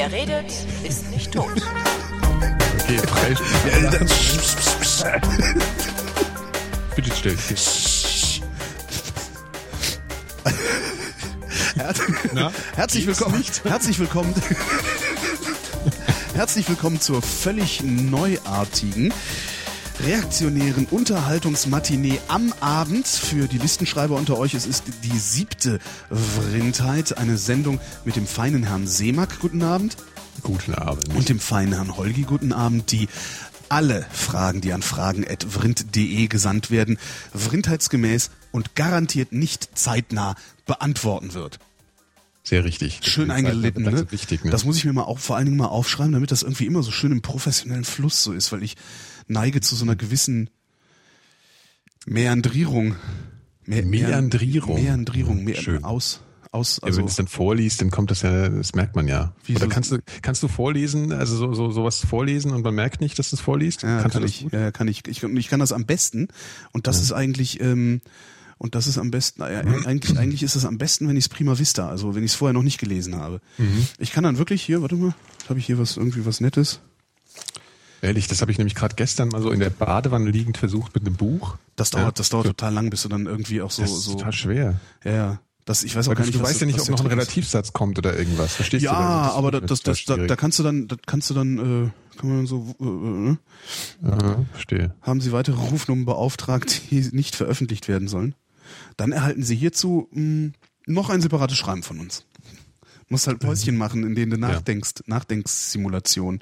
Wer redet, ist nicht tot. Okay, frei. Bitte stell dich. Na? Herzlich willkommen. Herzlich willkommen. Herzlich willkommen zur völlig neuartigen reaktionären Unterhaltungsmatinee am Abend für die Listenschreiber unter euch. Es ist die siebte Vrindheit, eine Sendung mit dem feinen Herrn Seemack. Guten Abend. Guten Abend. Und dem feinen Herrn Holgi. Guten Abend. Die alle Fragen, die an fragen.vrind.de gesandt werden, vrindheitsgemäß und garantiert nicht zeitnah beantworten wird. Sehr richtig. Das Schön eingelitten, das, ne? wichtig, ne? Das muss ich mir mal auch vor allen Dingen mal aufschreiben, damit das irgendwie immer so schön im professionellen Fluss so ist, weil ich neige zu so einer gewissen Meandrierung. Me Meandrierung. Meandrierung, me Schön. aus, aus, ja, also wenn du es dann vorliest, dann kommt das ja, das merkt man ja. Wie Oder so- kannst du, kannst du vorlesen, also so, so, sowas vorlesen und man merkt nicht, dass du es vorliest? Ja, kannst kann ich, ja, kann ich, ich, ich kann das am besten. Und das ist eigentlich, ähm, und das ist am besten, äh, eigentlich, eigentlich ist es am besten, wenn ich es prima vista, also wenn ich es vorher noch nicht gelesen habe. Mhm. Ich kann dann wirklich hier, warte mal, habe ich hier was, irgendwie was Nettes? Ehrlich, das habe ich nämlich gerade gestern mal so in der Badewanne liegend versucht mit einem Buch. Das dauert, Ja. das dauert total lang, bis du dann irgendwie auch so, Das ist so, total schwer. ja, ja. Das, ich weiß auch Weil gar du, nicht, du weißt ja nicht, ob noch ein. Relativsatz kommt oder irgendwas. Verstehst du? Ja, Das ist- aber das, das, da, da kannst du dann, da kannst du dann, äh, kann man dann so, äh, äh, Ja, verstehe. haben Sie weitere Rufnummern beauftragt, die nicht veröffentlicht werden sollen? Dann erhalten Sie hierzu mh, noch ein separates Schreiben von uns. Musst halt Päuschen machen, in denen du nachdenkst, Nachdenksimulation.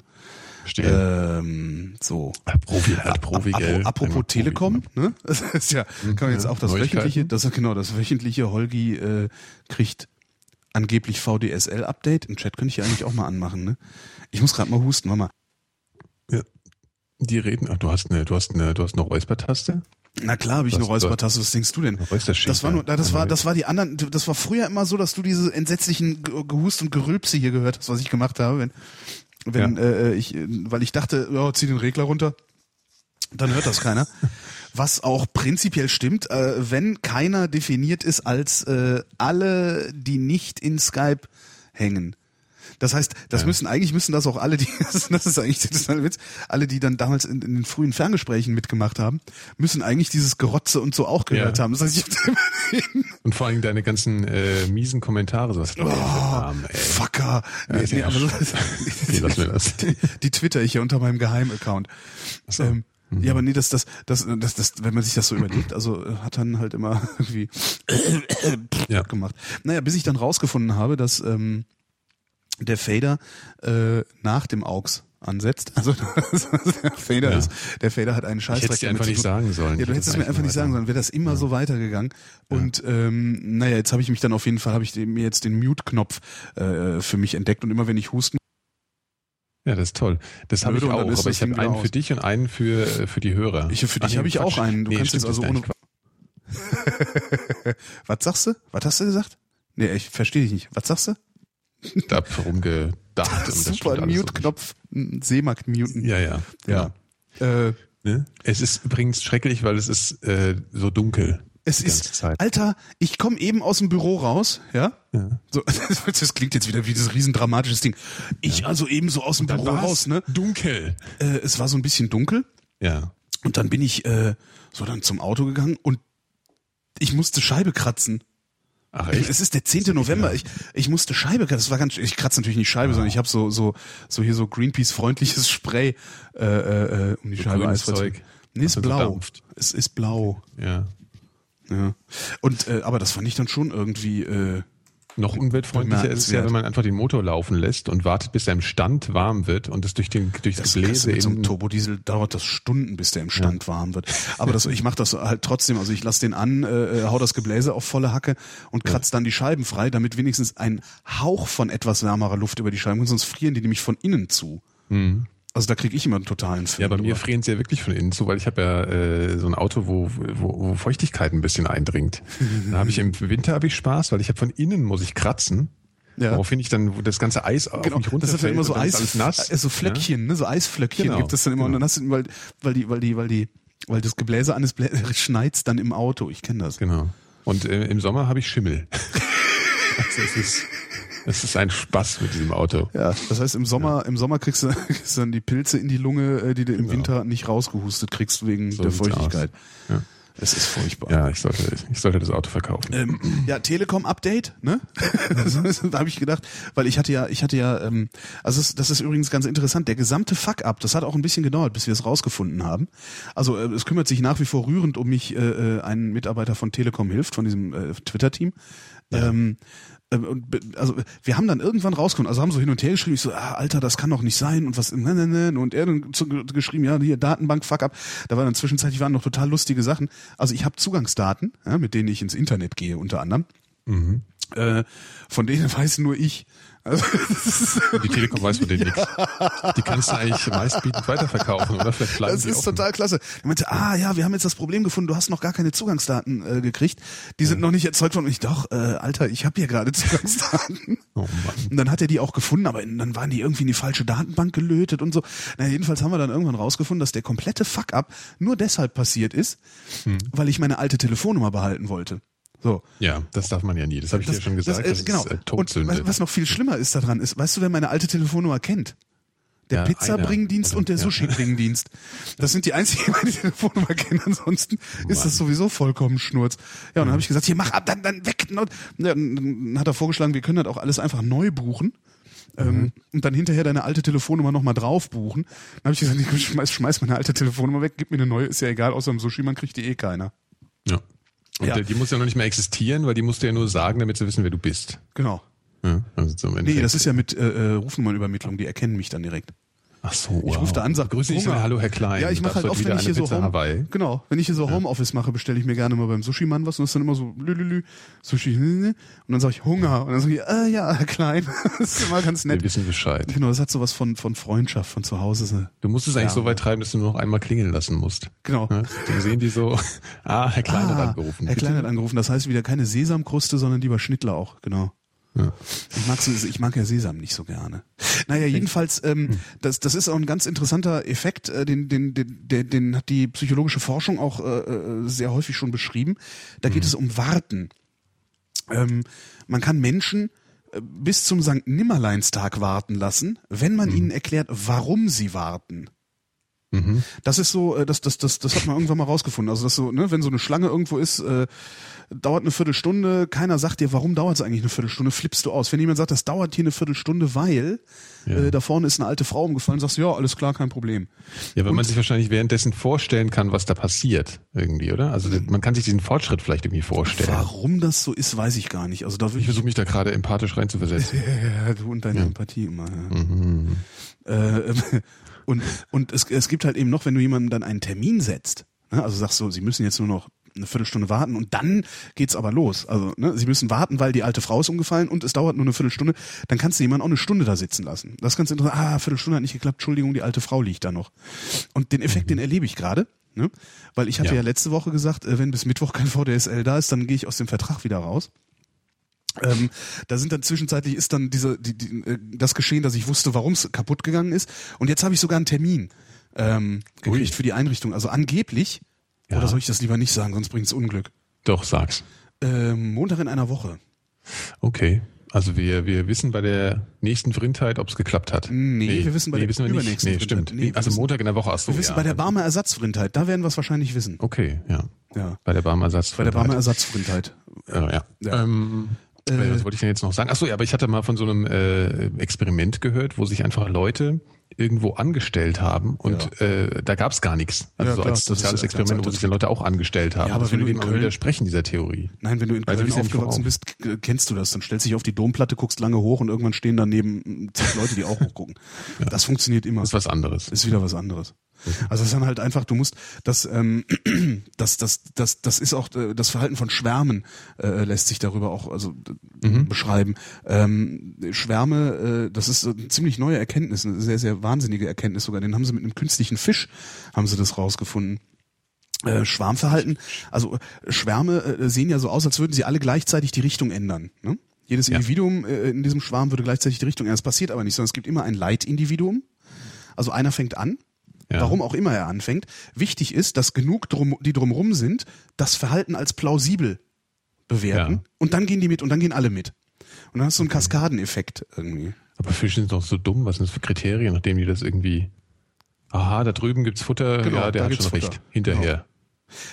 Verstehe. Ähm, so. Profi, halt Profi, gell? Apropos Telekom, ne? Das ist ja, kann man jetzt auch das wöchentliche, das ist genau das wöchentliche Holgi äh, kriegt angeblich VDSL-Update. Im Chat könnte ich ja eigentlich auch mal anmachen, ne? Ich muss gerade mal husten, warte mal. Ja. Die reden, ach, du hast eine, du hast eine, du hast eine Räuspertaste? Na klar, habe ich Das- eine Räuspertaste, was denkst du denn? Das war nur, das war, das war die anderen, das war früher immer so, dass du diese entsetzlichen Ge- Gehust und Gerülpse hier gehört hast, was ich gemacht habe, wenn, wenn Ja. äh, ich, äh, weil ich dachte, ja, zieh den Regler runter, dann hört das keiner. Was auch prinzipiell stimmt, äh, wenn keiner definiert ist als äh, alle, die nicht in Skype hängen. Das heißt, das Ja. müssen eigentlich müssen das auch alle, die das ist eigentlich das ist ein Witz, alle, die dann damals in, in den frühen Ferngesprächen mitgemacht haben, müssen eigentlich dieses Gerotze und so auch gehört Ja. haben. Das heißt, ich hab Und vor allem deine ganzen äh, miesen Kommentare, sowas. Oh, Namen. Fucker. Nee, nee, aber Okay, lass mir das. Die, die twitter ich ja unter meinem Geheimaccount. so. Ähm, Ja, aber nee, das, das, das, das, das, wenn man sich das so überlegt, also äh, hat dann halt immer irgendwie Ja. gemacht. Naja, bis ich dann rausgefunden habe, dass ähm, der Fader äh, nach dem AUX ansetzt. Also der Fader Ja. ist, der Fader hat einen Ich hätte einfach nicht sagen sollen. Ja, du hätte hättest es mir einfach nicht sagen sollen, wäre das immer so weitergegangen. Und ähm, naja, jetzt habe ich mich dann auf jeden Fall, habe ich mir jetzt den Mute-Knopf äh, für mich entdeckt und immer wenn ich husten, Ja, das ist toll. Das habe ich auch, aber ich habe einen für dich und einen für, äh, für die Hörer. ich, für dich habe ich auch einen. Du Nee, kannst jetzt also ohne. Was sagst du? Was hast du gesagt? Nee, ich verstehe dich nicht. Was sagst du? Hab rumgedacht. Super. Mute-Knopf, m, Seemark muten. Ja, ja. ja. Äh, Ne? Es ist übrigens schrecklich, weil es ist äh, so dunkel. es ist, Zeit. Alter, ich komme eben aus dem Büro raus, ja? Ja. So, das klingt jetzt wieder wie dieses riesen dramatisches Ding. Ich also eben so aus dem Büro raus, ne? Dunkel. Äh, es war so ein bisschen dunkel Ja. und dann bin ich äh, so dann zum Auto gegangen und ich musste Scheibe kratzen. Ach echt? Es ist der 10. November. Ich, ich musste Scheibe kratzen. Das war ganz, ich kratze natürlich nicht Scheibe, sondern ich habe so, so, so hier so Greenpeace-freundliches Spray äh, äh, äh, um die So Scheibe Zeug, Nee, ist dann so blau. dampft. es ist blau. Ja. Ja. Und äh, aber das fand ich dann schon irgendwie. Äh, Noch umweltfreundlicher ist es ja, wenn man einfach den Motor laufen lässt und wartet, bis er im Stand warm wird und es durch den durchs das Gebläse mit so einem in Turbodiesel dauert das Stunden, bis der im Stand warm wird. Aber das, ich mache das halt trotzdem. Also ich lasse den an, äh, hau das Gebläse auf volle Hacke und kratze dann die Scheiben frei, damit wenigstens ein Hauch von etwas wärmerer Luft über die Scheiben kommt, sonst frieren die nämlich von innen zu. Also da kriege ich immer einen totalen Film. Ja, bei mir frieren sie ja wirklich von innen zu, weil ich habe ja äh, so ein Auto, wo, wo, wo Feuchtigkeit ein bisschen eindringt. da habe ich im Winter habe ich Spaß, weil ich habe von innen muss ich kratzen. Ja. Woraufhin ich dann wo das ganze Eis auf Genau, mich das runterfällt ist ja immer so und Eis, alles nass. äh, so Flöckchen, ne, so Eisflöckchen Genau, gibt es dann immer und genau. dann hast du, weil, weil die, weil die, weil die, weil das Gebläse eines Blä schneit's dann im Auto. Ich kenne das. Genau. Und äh, im Sommer habe ich Schimmel. also es ist, Das ist ein Spaß mit diesem Auto. Ja, das heißt, im Sommer, im Sommer kriegst du, kriegst du dann die Pilze in die Lunge, äh, die du im Genau. Winter nicht rausgehustet kriegst wegen So der Feuchtigkeit. Ja. Es ist furchtbar. Ja, ich sollte, ich sollte das Auto verkaufen. Ähm, ja, Telekom-Update, ne? da habe ich gedacht, weil ich hatte ja, ich hatte ja, ähm, also es, das ist übrigens ganz interessant, der gesamte Fuck-up, das hat auch ein bisschen gedauert, bis wir es rausgefunden haben. Also äh, es kümmert sich nach wie vor rührend um mich äh, äh, ein Mitarbeiter von Telekom hilft, von diesem äh, Twitter-Team. Ähm, ähm, und be- also wir haben dann irgendwann rausgefunden, also haben so hin und her geschrieben, ich so, ah, Alter, das kann doch nicht sein und was, ne, ne, ne, und er dann zu, geschrieben, ja, hier Datenbank, fuck up. Da waren dann zwischenzeitlich waren noch total lustige Sachen. Also ich habe Zugangsdaten, ja, mit denen ich ins Internet gehe, unter anderem. Äh, von denen weiß nur ich. Also, Die Telekom weiß von denen nichts. Die kannst du eigentlich meistbietend weiterverkaufen, oder? Vielleicht bleiben das ist total klasse. Er meinte, ah ja, wir haben jetzt das Problem gefunden, du hast noch gar keine Zugangsdaten äh, gekriegt. Die sind noch nicht erzeugt worden. Und ich doch, äh, Alter, ich habe hier gerade Zugangsdaten. Oh Mann. Und dann hat er die auch gefunden, aber dann waren die irgendwie in die falsche Datenbank gelötet und so. Na, jedenfalls haben wir dann irgendwann rausgefunden, dass der komplette Fuck-up nur deshalb passiert ist, Hm. weil ich meine alte Telefonnummer behalten wollte. So. Ja, das darf man ja nie. Das habe ich dir schon gesagt. Das, äh, genau. ist äh, und Todsünde. was, was noch viel schlimmer ist daran, ist, weißt du, wer meine alte Telefonnummer kennt? Der Ja, Pizzabringdienst und der Ja. Sushi-Bringdienst. Das sind die einzigen, die meine Telefonnummer kennen. Ansonsten ist das sowieso vollkommen Schnurz. Ja, und dann habe ich gesagt, hier mach ab, dann, dann weg. Ja, dann dann hat er vorgeschlagen, wir können das auch alles einfach neu buchen. Ähm, und dann hinterher deine alte Telefonnummer nochmal drauf buchen. Dann habe ich gesagt, ich schmeiß, schmeiß meine alte Telefonnummer weg, gib mir eine neue, ist ja egal, außer im Sushi, man kriegt die eh keiner. ja. Und Ja. die muss ja noch nicht mehr existieren, weil die musst du ja nur sagen, damit sie wissen, wer du bist. Genau. Ja, also zum Nee, das ist ja mit äh, äh, Rufnummernübermittlung, die erkennen mich dann direkt. Ach so, Ich wow. rufe da an, sag Grüße dich, Hunger. Hallo Herr Klein. Ja, ich mache halt heute oft, wieder wenn ich hier eine so Home, Hawaii. genau, wenn ich hier so Homeoffice mache, bestelle ich mir gerne mal beim Sushi-Mann was und das ist dann immer so lülülü, Sushi und dann sage ich Hunger und dann sage ich, äh, ja, Herr Klein, das ist immer ganz Wir nett. wissen Bescheid. Genau, das hat sowas von von Freundschaft, von zu Hause. Du musst es eigentlich Ja. so weit treiben, dass du nur noch einmal klingeln lassen musst. Genau. Ja, dann sehen die so, ah, Herr Klein hat Ah, angerufen. Herr Klein hat angerufen. Das heißt wieder keine Sesamkruste, sondern lieber Schnittlauch. Genau. Ja. Ich mag, so- ich mag ja Sesam nicht so gerne. Naja, jedenfalls, ähm, das, das ist auch ein ganz interessanter Effekt, äh, den, den, den, den, hat die psychologische Forschung auch äh, äh, sehr häufig schon beschrieben. Da geht es um Warten. Ähm, man kann Menschen äh, bis zum Sankt Nimmerleinstag warten lassen, wenn man ihnen erklärt, warum sie warten. Mhm. Das ist so, äh, das, das, das, das hat man irgendwann mal rausgefunden. Also das so, ne, wenn so eine Schlange irgendwo ist, äh, dauert eine Viertelstunde, keiner sagt dir, warum dauert es eigentlich eine Viertelstunde, flippst du aus. Wenn jemand sagt, das dauert hier eine Viertelstunde, weil Ja. äh, da vorne ist eine alte Frau umgefallen, sagst du, ja, alles klar, kein Problem. Ja, weil man sich wahrscheinlich währenddessen vorstellen kann, was da passiert irgendwie, oder? Also man kann sich diesen Fortschritt vielleicht irgendwie vorstellen. Warum das so ist, weiß ich gar nicht. Also da Ich ich versuche mich da gerade empathisch reinzuversetzen. Ja, du und deine Empathie immer. Ja. Äh, und und es, es gibt halt eben noch, wenn du jemandem dann einen Termin setzt, ne, also sagst so, sie müssen jetzt nur noch eine Viertelstunde warten und dann geht's aber los. Also ne, sie müssen warten, weil die alte Frau ist umgefallen und es dauert nur eine Viertelstunde. Dann kannst du jemanden auch eine Stunde da sitzen lassen. Das ist ganz interessant. Ah, Viertelstunde hat nicht geklappt. Entschuldigung, die alte Frau liegt da noch. Und den Effekt, den erlebe ich gerade. Ne? Weil ich hatte ja. Ja. letzte Woche gesagt, äh, wenn bis Mittwoch kein VDSL da ist, dann gehe ich aus dem Vertrag wieder raus. Ähm, da sind dann zwischenzeitlich ist dann diese die, die, äh, das geschehen, dass ich wusste, warum es kaputt gegangen ist. Und jetzt habe ich sogar einen Termin ähm, gekriegt Ui. für die Einrichtung. Also angeblich, Ja. oder soll ich das lieber nicht sagen, sonst bringt es Unglück. Doch, sag's. Ähm, Montag in einer Woche. Okay. Also wir, wir wissen bei der nächsten Vrindheit, ob es geklappt hat. Nee, wir wissen bei der wissen wir nicht. übernächsten Nee, stimmt. Nee, also wissen- Montag in der Woche. Ach so, Wir wissen ja. bei der Barmer Ersatzvrindheit, da werden wir es wahrscheinlich wissen. Okay, ja. Ja. Bei der Barmer Ersatz. Bei der Barmer Ersatzvrindheit. Ja, ja. Ja. Ähm, äh, was wollte ich denn jetzt noch sagen? Achso, ja, aber ich hatte mal von so einem äh, Experiment gehört, wo sich einfach Leute irgendwo angestellt haben und äh, da gab's gar nichts. Also Ja, so als soziales ja Experiment, wo sich die Leute auch angestellt haben. Ja, aber das wenn würde du in Köln- widersprechen, dieser Theorie. Nein, wenn du in Köln bist ja nicht aufgewachsen bist, kennst du das. Dann stellst du dich auf die Domplatte, guckst lange hoch und irgendwann stehen daneben zig Leute, die auch hochgucken. Das funktioniert immer. Das ist was anderes. ist wieder was anderes. Also es ist dann halt einfach, du musst das, ähm, das, das, das, das ist auch äh, das Verhalten von Schwärmen äh, lässt sich darüber auch also äh, beschreiben. Ähm, Schwärme, äh, das ist eine ziemlich neue Erkenntnis, eine sehr sehr wahnsinnige Erkenntnis sogar. Den haben sie mit einem künstlichen Fisch haben sie das rausgefunden. Äh, Schwarmverhalten, also äh, Schwärme äh, sehen ja so aus, als würden sie alle gleichzeitig die Richtung ändern. Ne? Jedes Ja. Individuum äh, in diesem Schwarm würde gleichzeitig die Richtung ändern. Das passiert aber nicht, sondern es gibt immer ein Leitindividuum. Also einer fängt an, Ja. warum auch immer er anfängt. Wichtig ist, dass genug, drum, die drumrum sind, das Verhalten als plausibel bewerten. Ja. Und dann gehen die mit und dann gehen alle mit. Und dann hast du einen Kaskadeneffekt irgendwie. Aber Fische sind doch so dumm. Was sind das für Kriterien, nachdem die das irgendwie. Aha, da drüben gibt's Futter. Genau, ja, der hat schon Futter. recht. Hinterher.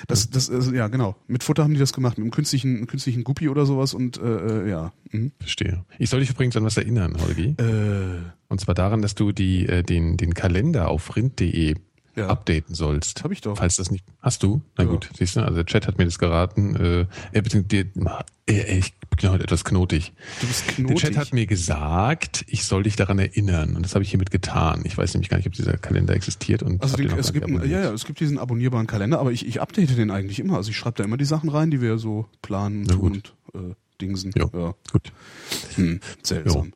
Das, das, also, ja, genau. Mit Futter haben die das gemacht, mit einem künstlichen, künstlichen Guppi oder sowas und äh, äh, ja. Mhm. Verstehe. Ich soll dich übrigens an was erinnern, Holgi. Äh, Und zwar daran, dass du die, äh, den, den Kalender auf rind.de Ja. updaten sollst. Hab ich doch. Falls das nicht. Hast du? Na Ja. gut, siehst du, also der Chat hat mir das geraten. Äh, äh, äh, ich bin heute etwas knotig. du bist Der knotig. Chat hat mir gesagt, ich soll dich daran erinnern. Und das habe ich hiermit getan. Ich weiß nämlich gar nicht, ob dieser Kalender existiert. Und also den, es gibt, ja, ja, es gibt diesen abonnierbaren Kalender, aber ich, ich update den eigentlich immer. Also ich schreibe da immer die Sachen rein, die wir so planen, und äh, dingsen. Ja. Ja. Gut. Hm, seltsam.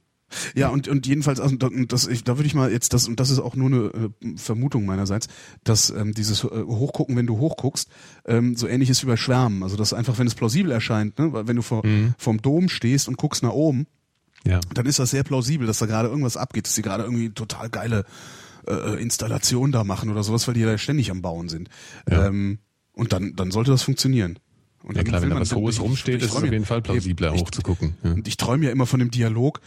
Ja, und, und jedenfalls, also, da- das, ich, da würde ich mal jetzt, das, und das ist auch nur eine äh, Vermutung meinerseits, dass ähm, dieses äh, Hochgucken, wenn du hochguckst, ähm, so ähnlich ist wie bei Schwärmen. Also dass einfach, wenn es plausibel erscheint, ne, weil wenn du vor, Mhm. vom Dom stehst und guckst nach oben, Ja. dann ist das sehr plausibel, dass da gerade irgendwas abgeht, dass sie gerade irgendwie total geile äh, Installation da machen oder sowas, weil die da ständig am Bauen sind. Ja. Ähm, und dann, dann sollte das funktionieren. Und Ja klar, wenn da was Hohes rumsteht, ist es auf jeden Fall plausibler ich- hochzugucken. Ja. Und ich träume ja immer von dem Dialog,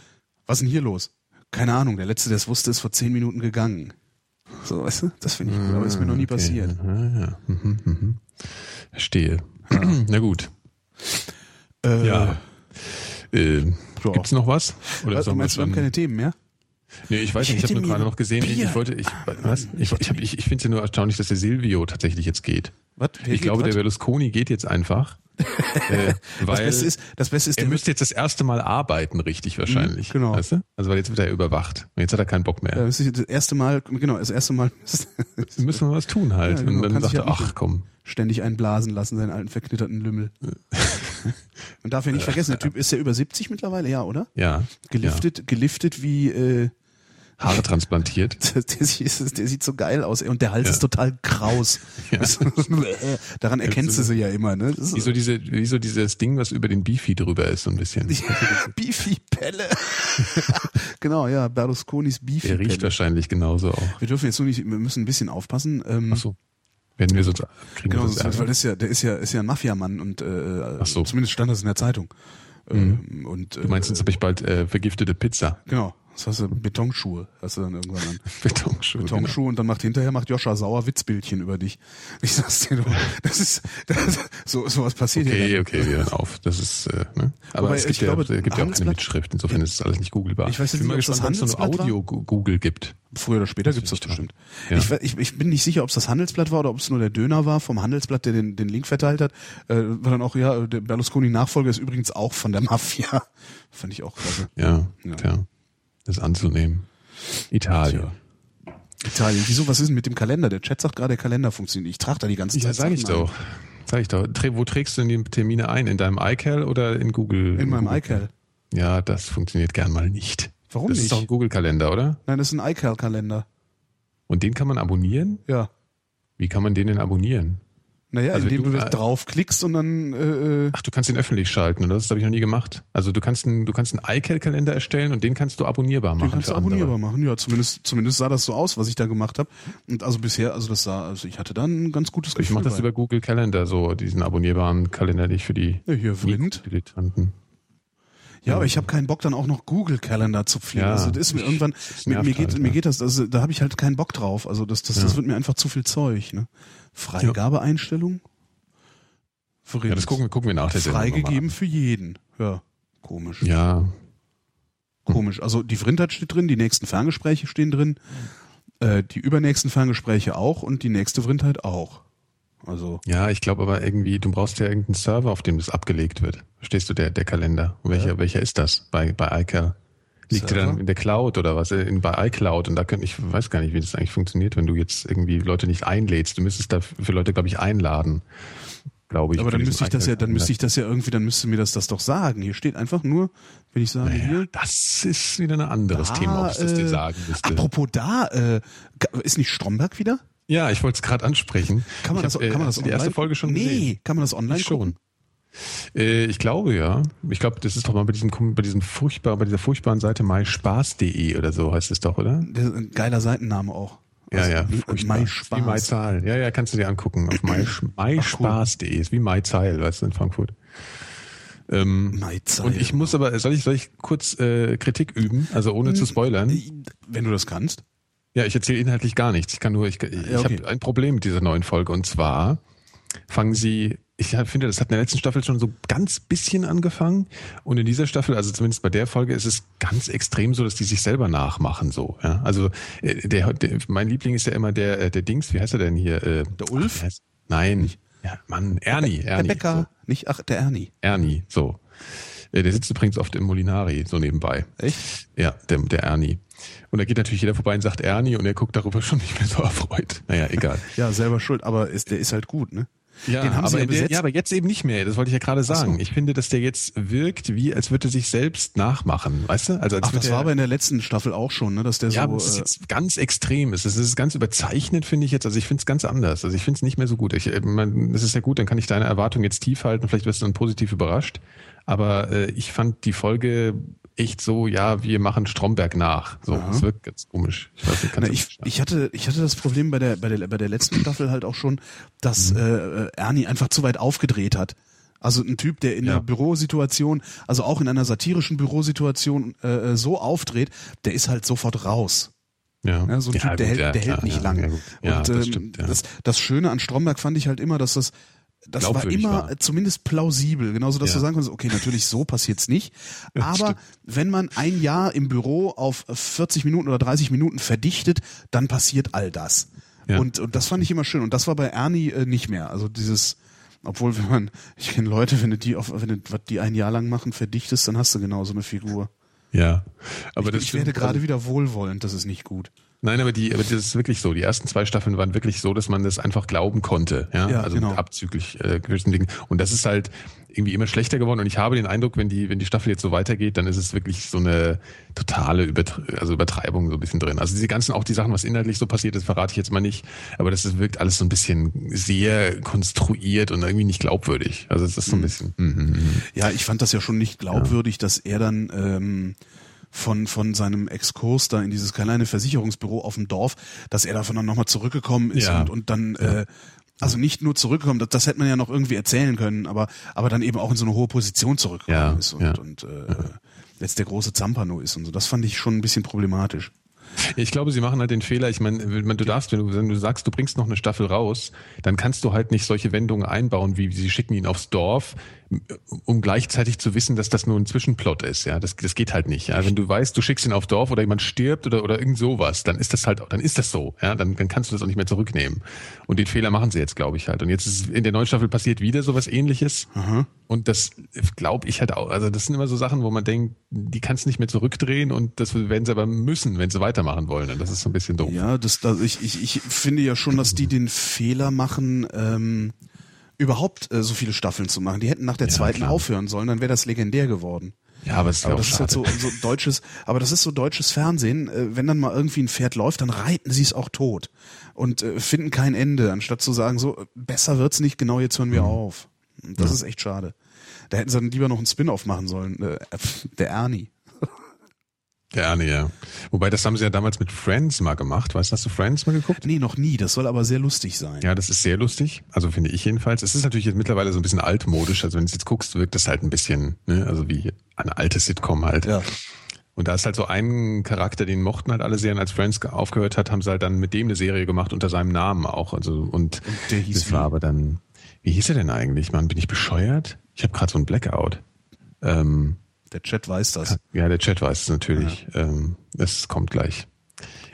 was ist denn hier los? Keine Ahnung, der Letzte, der es wusste, ist vor zehn Minuten gegangen. So, weißt du? Das finde ich gut, aber ist mir noch nie Okay. passiert. Ah, ja. Mhm, mhm. Verstehe. Na gut. Äh, Ja. Äh, Ja. gibt's noch was? Oder Was, meinst, wir haben keine Themen mehr? Nee, ich weiß Ich nicht, ich habe nur gerade noch gesehen, ich, Bier- ich wollte, ich, was? Ich, ich, hab- ich, ich finde es ja nur erstaunlich, dass der Silvio tatsächlich jetzt geht. Was? Ich glaube, was? der Berlusconi geht jetzt einfach. Äh, das Beste ist, das Beste ist, er müsste jetzt das erste Mal arbeiten, richtig wahrscheinlich. Genau. Weißt du? Also weil jetzt wird er überwacht. Und jetzt hat er keinen Bock mehr. Ja, das erste Mal, genau, das erste Mal müssen wir was tun halt. Ja, genau, Und dann kann sagt er, halt ach komm. ständig einblasen lassen, seinen alten verknitterten Lümmel. Man darf ja nicht vergessen, der Typ ist ja über 70 mittlerweile, ja, oder? Ja. Geliftet, geliftet wie, äh, Ja. Haare transplantiert. der, der, sieht- der sieht so geil aus ey, und der Hals Ja. ist total kraus. Ja. Daran erkennst du sie ja immer, ne? Wie so, diese, wie so dieses Ding, was über den Beefy drüber ist, so ein bisschen. Beefy Pelle. genau, ja, Berlusconis Beefy Der riecht wahrscheinlich genauso auch. Wir dürfen jetzt nur nicht, wir müssen ein bisschen aufpassen. Ähm, Ach so. Werden wir sonst kriegen Genau, wir das, sonst weil das ist ja, der ist ja, ist ja ein Mafiamann und äh, so. Mhm. zumindest stand das in der Zeitung. Ähm, und, Du meinst, jetzt habe ich bald äh, vergiftete Pizza. Genau. Das hast du Betonschuhe, hast du dann irgendwann an. Betonschuhe. Betonschuhe und dann macht hinterher macht Joscha Sauer Witzbildchen über dich. Ich sag's dir, du, das ist das, so sowas passiert Okay, ja. okay, wir hören auf. Das ist, äh, ne? Aber Wobei, es gibt ich ja, glaube, es gibt ja auch keine Mitschrift. Insofern ist es alles nicht googelbar. Ich weiß jetzt bin mal nicht, ob das gespannt, ob es so Handelsblatt eine Audio-Google gibt. Früher oder später gibt's das ich bestimmt. Ja. Ich, ich, ich bin nicht sicher, ob es das Handelsblatt war oder ob es nur der Döner war vom Handelsblatt, der den, den Link verteilt hat. Äh, war dann auch, ja, der Berlusconi-Nachfolger ist übrigens auch von der Mafia. Fand ich auch klasse. Ja, Ja. tja. Das anzunehmen. Italien. Italien. Wieso, was ist denn mit dem Kalender? Der Chat sagt gerade, der Kalender funktioniert. Ich trage da die ganze Ja, Zeit. sag ich Sachen ein. doch. Sag ich doch. Wo trägst du denn die Termine ein? In deinem iCal oder in Google? In meinem Google? iCal. Ja, das funktioniert gern mal nicht. Warum das nicht? ist doch ein Google-Kalender, oder? Nein, das ist ein iCal-Kalender. Und den kann man abonnieren? Ja. Wie kann man den denn abonnieren? Naja, Also indem du- du, da draufklickst und dann äh, äh, Ach, du kannst den öffentlich schalten, oder? Das habe ich noch nie gemacht. Also du kannst einen, du kannst einen iCal-Kalender erstellen und den kannst du abonnierbar machen. den kannst du für andere. abonnierbar machen. Ja, zumindest zumindest sah das so aus, was ich da gemacht habe. Und also bisher, also das sah, also ich hatte da ein ganz gutes Ich Gefühl. mache das bei. über Google Calendar, so diesen abonnierbaren Kalender, nicht für die ja, hier Vrind. Dilettanten. Ja, aber ich habe keinen Bock dann auch noch Google Calendar zu pflegen. Ja, also das ist mir ich- irgendwann das mir, mir geht halt, mir geht das also da habe ich halt keinen Bock drauf. Also das das, das Ja. wird mir einfach zu viel Zeug, ne? Freigabeeinstellung? Vrind. Ja, das gucken, gucken wir nach der Freigegeben für jeden. Ja, komisch. an. Komisch. Also die Vrindheit steht drin, die nächsten Ferngespräche stehen drin, äh, die übernächsten Ferngespräche auch und die nächste Vrindheit auch. Also Ja, ja, ich glaube aber irgendwie, du brauchst ja irgendeinen Server, auf dem das abgelegt wird. Verstehst du, der, der Kalender? Welcher, welcher ist das bei, bei iCal? Liegt Server? dann in der Cloud oder was? In, bei iCloud. Und da könnte ich weiß gar nicht, wie das eigentlich funktioniert, wenn du jetzt irgendwie Leute nicht einlädst. Du müsstest da für Leute, glaube ich, einladen. Glaube ich. aber dann müsste ich das ja, dann müsste ich das ja irgendwie, dann müsste mir das das doch sagen. Hier steht einfach nur, wenn ich sage, Naja, hier, das ist wieder ein anderes Da, Thema, ob ich das dir äh, sagen müsste. Apropos da, äh, ist nicht Stromberg wieder? Ja, ich wollte es gerade ansprechen. Kann man ich das, hab, äh, kann man das du die erste online- Folge schon Nee, gesehen? kann man das online Ich schon. gucken? Äh, ich glaube ja. Ich glaube, das ist doch mal bei diesem bei diesem furchtbar bei dieser furchtbaren Seite myspaß.de oder so heißt es doch, oder? Geiler Seitenname auch. Ja, Also, ja, wie- furchtbar. My Wie. MyZahl. Ja, ja, kannst du dir angucken auf my, myspaß.de. Ist wie MyZahl, weißt du, in Frankfurt. Ähm, und ich muss aber, soll ich, soll ich kurz äh, Kritik üben, also ohne zu spoilern? Wenn du das kannst. Ja, ich erzähle inhaltlich gar nichts. Ich kann nur, ich, ich Ja, okay. habe ein Problem mit dieser neuen Folge und zwar fangen sie, ich finde, das hat in der letzten Staffel schon so ganz bisschen angefangen und in dieser Staffel, also zumindest bei der Folge, ist es ganz extrem so, dass die sich selber nachmachen so. Ja? Also äh, der, der, mein Liebling ist ja immer der, äh, der Dings, wie heißt er denn hier? Äh, Der Ulf? ach, Nein, ja, Mann, Ernie, Der Ernie. Bäcker, nicht, ach, der Ernie. So, Ernie, so. Der sitzt übrigens oft im Molinari, so nebenbei. Echt? Ja, der, der Ernie. Und da geht natürlich jeder vorbei und sagt Ernie und er guckt darüber schon nicht mehr so erfreut. Naja, egal. Ja, selber schuld, aber ist, der ist halt gut, ne? Ja, Den haben aber, sie ja in der, besetzt. ja, aber jetzt eben nicht mehr. Das wollte ich ja gerade sagen. so. Ich finde, dass der jetzt wirkt, wie als würde er sich selbst nachmachen. Weißt du? Also als Ach, das war er, aber in der letzten Staffel auch schon, ne? Dass der ja, so. aber es ist äh, jetzt ganz extrem. Es ist, es ist ganz überzeichnet, finde ich jetzt. Also ich finde es ganz anders. Also ich finde es nicht mehr so gut. Ich, äh, man, das ist ja gut, dann kann ich deine Erwartung jetzt tief halten. Vielleicht wirst du dann positiv überrascht. Aber äh, ich fand die Folge echt so, ja, wir machen Stromberg nach. So, es wirkt ganz komisch. Ich weiß Na, ich, ich hatte ich hatte das Problem bei der bei der bei der letzten Staffel halt auch schon, dass Mhm. äh, Ernie einfach zu weit aufgedreht hat. Also ein Typ, der in Ja. einer Bürosituation, also auch in einer satirischen Bürosituation äh, so aufdreht, der ist halt sofort raus. ja. Ja, so ein Ja, Typ, der gut, hält, der hält nicht lange. Und das ähm, das, das Schöne an Stromberg fand ich halt immer, dass das das war immer war. zumindest plausibel, genauso dass Ja. du sagen kannst, okay, natürlich so passiert's nicht, Ja, aber stimmt. wenn man ein Jahr im Büro auf 40 Minuten oder 30 Minuten verdichtet, dann passiert all das. Ja. Und, und das fand ich immer schön. Und das war bei Ernie äh, nicht mehr. Also dieses, obwohl wenn man, ich kenne Leute, wenn du die auf, wenn du was die ein Jahr lang machen, verdichtest, dann hast du genau so eine Figur. ja. Aber ich, das ich stimmt. werde gerade wieder wohlwollend, das ist nicht gut. Nein, aber die, aber das ist wirklich so. Die ersten zwei Staffeln waren wirklich so, dass man das einfach glauben konnte. Ja, Ja, also genau. abzüglich äh, gewissen Dingen. Und das ist halt irgendwie immer schlechter geworden. Und ich habe den Eindruck, wenn die, wenn die Staffel jetzt so weitergeht, dann ist es wirklich so eine totale Übertre also Übertreibung so ein bisschen drin. Also diese ganzen, auch die Sachen, was inhaltlich so passiert ist, verrate ich jetzt mal nicht. Aber das ist, wirkt alles so ein bisschen sehr konstruiert und irgendwie nicht glaubwürdig. Also es ist so ein bisschen. Mhm. mhm. Ja, ich fand das ja schon nicht glaubwürdig, dass er dann ähm, von von seinem Exkurs da in dieses kleine Versicherungsbüro auf dem Dorf, dass er davon dann nochmal zurückgekommen ist Ja. und, und dann äh, also nicht nur zurückgekommen, das, das hätte man ja noch irgendwie erzählen können, aber aber dann eben auch in so eine hohe Position zurückgekommen Ja, ist und, ja. und äh, jetzt der große Zampano ist und so. Das fand ich schon ein bisschen problematisch. Ich glaube, sie machen halt den Fehler, ich meine, du darfst, wenn du, wenn du sagst, du bringst noch eine Staffel raus, dann kannst du halt nicht solche Wendungen einbauen, wie sie schicken ihn aufs Dorf, um gleichzeitig zu wissen, dass das nur ein Zwischenplot ist. Ja, das, das geht halt nicht. Ja, wenn du weißt, du schickst ihn aufs Dorf oder jemand stirbt oder, oder irgend sowas, dann ist das halt, dann ist das so. Ja, dann, dann kannst du das auch nicht mehr zurücknehmen. Und den Fehler machen sie jetzt, glaube ich halt. Und jetzt ist in der neuen Staffel passiert wieder sowas ähnliches. Und das glaube ich halt auch. Also das sind immer so Sachen, wo man denkt, die kannst du nicht mehr zurückdrehen und das werden sie aber müssen, wenn sie weitermachen wollen. Und das ist so ein bisschen doof. Ja, das, das ich, ich, ich finde ja schon, dass die den Fehler machen, ähm, überhaupt äh, so viele Staffeln zu machen. Die hätten nach der Ja, zweiten klar. aufhören sollen, dann wäre das legendär geworden. Ja, aber ist ja Aber das ist halt schade. so, so deutsches, aber das ist so deutsches Fernsehen. Äh, wenn dann mal irgendwie ein Pferd läuft, dann reiten sie es auch tot und äh, finden kein Ende, anstatt zu sagen, so besser wird's nicht, genau jetzt hören wir Mhm. auf. Das ist echt schade. Da hätten sie dann lieber noch einen Spin-off machen sollen. Äh, der Ernie. Der Ernie, ja. Wobei, das haben sie ja damals mit Friends mal gemacht. Weißt du, hast du Friends mal geguckt? Nee, noch nie. Das soll aber sehr lustig sein. Ja, das ist sehr lustig. Also finde ich jedenfalls. Es ist natürlich jetzt mittlerweile so ein bisschen altmodisch. Also wenn du es jetzt guckst, wirkt das halt ein bisschen, ne, also wie eine alte Sitcom halt. Ja. Und da ist halt so ein Charakter, den mochten halt alle sehr. Und als Friends ge- aufgehört hat, haben sie halt dann mit dem eine Serie gemacht unter seinem Namen auch. Also und, der hieß das war wie? aber dann. Wie hieß er denn eigentlich? Mann, bin ich bescheuert? Ich habe gerade so ein Blackout. Ähm, Der Chat weiß das. ja, der Chat weiß es natürlich. Ähm, das kommt gleich.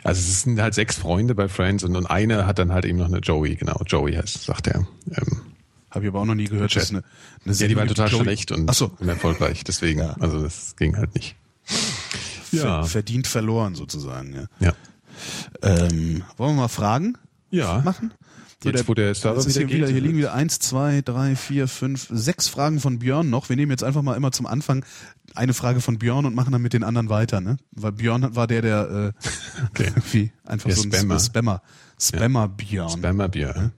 Also es sind halt sechs Freunde bei Friends und, und einer hat dann halt eben noch eine Joey, genau. Joey heißt, sagt er. Ähm, Habe ich aber auch noch nie gehört. Chat. eine, eine ja, die war total Joey- schlecht und so. unerfolgreich. Deswegen, Ja. also das ging halt nicht. Ver verdient verloren sozusagen. Ja. Ja. Ähm, wollen wir mal Fragen Ja. machen? Jetzt, wo der Server Das ist wieder hier, wieder, hier liegen wieder eins, zwei, drei, vier, fünf, sechs Fragen von Björn noch. Wir nehmen jetzt einfach mal immer zum Anfang eine Frage von Björn und machen dann mit den anderen weiter, ne? Weil Björn war der, der äh, Okay. wie einfach Der so ein Spammer. Spammer. Spammer Björn. Spammerbier.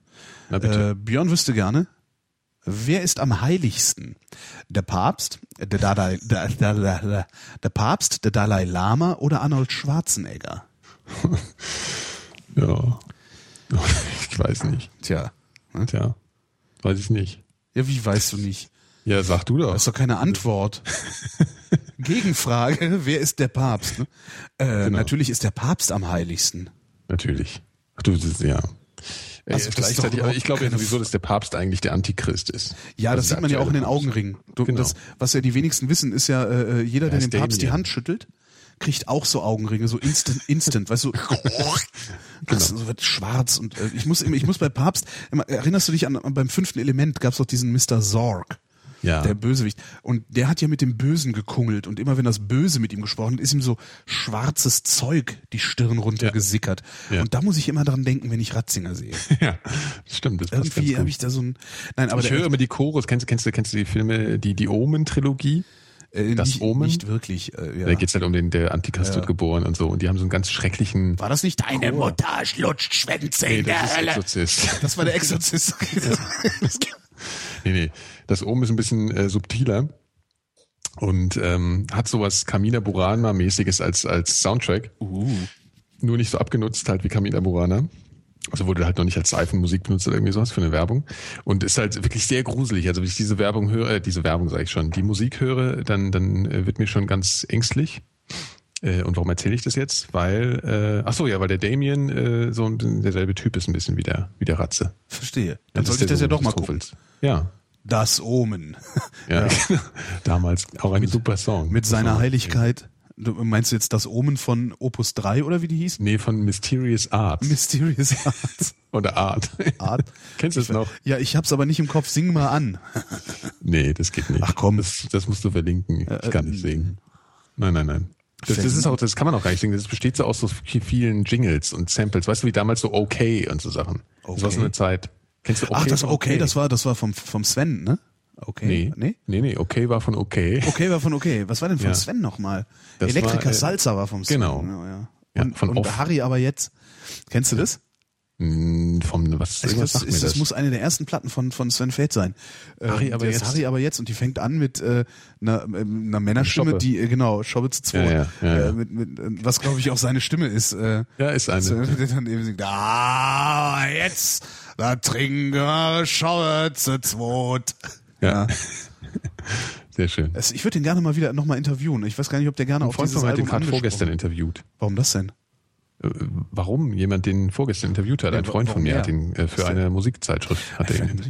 Na bitte. Äh, Björn wüsste gerne, wer ist am heiligsten? Der Papst, der Dalai, der, der, der, der Papst, der Dalai Lama oder Arnold Schwarzenegger? ja. Ich weiß nicht. Tja. Tja. Weiß ich nicht. Ja, wie weißt du nicht? Ja, sag du doch. Das ist doch keine Antwort. Gegenfrage, wer ist der Papst? Ne? Äh, Genau. Natürlich ist der Papst am heiligsten. Natürlich. Ach du, das ja. Äh, Also das ist gleichzeitig, aber ich glaube ja sowieso, dass der Papst eigentlich der Antichrist ist. Ja, das Also sieht man ja auch in den der Augenringen. Du, Genau. das, was ja die wenigsten wissen, ist ja, äh, äh, jeder, der ist dem Papst die. Hand schüttelt, kriegt auch so Augenringe, so instant, instant, weißt du, das so wird schwarz und äh, ich muss immer, ich muss bei Papst, immer, erinnerst du dich an, beim fünften Element gab's doch diesen Mr. Zorg. Ja. Der Bösewicht. Und der hat ja mit dem Bösen gekungelt und immer wenn das Böse mit ihm gesprochen hat, ist ihm so schwarzes Zeug die Stirn runtergesickert. Ja. Und da muss ich immer dran denken, wenn ich Ratzinger sehe. ja, stimmt. Das Irgendwie habe ich da so ein, nein, aber ich höre immer die Chorus. Kennst, du- kennst, kennst du die Filme, die, die Omen-Trilogie? Äh, das nicht, Omen? nicht wirklich, äh, ja. Da geht's halt um den, der Antichrist wird geboren und so. Und die haben so einen ganz schrecklichen. War das nicht deine Chor. Mutter schlutscht Schwänze Nee, in der das ist Hölle? Exorzist. Das war der Exorzist. Nee, nee. Das Omen ist ein bisschen äh, subtiler und ähm, hat sowas Kamina Burana-mäßiges als, als Soundtrack. uh. Nur nicht so abgenutzt halt wie Kamina Burana. Also wurde halt noch nicht als Seifenmusik benutzt oder irgendwie sowas für eine Werbung. Und ist halt wirklich sehr gruselig. Also wenn ich diese Werbung höre, äh, diese Werbung sage ich schon, die Musik höre, dann, dann äh, wird mir schon ganz ängstlich. Äh, und warum erzähle ich das jetzt? Weil, äh, ach so, ja, weil der Damien äh, so ein, derselbe Typ ist ein bisschen wie der, wie der Ratze. Verstehe. Dann sollte ich das ja Sohn doch mal gucken. Ja, Das Omen. ja. Damals auch ein super Song. Mit seiner Heiligkeit. Du meinst du jetzt das Omen von Opus 3 oder wie die hieß? Nee, von Mysterious Arts. Mysterious Arts. Oder Art. Art. Kennst du es noch? Ja, ich hab's aber nicht im Kopf. Sing mal an. Nee, das geht nicht. Ach komm. Das, das musst du verlinken. Ich kann nicht singen. Nein, nein, nein. Das, das ist auch, das kann man auch gar nicht singen. Das besteht so aus so vielen Jingles und Samples. Weißt du, wie damals so okay und so Sachen. Das war so Okay. eine Zeit. Kennst du okay? Ach, das von okay, das war, das war vom, vom Sven, ne? Okay. Nee. Nee? Nee, nee, okay war von okay. Okay war von okay. Was war denn von Ja. Sven nochmal? Das Elektriker war, äh, Salsa war vom Sven. genau. Ja, ja. Ja, Und, von und Off. Harry aber jetzt. Kennst du das? Hm, Vom, was, Also das, ist, das das. muss eine der ersten Platten von, von Sven Feld sein. Ähm, Harry aber jetzt. Harry aber jetzt und die fängt an mit äh, einer, ähm, einer Männerstimme, die, äh, genau, Schobbe zu zwei. Ja, ja, ja, ja. Äh, mit, mit, äh, was glaube ich auch seine Stimme ist. Äh, ja, ist eine. so, der dann eben singt, ah, jetzt, da trinken wir Schobbe zu zweit. Ja. Sehr schön. Es, ich würde den gerne mal wieder nochmal interviewen. Ich weiß gar nicht, ob der gerne auf Freund dieses von mir hat den Album gerade vorgestern interviewt. Warum das denn? Äh, Warum jemand den vorgestern interviewt hat? Ja, Ein Freund von mir er? hat ihn äh, für eine Musikzeitschrift. Hat er ihn.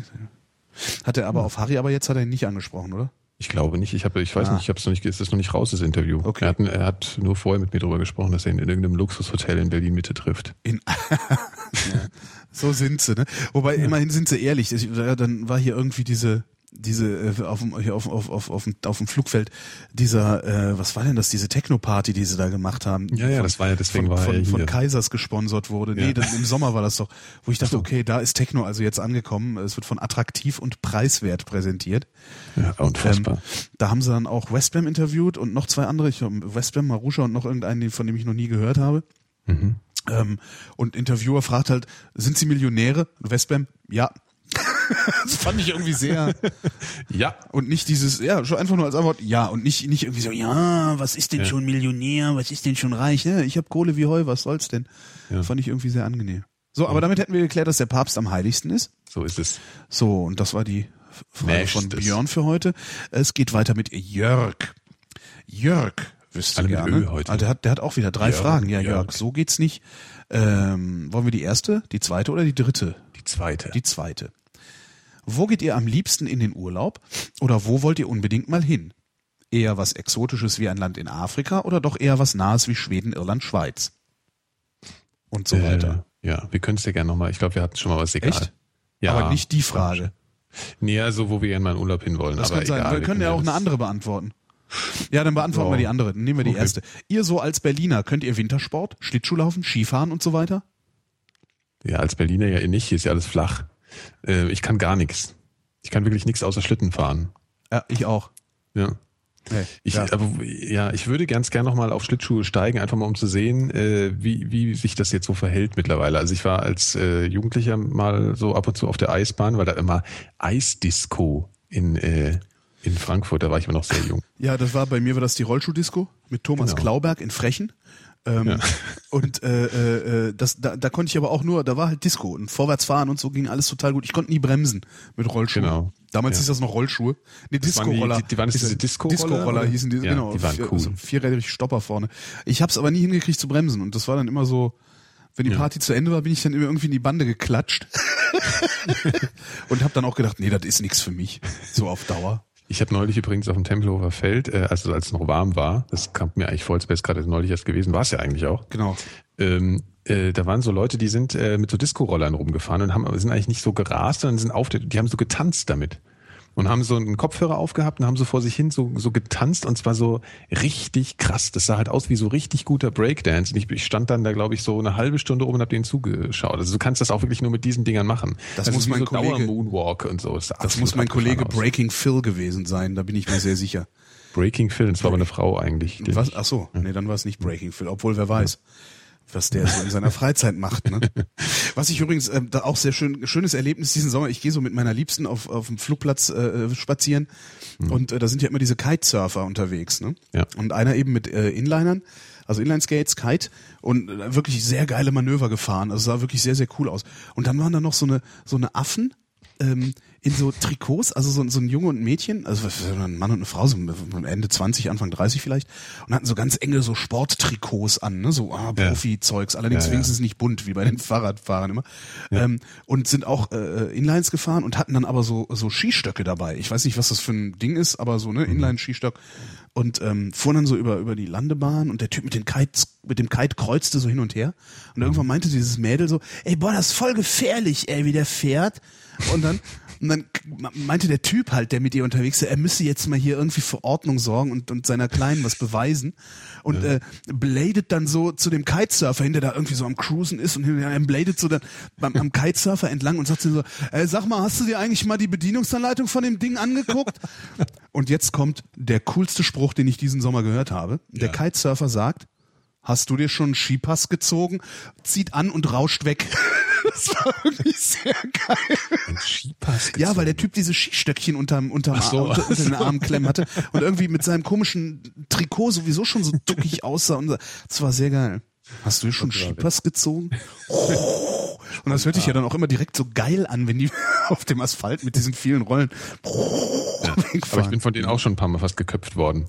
Hat er aber auf Harry aber jetzt hat er ihn nicht angesprochen, oder? Ich glaube nicht. Ich habe, ich weiß Ah. nicht. Ich habe es noch nicht. Ist das noch nicht raus das Interview? Okay. Er hat, er hat nur vorher mit mir darüber gesprochen, dass er ihn in irgendeinem Luxushotel in Berlin Mitte trifft. In So sind sie, ne? Wobei immerhin sind sie ehrlich. Das- ja, Dann war hier irgendwie diese diese äh, auf dem hier auf auf auf auf dem, auf dem Flugfeld dieser äh, was war denn das diese Techno Party die sie da gemacht haben Ja, ja, das war ja- deswegen von, war von, von hier. Kaisers gesponsert wurde nee Ja. dann, im Sommer war das doch wo ich dachte so. okay da ist Techno also jetzt angekommen es wird von attraktiv und preiswert präsentiert Ja, unfassbar. ähm, da haben sie dann auch Westbam interviewt und noch zwei andere, ich Westbam, Marusha und noch irgendeinen, von dem ich noch nie gehört habe. Mhm. Ähm, und Interviewer fragt halt, sind Sie Millionäre? Westbam, ja. das fand ich irgendwie sehr ja. und nicht dieses ja schon einfach nur als Antwort ja und nicht nicht irgendwie so ja was ist denn Ja. schon Millionär was ist denn schon reich ja, ich habe Kohle wie Heu was soll's denn Ja. fand ich irgendwie sehr angenehm so aber damit hätten wir geklärt dass der Papst am heiligsten ist So ist es. so, und das war die Frage Nächstes. von Björn für heute. Es geht weiter mit Jörg. Jörg, wüsste Alle mit gerne. Ö heute. Ah, der, hat, der hat auch wieder drei Jörg, Fragen. Ja, Jörg, Jörg. so geht's nicht. Ähm, wollen wir die erste, die zweite oder die dritte? Die zweite. Die zweite. Wo geht ihr am liebsten in den Urlaub oder wo wollt ihr unbedingt mal hin? Eher was Exotisches wie ein Land in Afrika oder doch eher was Nahes wie Schweden, Irland, Schweiz? Und so weiter. Äh, ja, wir können es ja gerne nochmal. Ich glaube, wir hatten schon mal was egal. Echt? Ja. Aber nicht die Frage. Nee, also wo wir gerne mal in Urlaub hinwollen. Das aber kann sein. egal, Wir können ja auch eine andere beantworten. Ja, dann beantworten Ja. wir die andere. Dann nehmen wir die Okay. erste. Ihr so als Berliner, könnt ihr Wintersport, Schlittschuhlaufen, Skifahren und so weiter? Ja, als Berliner ja eh nicht. Hier ist ja alles flach. Äh, ich kann gar nichts. Ich kann wirklich nichts außer Schlitten fahren. Ja, ich auch. Ja. Nee, Ich, ja. aber, ja, ich würde ganz gern nochmal auf Schlittschuhe steigen, einfach mal um zu sehen, äh, wie, wie sich das jetzt so verhält mittlerweile. Also ich war als äh, Jugendlicher mal so ab und zu auf der Eisbahn, weil da immer Eisdisco in, äh, in Frankfurt, da war ich immer noch sehr jung. ja, das war bei mir war das die Rollschuhdisco mit Thomas Genau. Klauberg in Frechen. Ähm, Ja. Und äh, äh, äh, das, da, da konnte ich aber auch nur, da war halt Disco und vorwärts fahren und so ging alles total gut. Ich konnte nie bremsen mit Rollschuhen. Genau. Damals Ja. hieß das noch Rollschuhe. Nee, Disco-Roller. die- die waren das diese Disco-Roller, Disco-Roller hießen die, Ja, genau. die waren vier, cool. So vierrädrig Stopper vorne. Ich habe es aber nie hingekriegt zu bremsen und das war dann immer so, wenn die Ja. Party zu Ende war, bin ich dann immer irgendwie in die Bande geklatscht. und habe dann auch gedacht, nee, das ist nichts für mich. So auf Dauer. Ich habe neulich übrigens auf dem Tempelhofer Feld, äh, also als es noch warm war, das kam mir eigentlich voll, als wäre es gerade neulich erst gewesen, war es ja eigentlich auch. Genau. Ähm, äh, da waren so Leute, die sind äh, mit so Disco-Rollern rumgefahren und haben, sind eigentlich nicht so gerast, sondern sind auf, der- die haben so getanzt damit. Und haben so einen Kopfhörer aufgehabt und haben so vor sich hin so, so getanzt und zwar so richtig krass. Das sah halt aus wie so richtig guter Breakdance. Und ich, ich stand dann da, glaube ich, so eine halbe Stunde oben und hab denen zugeschaut. Also du kannst das auch wirklich nur mit diesen Dingern machen. Das also muss mein so Kollege- Dauer-Moonwalk und so. Das, Das muss mein Kollege aus. Breaking Phil gewesen sein, da bin ich mir sehr sicher. Breaking Phil, das war aber eine Frau eigentlich. Was? Ach so, nee, dann war es nicht Breaking Phil, obwohl wer weiß, was der so in seiner Freizeit macht. Ne? Was ich übrigens äh, da auch sehr schön schönes Erlebnis diesen Sommer. Ich gehe so mit meiner Liebsten auf auf dem Flugplatz äh, spazieren und äh, da sind ja immer diese Kitesurfer unterwegs. Ne? Ja. Und einer eben mit äh, Inlinern. Also Inline-Skates, Kite und äh, wirklich sehr geile Manöver gefahren. Also sah wirklich sehr, sehr cool aus. Und dann waren da noch so eine, so eine Affen, ähm, in so Trikots, also so, so ein Junge und ein Mädchen, also ein Mann und eine Frau, so Ende 20, Anfang 30 vielleicht, und hatten so ganz enge so Sporttrikots an, ne? so ah, Ja. Profi-Zeugs, allerdings Ja, ja. wenigstens nicht bunt, wie bei den Fahrradfahrern immer. Ähm, und sind auch äh, Inlines gefahren und hatten dann aber so, so Skistöcke dabei. Ich weiß nicht, was das für ein Ding ist, aber so, Mhm. ne, Inline-Skistock. Und ähm, fuhren dann so über, über die Landebahn und der Typ mit, den Kites, mit dem Kite kreuzte so hin und her. Und Mhm. irgendwann meinte dieses Mädel so, ey, boah, das ist voll gefährlich, ey, wie der fährt. Und dann, und dann meinte der Typ halt, der mit ihr unterwegs ist, er müsse jetzt mal hier irgendwie für Ordnung sorgen und, und seiner Kleinen was beweisen. Und äh, bladet dann so zu dem Kitesurfer hin, der da irgendwie so am Cruisen ist und er bladet so dann beim, am Kitesurfer entlang und sagt so, äh, sag mal, hast du dir eigentlich mal die Bedienungsanleitung von dem Ding angeguckt? und jetzt kommt der coolste Spruch, den ich diesen Sommer gehört habe. Der Ja. Kitesurfer sagt, hast du dir schon einen Skipass gezogen? Zieht an und rauscht weg. Das war irgendwie sehr geil. Ein Skipass Ja, weil der Typ diese Skistöckchen unterm, unterm Ach so. Arm, unter, unter den Armen klemmen hatte und irgendwie mit seinem komischen Trikot sowieso schon so duckig aussah. Und das war sehr geil. Hast du dir schon Skipass gezogen? Und das hört sich ja dann auch immer direkt so geil an, wenn die auf dem Asphalt mit diesen vielen Rollen Aber ich bin von denen auch schon ein paar Mal fast geköpft worden.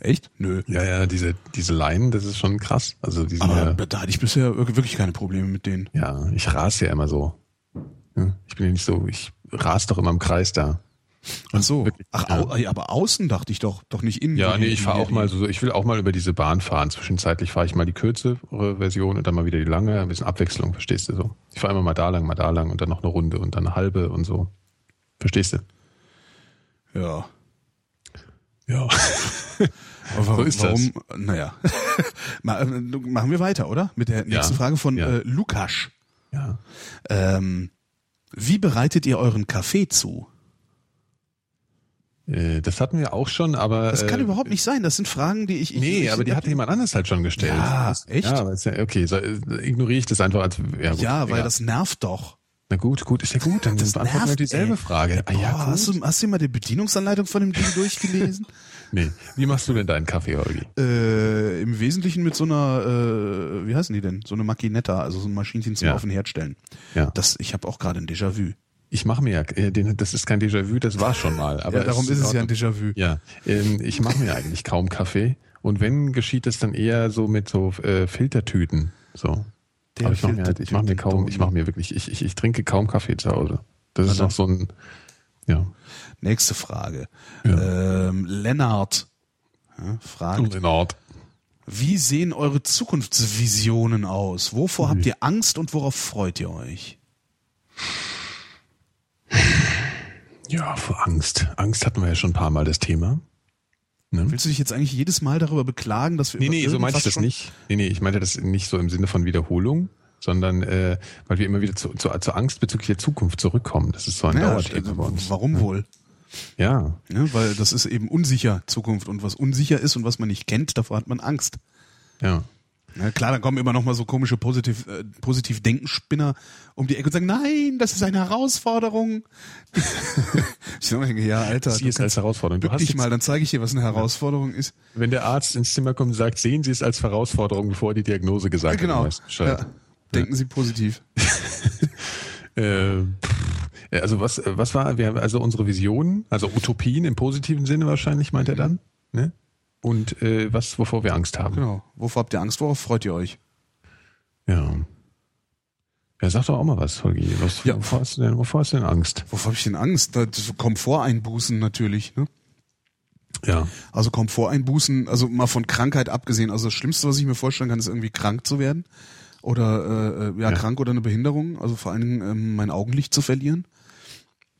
Echt? Nö. Ja, ja, diese, diese Leinen, das ist schon krass. Also die sind Aber ja, da hatte ich bisher wirklich keine Probleme mit denen. ja, ich rase ja immer so. Ja, ich bin ja nicht so, ich ras doch immer im Kreis da. Ach so. wirklich, Ach, ja. aber außen dachte ich doch, doch nicht innen. Ja, nee, ich fahre auch mal so, ich will auch mal über diese Bahn fahren. Zwischenzeitlich fahre ich mal die kürzere Version und dann mal wieder die lange, ein bisschen Abwechslung, verstehst du so? Ich fahre immer mal da lang, mal da lang und dann noch eine Runde und dann eine halbe und so. Verstehst du? Ja. Ja. Aber warum, So ist das. warum naja. Ma- äh, Machen wir weiter, oder? Mit der nächsten Ja. Frage von Ja. äh, Lukas. Ja. Ähm, wie bereitet ihr euren Kaffee zu? Äh, Das hatten wir auch schon, aber. Das kann äh, überhaupt nicht sein. Das sind Fragen, die ich. ich Nee, aber die hatte jemand anders halt schon gestellt. Ja, echt? Ja, okay, so, äh, ignoriere ich das einfach als ja, gut, Ja, weil egal. das nervt doch. Na gut, gut, ist ja gut, dann Das beantworten wir nervt, dieselbe ey. Frage. Ah, ja, Boah, hast, du, hast du mal die Bedienungsanleitung von dem Ding durchgelesen? Nee. Wie machst du denn deinen Kaffee, Holgi? äh, Im Wesentlichen mit so einer, äh, wie heißen die denn? So eine Macchinetta, also so ein Maschinchen zum Ja. Auf- und Herstellen. Ja. Das, ich habe auch gerade ein Déjà-vu. Ich mache mir ja, äh, den, das ist kein Déjà-vu, das war schon mal. Aber Ja, darum ist es ja ein. Déjà-vu. Ja, ähm, ich mache mir eigentlich kaum Kaffee. Und wenn, geschieht es dann eher so mit so äh, Filtertüten. So. Der Aber ich mache mir, halt, ich mach mir kaum, ich mache mir wirklich, ich, ich, ich trinke kaum Kaffee zu Hause. Das ist noch so ein, ja. Nächste Frage. Ja. Ähm, Lennart ja, fragt, Ort. wie sehen eure Zukunftsvisionen aus? Wovor habt ihr Angst und worauf freut ihr euch? Ja, vor Angst. Angst hatten wir ja schon ein paar Mal das Thema. Ne? Willst du dich jetzt eigentlich jedes Mal darüber beklagen, dass wir Nee, nee, so meinte ich das nicht. Nee, nee, ich meinte das nicht so im Sinne von Wiederholung, sondern äh, weil wir immer wieder zu, zu, zur Angst bezüglich der Zukunft zurückkommen. Das ist so ein Ja, Dauerthema bei uns. warum wohl? Ja, Ja, weil das ist eben unsicher, Zukunft. Und was unsicher ist und was man nicht kennt, davor hat man Angst. ja. Ja, klar, dann kommen immer noch mal so komische positiv, äh, positiv Denkenspinner um die Ecke und sagen, nein, das ist eine Herausforderung. ich denke, ja, Alter, Sie ist als Herausforderung. Du hast dich mal, dann zeige ich dir, was eine Herausforderung ist. wenn der Arzt ins Zimmer kommt und sagt, sehen Sie es als Herausforderung, bevor er die Diagnose gesagt hat. genau. du Bescheid. Ja. Denken Sie positiv. Äh, Also was, was war, wir haben also unsere Visionen, also Utopien im positiven Sinne wahrscheinlich, meint er dann, ne? Und äh, was, wovor wir Angst haben. Genau. Wovor habt ihr Angst? Worauf freut ihr euch? Ja. Ja, sag doch auch mal was, Holgi. Was, Ja. wovor, hast du denn, wovor hast du denn Angst? Wovor habe ich denn Angst? Da- so Komforteinbußen natürlich. Ne? Ja. Also Komforteinbußen, also mal von Krankheit abgesehen. Also das Schlimmste, was ich mir vorstellen kann, ist irgendwie krank zu werden. Oder äh, äh, ja, Ja. krank oder eine Behinderung. Also vor allen Dingen ähm, mein Augenlicht zu verlieren.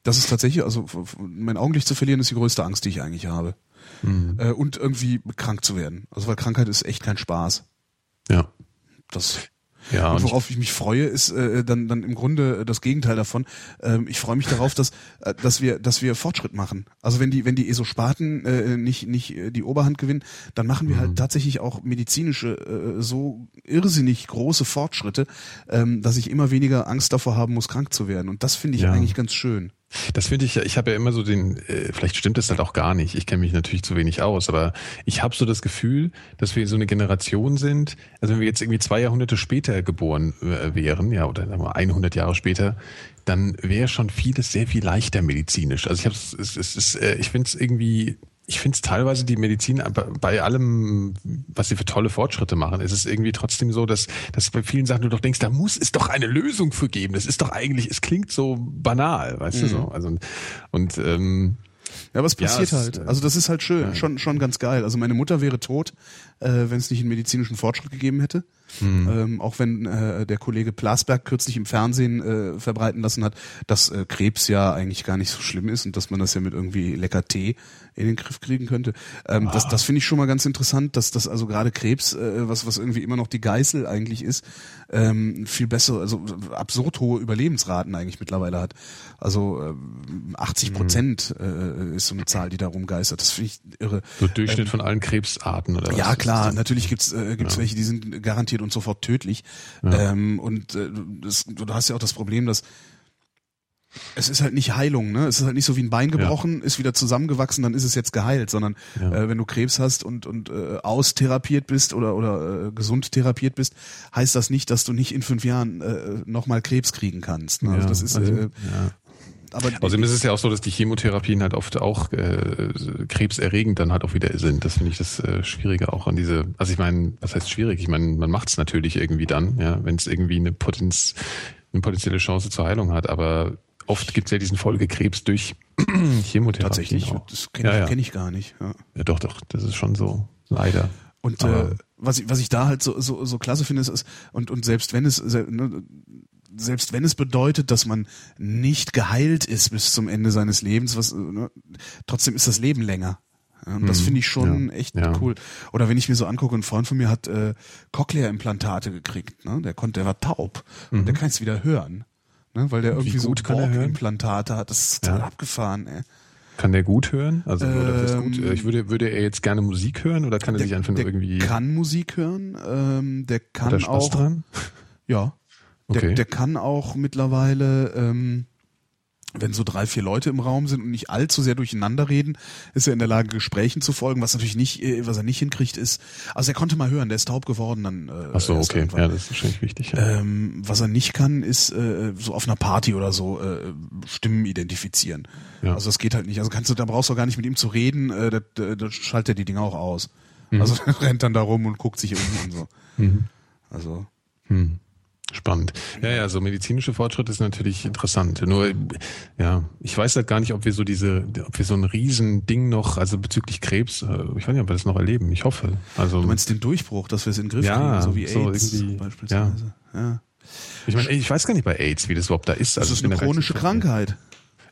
Das ist tatsächlich, also mein Augenlicht zu verlieren, ist die größte Angst, die ich eigentlich habe. Mhm. Äh, und irgendwie krank zu werden. Also weil Krankheit ist echt kein Spaß. Ja. Das Ja, und worauf ich mich freue, ist äh, dann dann im Grunde äh, das Gegenteil davon. Ähm, ich freue mich darauf, dass äh, dass wir dass wir Fortschritt machen. Also wenn die wenn die Esospaten äh, nicht nicht die Oberhand gewinnen, dann machen wir Mhm. halt tatsächlich auch medizinische äh, so irrsinnig große Fortschritte, ähm, dass ich immer weniger Angst davor haben muss, krank zu werden. Und das finde ich Ja. eigentlich ganz schön. Das finde ich, ich habe ja immer so den, äh, vielleicht stimmt das halt auch gar nicht, ich kenne mich natürlich zu wenig aus, aber ich habe so das Gefühl, dass wir so eine Generation sind, also wenn wir jetzt irgendwie zwei Jahrhunderte später geboren äh, wären, ja, oder sagen wir 100 Jahre später, dann wäre schon vieles sehr viel leichter medizinisch. Also ich habe es ist, äh, ich finde es irgendwie, ich finde es teilweise die Medizin aber bei allem, was sie für tolle Fortschritte machen, ist es irgendwie trotzdem so, dass, dass bei vielen Sachen du doch denkst, da muss es doch eine Lösung für geben. Das ist doch eigentlich, es klingt so banal, weißt du so. Also und ähm, Ja, aber es Ja, passiert es- halt. Also das ist halt schön, Ja. schon schon ganz geil. Also meine Mutter wäre tot, äh, wenn es nicht einen medizinischen Fortschritt gegeben hätte. Hm. Ähm, auch wenn äh, der Kollege Plasberg kürzlich im Fernsehen äh, verbreiten lassen hat, dass äh, Krebs ja eigentlich gar nicht so schlimm ist und dass man das ja mit irgendwie lecker Tee in den Griff kriegen könnte. Ähm, Das, das finde ich schon mal ganz interessant, dass das also gerade Krebs, äh, was was irgendwie immer noch die Geißel eigentlich ist, ähm, viel besser, also absurd hohe Überlebensraten eigentlich mittlerweile hat. Also ähm, 80 Prozent äh, ist so eine Zahl, die da rumgeistert. Das finde ich irre. so Durchschnitt von allen Krebsarten oder was? Ja, klar, natürlich gibt's äh, gibt's welche, die sind garantiert und sofort tödlich. Ähm, und äh, das, du hast ja auch das Problem, dass es ist halt nicht Heilung, ne? Es ist halt nicht so wie ein Bein gebrochen, ist wieder zusammengewachsen, dann ist es jetzt geheilt, sondern Ja. äh, wenn du Krebs hast und und äh, austherapiert bist oder oder äh, gesund therapiert bist, heißt das nicht, dass du nicht in fünf Jahren äh, nochmal Krebs kriegen kannst. Ne? Also Ja, das ist also, äh, ja. Aber Außerdem ist es ja auch so, dass die Chemotherapien halt oft auch äh, krebserregend dann halt auch wieder sind. Das finde ich das äh, Schwierige auch an diese, also ich meine, was heißt schwierig? Ich meine, man macht es natürlich irgendwie dann, ja, wenn es irgendwie eine, Potenz, eine potenzielle Chance zur Heilung hat, aber oft gibt es ja diesen Folgekrebs durch Chemotherapie. tatsächlich, Auch. das kenne ich, ja. kenn ich gar nicht. Ja. ja, doch, doch, das ist schon so, leider. Und Aber- äh, was ich was ich da halt so so, so klasse finde ist, ist und und selbst wenn es ne, selbst wenn es bedeutet, dass man nicht geheilt ist bis zum Ende seines Lebens, was äh, ne, trotzdem ist das Leben länger. Und das Mhm. finde ich schon Ja. echt Ja. cool. Oder wenn ich mir so angucke, ein Freund von mir hat äh, Cochlea-Implantate gekriegt. Ne? Der konnte, der war taub und der kann jetzt wieder hören, ne? weil der irgendwie so Mhm. gut kann er hören? Implantate hat. Das ist total Ja. abgefahren. Ey. Kann der gut hören? Also Ähm, gut. Ich würde, würde er jetzt gerne Musik hören oder kann er sich einfach nur der irgendwie kann Musik hören, ähm, der kann hat er Spaß auch dran? Ja. Der, Okay. der kann auch mittlerweile, ähm, wenn so drei, vier Leute im Raum sind und nicht allzu sehr durcheinander reden, ist er in der Lage, Gesprächen zu folgen. Was natürlich nicht, äh, was er nicht hinkriegt, ist, also er konnte mal hören, der ist taub geworden dann. Äh, Ach so, okay. Ja, das ist wahrscheinlich wichtig. Ja. Ähm, was er nicht kann, ist äh, so auf einer Party oder so äh, Stimmen identifizieren. Ja. Also das geht halt nicht. Also kannst du, da brauchst du auch gar nicht mit ihm zu reden, äh, da, da, da schaltet er die Dinger auch aus. Mhm. Also rennt dann da rum und guckt sich um und so. Mhm. Also Hm. Spannend. Ja, ja, so medizinische Fortschritt ist natürlich interessant. Nur, ja, ich weiß halt gar nicht, ob wir so diese, ob wir so ein Riesending noch, also bezüglich Krebs, äh, ich weiß nicht, ob wir das noch erleben. Ich hoffe. Also, Du meinst den Durchbruch, dass wir es in den Griff Ja, kriegen, so wie so AIDS irgendwie, beispielsweise. Ja. ich meine, ich weiß gar nicht bei AIDS, wie das überhaupt da ist. Das Also ist eine chronische Krankheit.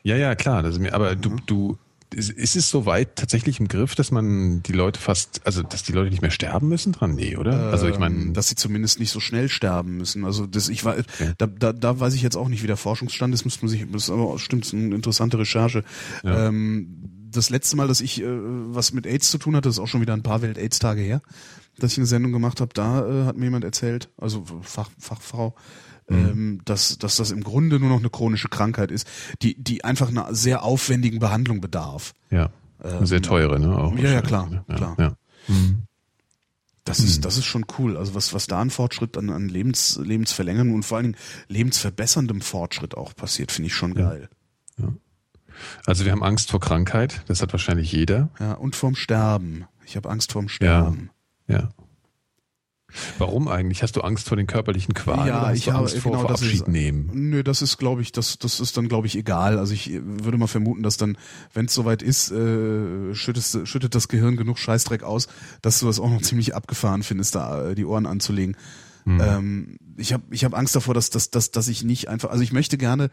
Ja, ja, klar. Das ist mir, aber du, du, ist, ist es soweit tatsächlich im Griff, dass man die Leute fast, also dass die Leute nicht mehr sterben müssen dran? Nee, oder? also ich Ähm, meine, dass sie zumindest nicht so schnell sterben müssen. Also das, ich war, da, da, da weiß ich jetzt auch nicht, wie der Forschungsstand ist. Müsste man sich, das ist aber stimmt, ist eine interessante Recherche. Ja. Ähm, das letzte Mal, dass ich äh, was mit AIDS zu tun hatte, ist auch schon wieder ein paar Welt-AIDS-Tage her, dass ich eine Sendung gemacht habe. Da äh, hat mir jemand erzählt, also Fach, Fachfrau, ähm, dass, dass das im Grunde nur noch eine chronische Krankheit ist, die, die einfach einer sehr aufwendigen Behandlung bedarf. ja, eine sehr teure, ne? Auch ähm, ja, ja, klar, ne? Ja, klar. Ja. Das ist, das ist schon cool. Also was, was da an Fortschritt, an, an Lebens, Lebensverlängerung und vor allen Dingen lebensverbesserndem Fortschritt auch passiert, finde ich schon geil. Also wir haben Angst vor Krankheit, das hat wahrscheinlich jeder. Ja, und vorm Sterben. Ich habe Angst vorm Sterben. Ja. Warum eigentlich? Hast du Angst vor den körperlichen Qualen? Ja, oder ich habe Angst vor, genau vor Abschied ist, nehmen. Nö, das ist, glaube ich, das, das ist dann, glaube ich, egal. Also ich würde mal vermuten, dass dann, wenn es soweit ist, äh, schüttest, schüttet das Gehirn genug Scheißdreck aus, dass du das auch noch ziemlich abgefahren findest, da äh, die Ohren anzulegen. Hm. Ähm, ich habe ich hab Angst davor, dass, dass, dass, dass ich nicht einfach, also ich möchte gerne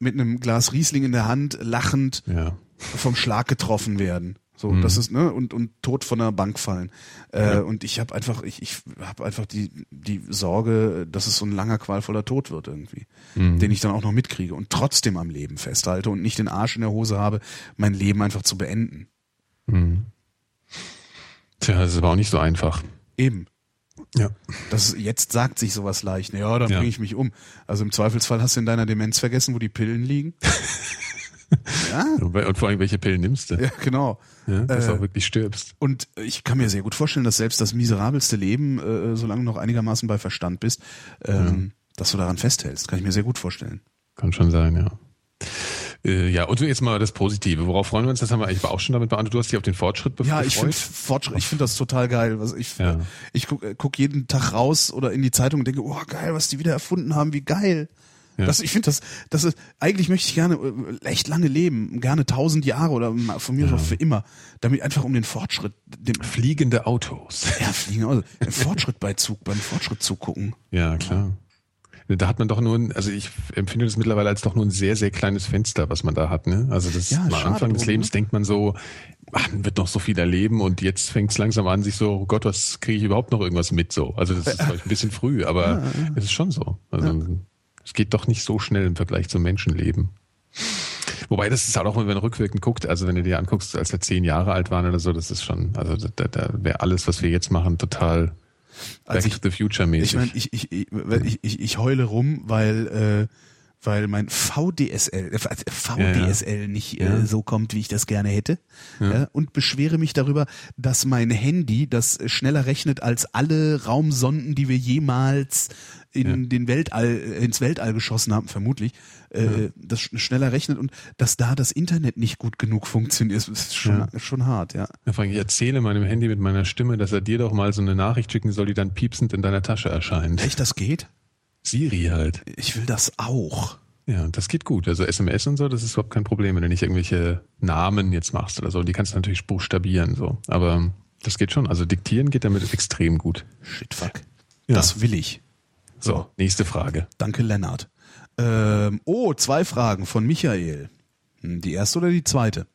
mit einem Glas Riesling in der Hand lachend Ja. vom Schlag getroffen werden. So, Mhm. das ist, ne, und, und tot von der Bank fallen. Äh, Ja. Und ich habe einfach, ich, ich habe einfach die, die Sorge, dass es so ein langer, qualvoller Tod wird irgendwie, Mhm. den ich dann auch noch mitkriege und trotzdem am Leben festhalte und nicht den Arsch in der Hose habe, mein Leben einfach zu beenden. Mhm. Tja, das ist aber auch nicht so einfach. Eben. Ja. Das, jetzt sagt sich sowas leicht. Ja, dann Ja. bringe ich mich um. Also im Zweifelsfall hast du in deiner Demenz vergessen, wo die Pillen liegen. ja, Und vor allem, welche Pillen nimmst du? ja, genau. Ja, dass du Äh, auch wirklich stirbst. Und ich kann mir sehr gut vorstellen, dass selbst das miserabelste Leben, äh, solange du noch einigermaßen bei Verstand bist, ähm, dass du daran festhältst. Kann ich mir sehr gut vorstellen. Kann schon sein, ja. Äh, ja, und jetzt mal das Positive. Worauf freuen wir uns? Das haben wir eigentlich auch schon damit beantwortet. Du hast dich auf den Fortschritt bef- Ja, ich finde. Fortschritt, ich finde das total geil. Was ich Ja. ich guck, äh, guck jeden Tag raus oder in die Zeitung und denke, oh geil, was die wieder erfunden haben, wie geil. Ja. Das, ich finde das, das ist, eigentlich möchte ich gerne äh, echt lange leben, gerne tausend Jahre oder von mir aus auch für immer, damit einfach um den Fortschritt, dem Fliegende Autos. ja, fliegen, also, den Fortschritt bei Zug, beim Fortschritt zugucken. Ja, klar. Da hat man doch nur, ein, also ich empfinde das mittlerweile als doch nur ein sehr, sehr kleines Fenster, was man da hat. Ne? Also das Ja, am Anfang des Lebens ne? denkt man so, ach, man wird noch so viel erleben und jetzt fängt es langsam an, sich so, oh Gott, was kriege ich überhaupt noch irgendwas mit so? Also das ist vielleicht ein bisschen früh, aber es ist schon so. Also es geht doch nicht so schnell im Vergleich zum Menschenleben. Wobei das ist halt auch, wenn man rückwirkend guckt, also wenn du dir anguckst, als wir zehn Jahre alt waren oder so, das ist schon, also da, da wäre alles, was wir jetzt machen, total Back Als ich- to the Future mäßig. Ich meine, ich, ich, ich, ich, ich, ich heule rum, weil, äh, weil mein VDSL, äh, VDSL nicht äh, Ja. so kommt, wie ich das gerne hätte. Ja. und beschwere mich darüber, dass mein Handy, das schneller rechnet als alle Raumsonden, die wir jemals in den Weltall, äh, ins Weltall geschossen haben, vermutlich, äh, das sch- schneller rechnet und dass da das Internet nicht gut genug funktioniert. Das ist schon, schon hart, ja. Ja, Ich erzähle meinem Handy mit meiner Stimme, dass er dir doch mal so eine Nachricht schicken soll, die dann piepsend in deiner Tasche erscheint. Echt, das geht? Siri halt. Ich will das auch. Ja, das geht gut. Also SMS und so, das ist überhaupt kein Problem, wenn du nicht irgendwelche Namen jetzt machst oder so. Die kannst du natürlich buchstabieren so. Aber das geht schon. Also diktieren geht damit extrem gut. Shit, fuck. Ja. Das will ich. So, nächste Frage. Danke, Lennart. Ähm, oh, zwei Fragen von Michael. Hm, Die erste oder die zweite?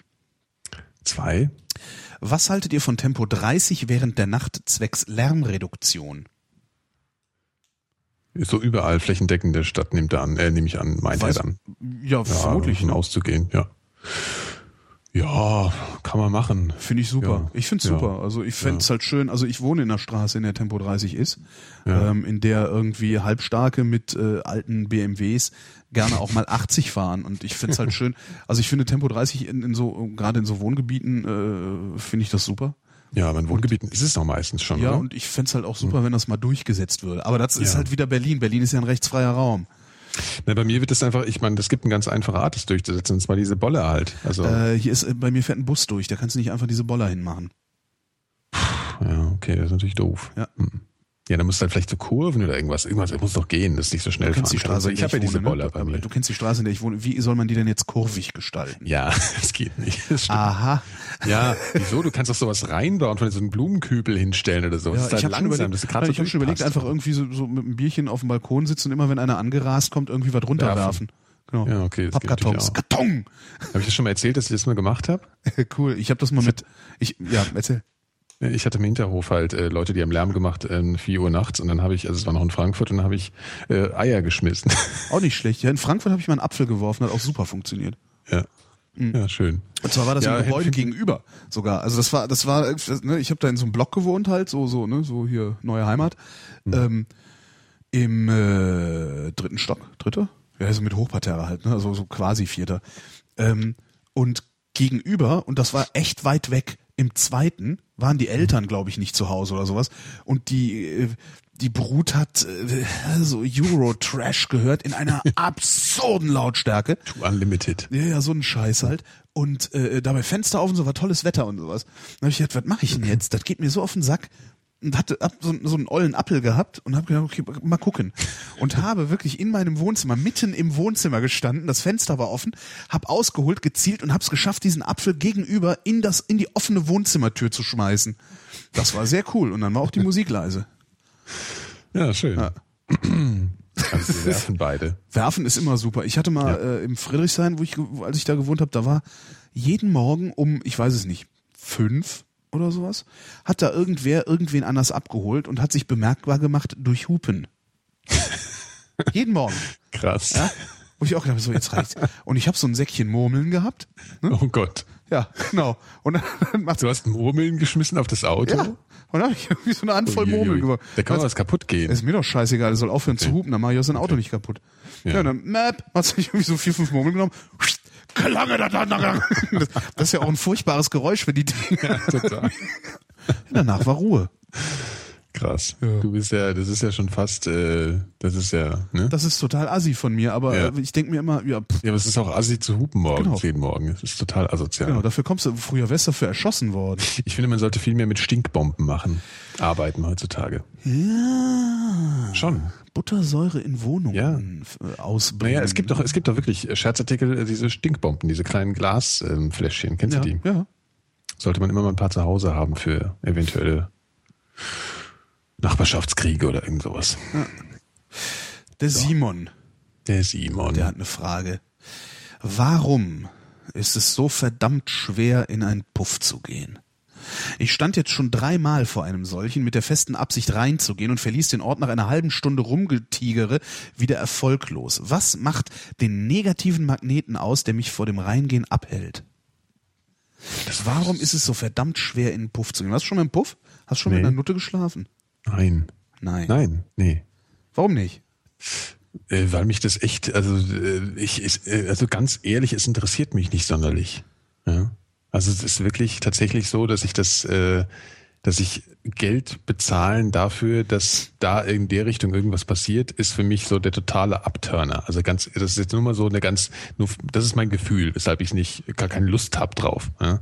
Zwei. Was haltet ihr von Tempo 30 während der Nacht zwecks Lärmreduktion? So überall flächendeckende Stadt nimmt er an, äh, nehme ich an, meint Weiß- er dann. Ja, Ja, vermutlich. davon Ne? auszugehen, ja. Ja, kann man machen. Finde ich super. Ja. Ich finde es Ja. super. Also ich fände es halt schön. Also ich wohne in einer Straße, in der Tempo 30 ist, Ja. ähm, in der irgendwie Halbstarke mit äh, alten BMWs gerne auch mal 80 fahren. Und ich finde es halt schön. Also ich finde Tempo 30 in, in so, gerade in so Wohngebieten, äh, finde ich das super. Ja, aber in Wohngebieten ist es noch meistens schon, Ja, oder? und ich fänd's halt auch super, wenn das mal durchgesetzt würde. Aber das ist Ja. halt wieder Berlin. Berlin ist ja ein rechtsfreier Raum. Na, bei mir wird es einfach, ich meine, das gibt eine ganz einfache Art, das durchzusetzen, und zwar diese Bolle halt. Also, Äh, hier ist, bei mir fährt ein Bus durch, da kannst du nicht einfach diese Boller hinmachen. ja, okay, das ist natürlich doof. Ja. Hm. Ja, dann musst du halt vielleicht so Kurven oder irgendwas. Irgendwas muss doch gehen, das ist nicht so schnell Du kennst die fahren kann. Straße, Also ich habe ja diese wohne, Boller ne? bei mir. Du kennst die Straße, in der ich wohne. Wie soll man die denn jetzt kurvig gestalten? Ja, das geht nicht. Das. Aha. Ja, wieso? Du kannst doch sowas reinbauen, von so einen Blumenkübel hinstellen oder so. Ja, das ist ich halt habe schon langsam, überlegt, dass du gerade so ich hab schon überlegt, einfach irgendwie so, so mit einem Bierchen auf dem Balkon sitzen und immer, wenn einer angerast kommt, irgendwie was runterwerfen. Genau. Ja, okay, das geht Pappkartons. Karton! Habe ich das schon mal erzählt, dass ich das mal gemacht habe? cool. Ich habe das mal mit. Ich, ja, erzähl. Ich hatte im Hinterhof halt äh, Leute, die haben Lärm gemacht, ähm, 4 Uhr nachts und dann habe ich, also es war noch in Frankfurt und dann habe ich äh, Eier geschmissen. Auch nicht schlecht. Ja, in Frankfurt habe ich mal einen Apfel geworfen, hat auch super funktioniert. ja. ja, schön. Und zwar war das Ja, im Gebäude gegenüber sogar. Also das war, das war, ne, ich habe da in so einem Block gewohnt halt, so, so, ne, so hier neue Heimat. Ähm, Im äh, dritten Stock, dritter? Ja, also mit Hochparterre halt, ne? Also so quasi vierter. Ähm, und gegenüber, und das war echt weit weg, im zweiten waren die Eltern, glaube ich, nicht zu Hause oder sowas. Und die, äh, die Brut hat äh, so Euro-Trash gehört in einer absurden Lautstärke. To Unlimited. Ja, ja, so ein Scheiß halt. Und äh, dabei Fenster auf und so war tolles Wetter und sowas. Dann habe ich gedacht, was mache ich denn jetzt? Das geht mir so auf den Sack. Und hatte hab so, so einen ollen Appel gehabt und habe gedacht, okay, mal gucken. Und habe wirklich in meinem Wohnzimmer, mitten im Wohnzimmer gestanden, das Fenster war offen, hab ausgeholt, gezielt und hab's geschafft, diesen Apfel gegenüber in das in die offene Wohnzimmertür zu schmeißen. Das war sehr cool. Und dann war auch die Musik leise. Ja, schön. Ja. Also wir werfen beide. Werfen ist immer super. Ich hatte mal äh, im Friedrichshain, wo ich, als ich da gewohnt habe, da war jeden Morgen um, ich weiß es nicht, fünf oder sowas, hat da irgendwer irgendwen anders abgeholt und hat sich bemerkbar gemacht durch Hupen. jeden Morgen. Krass. Ja? Wo ich auch gedacht habe, so jetzt reicht's. Und ich habe so ein Säckchen Murmeln gehabt. Oh Gott. Ja, genau. Und dann macht's Du hast Murmeln geschmissen auf das Auto? ja. Und dann habe ich irgendwie so eine Handvoll Uiuiui. Murmeln gemacht. Da kann Also, was kaputt gehen. ist mir doch scheißegal, er soll aufhören zu hupen, dann mache ich auch sein Auto nicht kaputt. Ja, Ja. und dann Map, hat sich irgendwie so vier, fünf Murmeln genommen. Gelange da, da, da, da. Das ist ja auch ein furchtbares Geräusch für die Dinge. Total. Danach war Ruhe. Krass. Ja. Du bist ja, das ist ja schon fast, äh, das ist ja, ne? Das ist total assi von mir, aber Ja. ich denke mir immer, ja, pff, Ja, aber es ist auch assi zu hupen morgens, Genau. jeden Morgen. Es ist total asozial. genau, dafür kommst du, früher wärst du dafür erschossen worden. Ich finde, man sollte viel mehr mit Stinkbomben machen. Arbeiten heutzutage. Ja. Schon. Buttersäure in Wohnungen Ja. äh, ausbringen. Naja, es gibt doch, es gibt doch wirklich äh, Scherzartikel, äh, diese Stinkbomben, diese kleinen Glasfläschchen. Kennst ja, du die? ja. Sollte man immer mal ein paar zu Hause haben für eventuelle Nachbarschaftskriege oder irgend sowas. Der Simon, Der Simon. der hat eine Frage. Warum ist es so verdammt schwer, in einen Puff zu gehen? Ich stand jetzt schon dreimal vor einem solchen mit der festen Absicht reinzugehen und verließ den Ort nach einer halben Stunde rumgetigere wieder erfolglos. Was macht den negativen Magneten aus, der mich vor dem Reingehen abhält? Warum ist es so verdammt schwer, in einen Puff zu gehen? Warst du schon mal im Puff? Hast du schon mit Nee. einer Nutte geschlafen? Nein. Nein. Nein, nee. Warum nicht? Äh, weil mich das echt, also äh, ich, ist, äh, also ganz ehrlich, es interessiert mich nicht sonderlich. Ja? Also es ist wirklich tatsächlich so, dass ich das, äh, dass ich Geld bezahlen dafür, dass da in der Richtung irgendwas passiert, ist für mich so der totale Abturner. Also ganz, das ist jetzt nur mal so eine ganz, nur, das ist mein Gefühl, weshalb ich nicht gar keine Lust hab drauf. Ja?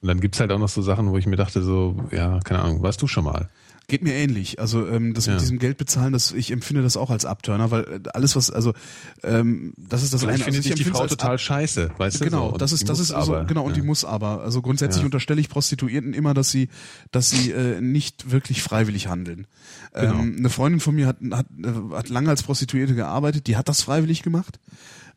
Und dann gibt's halt auch noch so Sachen, wo ich mir dachte, so, ja, keine Ahnung, warst du schon mal? Geht mir ähnlich. Also ähm, das Ja. mit diesem Geld bezahlen, das ich empfinde das auch als Abturner, weil äh, alles was also ähm, das ist das Vielleicht eine. findet also sich die Frau total scheiße, weißt du? Genau, so. Das die ist das ist also aber, genau und die ja. muss aber also grundsätzlich Ja. unterstelle ich Prostituierten immer, dass sie dass sie äh, nicht wirklich freiwillig handeln. Genau. Ähm, eine Freundin von mir hat hat hat lange als Prostituierte gearbeitet, die hat das freiwillig gemacht.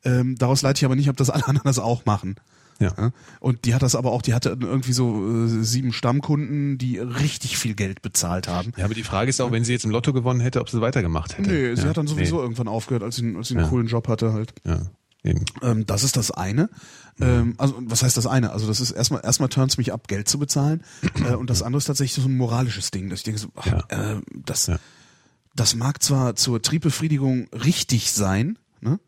Ähm, daraus leite ich aber nicht, ob das alle anderen das auch machen. Ja. Und die hat das aber auch, die hatte irgendwie so äh, sieben Stammkunden, die richtig viel Geld bezahlt haben. Ja, aber die Frage ist auch, wenn sie jetzt im Lotto gewonnen hätte, ob sie weitergemacht hätte. Nee, sie ja, hat dann sowieso irgendwann aufgehört, als sie, als sie einen Ja. coolen Job hatte halt. Nee, ja, eben. Ähm, das ist das eine. Ähm, also was heißt das eine? Also das ist erstmal erstmal turns mich ab, Geld zu bezahlen. äh, und das andere ist tatsächlich so ein moralisches Ding, dass ich denke, so, ach, Ja. äh, das, Ja. das mag zwar zur Triebbefriedigung richtig sein, ne?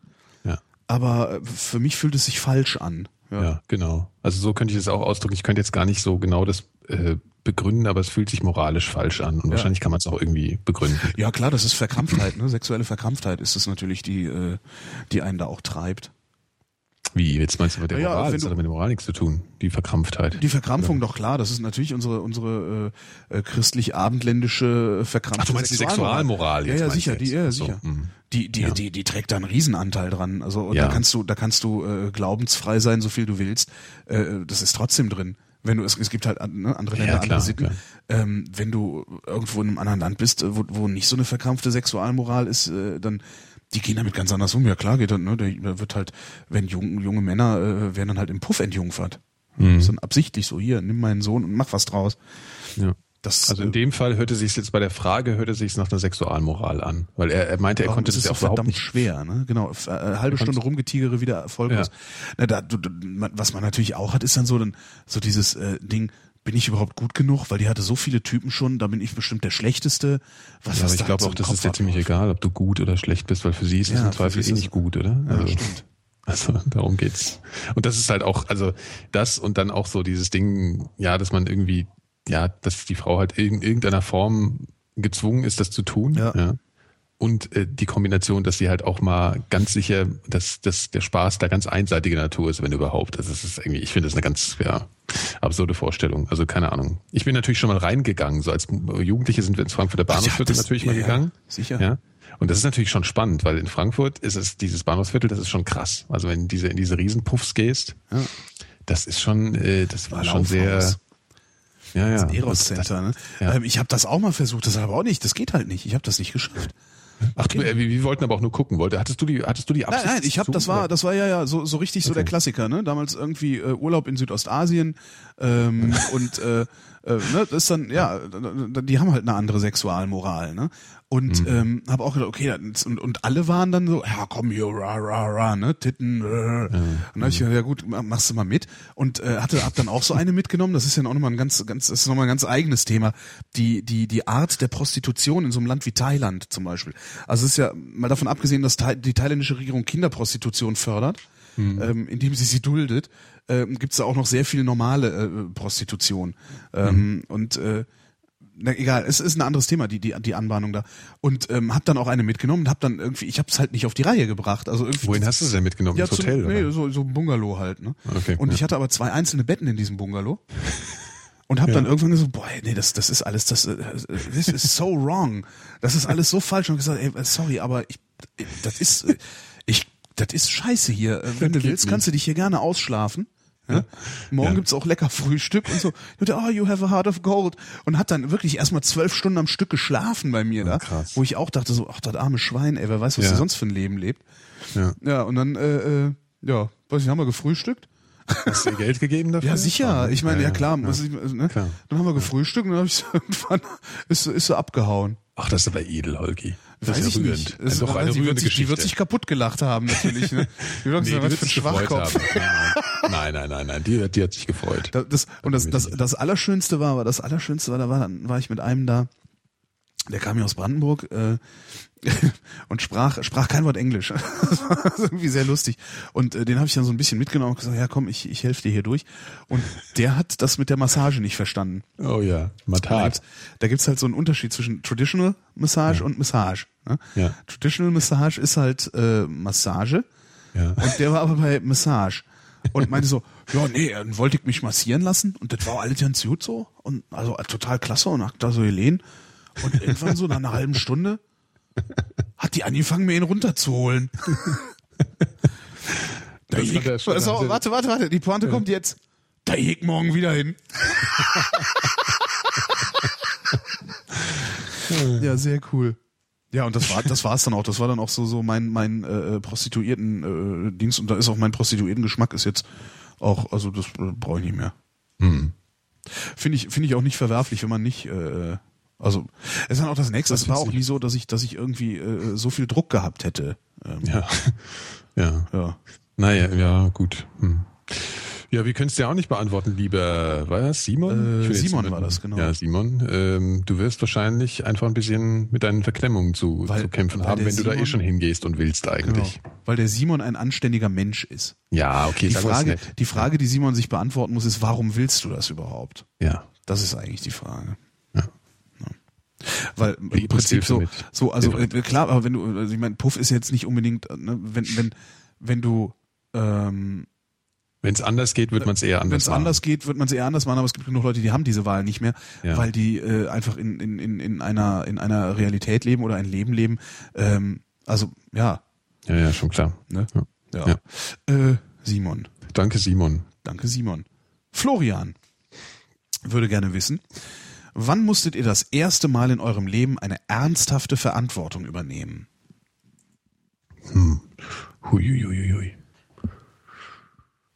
Ja. aber äh, für mich fühlt es sich falsch an. Ja. genau. Also so könnte ich das auch ausdrücken. Ich könnte jetzt gar nicht so genau das äh, begründen, aber es fühlt sich moralisch falsch an. Und wahrscheinlich kann man es auch irgendwie begründen. Ja klar, das ist Verkrampftheit, ne? Sexuelle Verkrampftheit ist es natürlich, die, äh, die einen da auch treibt. Wie, jetzt meinst du mit der Ja, Moral? wenn Das hat mit der Moral nichts zu tun. Die Verkrampftheit. Die Verkrampfung doch klar, das ist natürlich unsere unsere äh, äh, christlich-abendländische verkrampfte Ach, du meinst die Sexualmoral Ja, jetzt, ja, meinst sicher, die, ja, Ach so, sicher. hm. Die, die, Ja. die, die trägt da einen Riesenanteil dran. Also Ja. da kannst du, da kannst du äh, glaubensfrei sein, so viel du willst. Äh, das ist trotzdem drin. Wenn du es, es gibt halt ne, andere Länder, Ja, andere klar, Sitten. klar. Ähm, wenn du irgendwo in einem anderen Land bist, äh, wo, wo nicht so eine verkrampfte Sexualmoral ist, äh, dann die gehen damit ganz anders um. Ja klar geht dann, ne? Da wird halt, wenn jung, junge Männer äh, werden dann halt im Puff entjungfert. Mhm. Das ist dann absichtlich so, hier, nimm meinen Sohn und mach was draus. Ja. Das, Also in äh, dem Fall hörte sich jetzt bei der Frage hörte sich nach einer Sexualmoral an, weil er, er meinte, er konnte das es ja auch verdammt nicht. schwer, ne? Genau, f- äh, halbe Stunde rumgetigere wieder erfolglos. Na, da, du, du, was man natürlich auch hat, ist dann so dann so dieses äh, Ding, bin ich überhaupt gut genug? Weil die hatte so viele Typen schon, da bin ich bestimmt der Schlechteste. Was, Ja, aber ich da glaube so auch, das Kopf ist dir ziemlich egal, ob du gut oder schlecht bist, weil für sie ist es Ja, im Zweifel eh nicht gut, oder? Ja, Also, stimmt. also darum geht's. Und das ist halt auch, also das und dann auch so dieses Ding, ja, dass man irgendwie, ja, dass die Frau halt in irgendeiner Form gezwungen ist, das zu tun. Ja. ja. Und äh, die Kombination, dass sie halt auch mal ganz sicher, dass, dass der Spaß da ganz einseitige Natur ist, wenn überhaupt. Also es ist irgendwie, ich finde das eine ganz ja, absurde Vorstellung. Also keine Ahnung. Ich bin natürlich schon mal reingegangen. So als Jugendliche sind wir ins Frankfurter Bahnhofsviertel das- natürlich mal ja, ja, gegangen. sicher. Ja. Und das ist natürlich schon spannend, weil in Frankfurt ist es dieses Bahnhofsviertel, das ist schon krass. Also wenn diese in diese Riesenpuffs gehst, Ja. das ist schon, äh, das war schon sehr. Ja, ja. Eros Center, ne? ja. Ähm, ich habe das auch mal versucht, das aber auch nicht. Das geht halt nicht. Ich habe das nicht geschafft. Ach, du, äh, wir, wir wollten aber auch nur gucken. Wollte, hattest du die, hattest du die Nein, Absicht? nein, ich habe das war das war ja ja so so richtig so der Klassiker, ne? Damals irgendwie äh, Urlaub in Südostasien ähm, und äh, äh, ne, das ist dann ja, die haben halt eine andere Sexualmoral, ne? Und Mhm. ähm, habe auch gedacht, okay, das- und, und alle waren dann so, ja komm hier, ra ra ra, ne, Titten. Äh. Und dann habe ich gedacht, ja gut, ma- machst du mal mit und äh, hatte hab dann auch so eine mitgenommen. Das ist ja auch nochmal ein ganz ganz das ist noch mal ein ganz eigenes Thema. Die die die Art der Prostitution in so einem Land wie Thailand zum Beispiel. Also es ist ja mal davon abgesehen, dass die thailändische Regierung Kinderprostitution fördert, ähm, indem sie sie duldet, ähm, gibt es da auch noch sehr viel normale äh, Prostitution. Ähm, Und äh, na, egal, es ist ein anderes Thema, die, die, die Anbahnung da. Und ähm, hab dann auch eine mitgenommen und hab dann irgendwie, ich hab's halt nicht auf die Reihe gebracht. Also irgendwie. Wohin hast du sie denn mitgenommen? Ja, Ins zum, Hotel? nee, oder? so, so ein Bungalow halt, ne? Okay, und ja. ich hatte aber zwei einzelne Betten in diesem Bungalow. Und hab dann irgendwann gesagt, boah, nee, das, das ist alles, das, äh, this is so wrong. Das ist alles so falsch. Und gesagt, ey, sorry, aber ich, das ist, äh, ich, das ist scheiße hier. Äh, Wenn du geht willst, nicht. kannst du dich hier gerne ausschlafen. Ja? Morgen Ja. gibt's auch lecker Frühstück und so. Und der, Oh, you have a heart of gold. Und hat dann wirklich erstmal zwölf Stunden am Stück geschlafen bei mir da. krass. Wo ich auch dachte so, ach, das arme Schwein, ey, wer weiß, was Ja. der sonst für ein Leben lebt. Ja. Ja, und dann, äh, äh, ja, weiß ich, haben wir gefrühstückt. Hast du ihr Geld gegeben dafür? Ja, sicher. Ich meine, ja, klar. muss ich, ne? Klar. Dann haben wir gefrühstückt und dann hab ich irgendwann ist, so- ist so abgehauen. Ach, das ist aber edel, Holgi. Das Weiß ist ich ja nicht. rührend. Das ist, Doch eine die, wird rührende sich, die wird Geschichte. sich kaputt gelacht haben, natürlich. Ne? Die wird Nee, die wird sich gefreut Schwachkopf. haben. Nein, nein, nein, nein. Die, die hat sich gefreut. Da- Das, und das, das, das Allerschönste war, aber das Allerschönste war, da war, war ich mit einem da, der kam hier aus Brandenburg äh, und sprach, sprach kein Wort Englisch. Das war irgendwie sehr lustig. Und äh, den habe ich dann so ein bisschen mitgenommen und gesagt, ja komm, ich, ich helfe dir hier durch. Und der hat das mit der Massage nicht verstanden. Oh ja, Da Matat. da gibt's halt so einen Unterschied zwischen Traditional Massage und Massage. Ne? Ja. Traditional Massage ist halt äh, Massage Ja. und der war aber bei Massage und meinte so, ja nee, dann wollte ich mich massieren lassen und das war alles ganz gut so und also total klasse und hat da so gelehnt und irgendwann so nach einer halben Stunde hat die angefangen, mir ihn runterzuholen. Da ich, also- warte, warte, warte, die Pointe kommt jetzt. Da ich morgen wieder hin. ja, sehr cool. Ja, und das war das war's dann auch. Das war dann auch so so mein mein äh, Prostituierten äh, Dienst und da ist auch mein Prostituierten Geschmack ist jetzt auch also das äh, brauche ich nicht mehr. Hm. Finde ich finde ich auch nicht verwerflich, wenn man nicht äh, also es ist dann auch das nächste. Es war auch nie so, dass ich dass ich irgendwie äh, so viel Druck gehabt hätte. Ähm, Ja. Ja. ja. Naja, ja, gut. Hm. Ja, wir können es dir auch nicht beantworten, lieber, war das Simon? Äh, Simon war das, genau. Ja, Simon. Ähm, du wirst wahrscheinlich einfach ein bisschen mit deinen Verklemmungen zu, Weil- zu kämpfen haben, wenn du da eh Simon- schon hingehst und willst Genau. eigentlich. Weil der Simon ein anständiger Mensch ist. Ja, okay, Die Frage, die Frage, die Simon sich beantworten muss, ist, warum willst du das überhaupt? Ja. Das ist eigentlich die Frage. Ja. Ja. Weil im Prinzip so, so also äh, klar, aber wenn du, also ich meine, Puff ist jetzt nicht unbedingt, äh, ne, wenn wenn wenn du ähm, Wenn es anders geht, wird man es eher wenn anders es machen. anders geht, wird man es eher anders machen, aber es gibt genug Leute, die haben diese Wahl nicht mehr, Ja. weil die äh, einfach in, in, in, in einer in einer Realität leben oder ein Leben leben. Ähm, also ja, Ja, ja, schon klar. ne? Ja. Ja. Äh, Simon. Danke, Simon. Danke, Simon. Florian würde gerne wissen, wann musstet ihr das erste Mal in eurem Leben eine ernsthafte Verantwortung übernehmen? Huiuiuiui.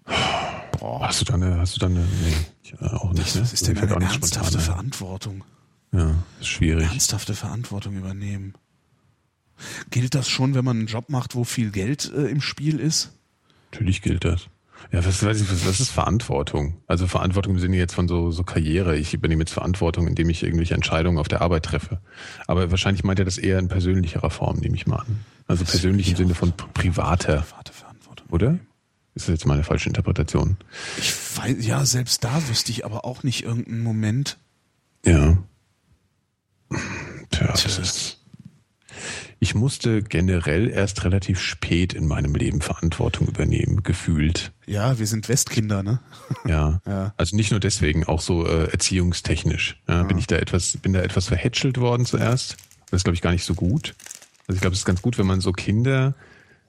Hast du da eine, hast du da eine, nee, äh, auch nicht, ne? Was ist denn eine auch nicht ernsthafte spontan. Verantwortung? Ja, ist schwierig. Ernsthafte Verantwortung übernehmen. Gilt das schon, wenn man einen Job macht, wo viel Geld äh, im Spiel ist? Natürlich gilt das. Ja, was, weiß ich, was, was ist Verantwortung? Also Verantwortung im Sinne jetzt von so, so Karriere. Ich übernehme jetzt Verantwortung, indem ich irgendwelche Entscheidungen auf der Arbeit treffe. Aber wahrscheinlich meint er das eher in persönlicherer Form, nehme ich mal an. Also persönlich im Sinne von privater, Private Verantwortung. oder? Ist das jetzt meine falsche Interpretation? Ich weiß, ja, selbst da wüsste ich aber auch nicht irgendeinen Moment. Ja. das ist. Ich musste generell erst relativ spät in meinem Leben Verantwortung übernehmen, gefühlt. Ja, wir sind Westkinder, ne? Ja. Ja. Also nicht nur deswegen, auch so äh, erziehungstechnisch. Ja, Bin ich da etwas, bin da etwas verhätschelt worden zuerst. Das ist, glaube ich, gar nicht so gut. Also ich glaube, es ist ganz gut, wenn man so Kinder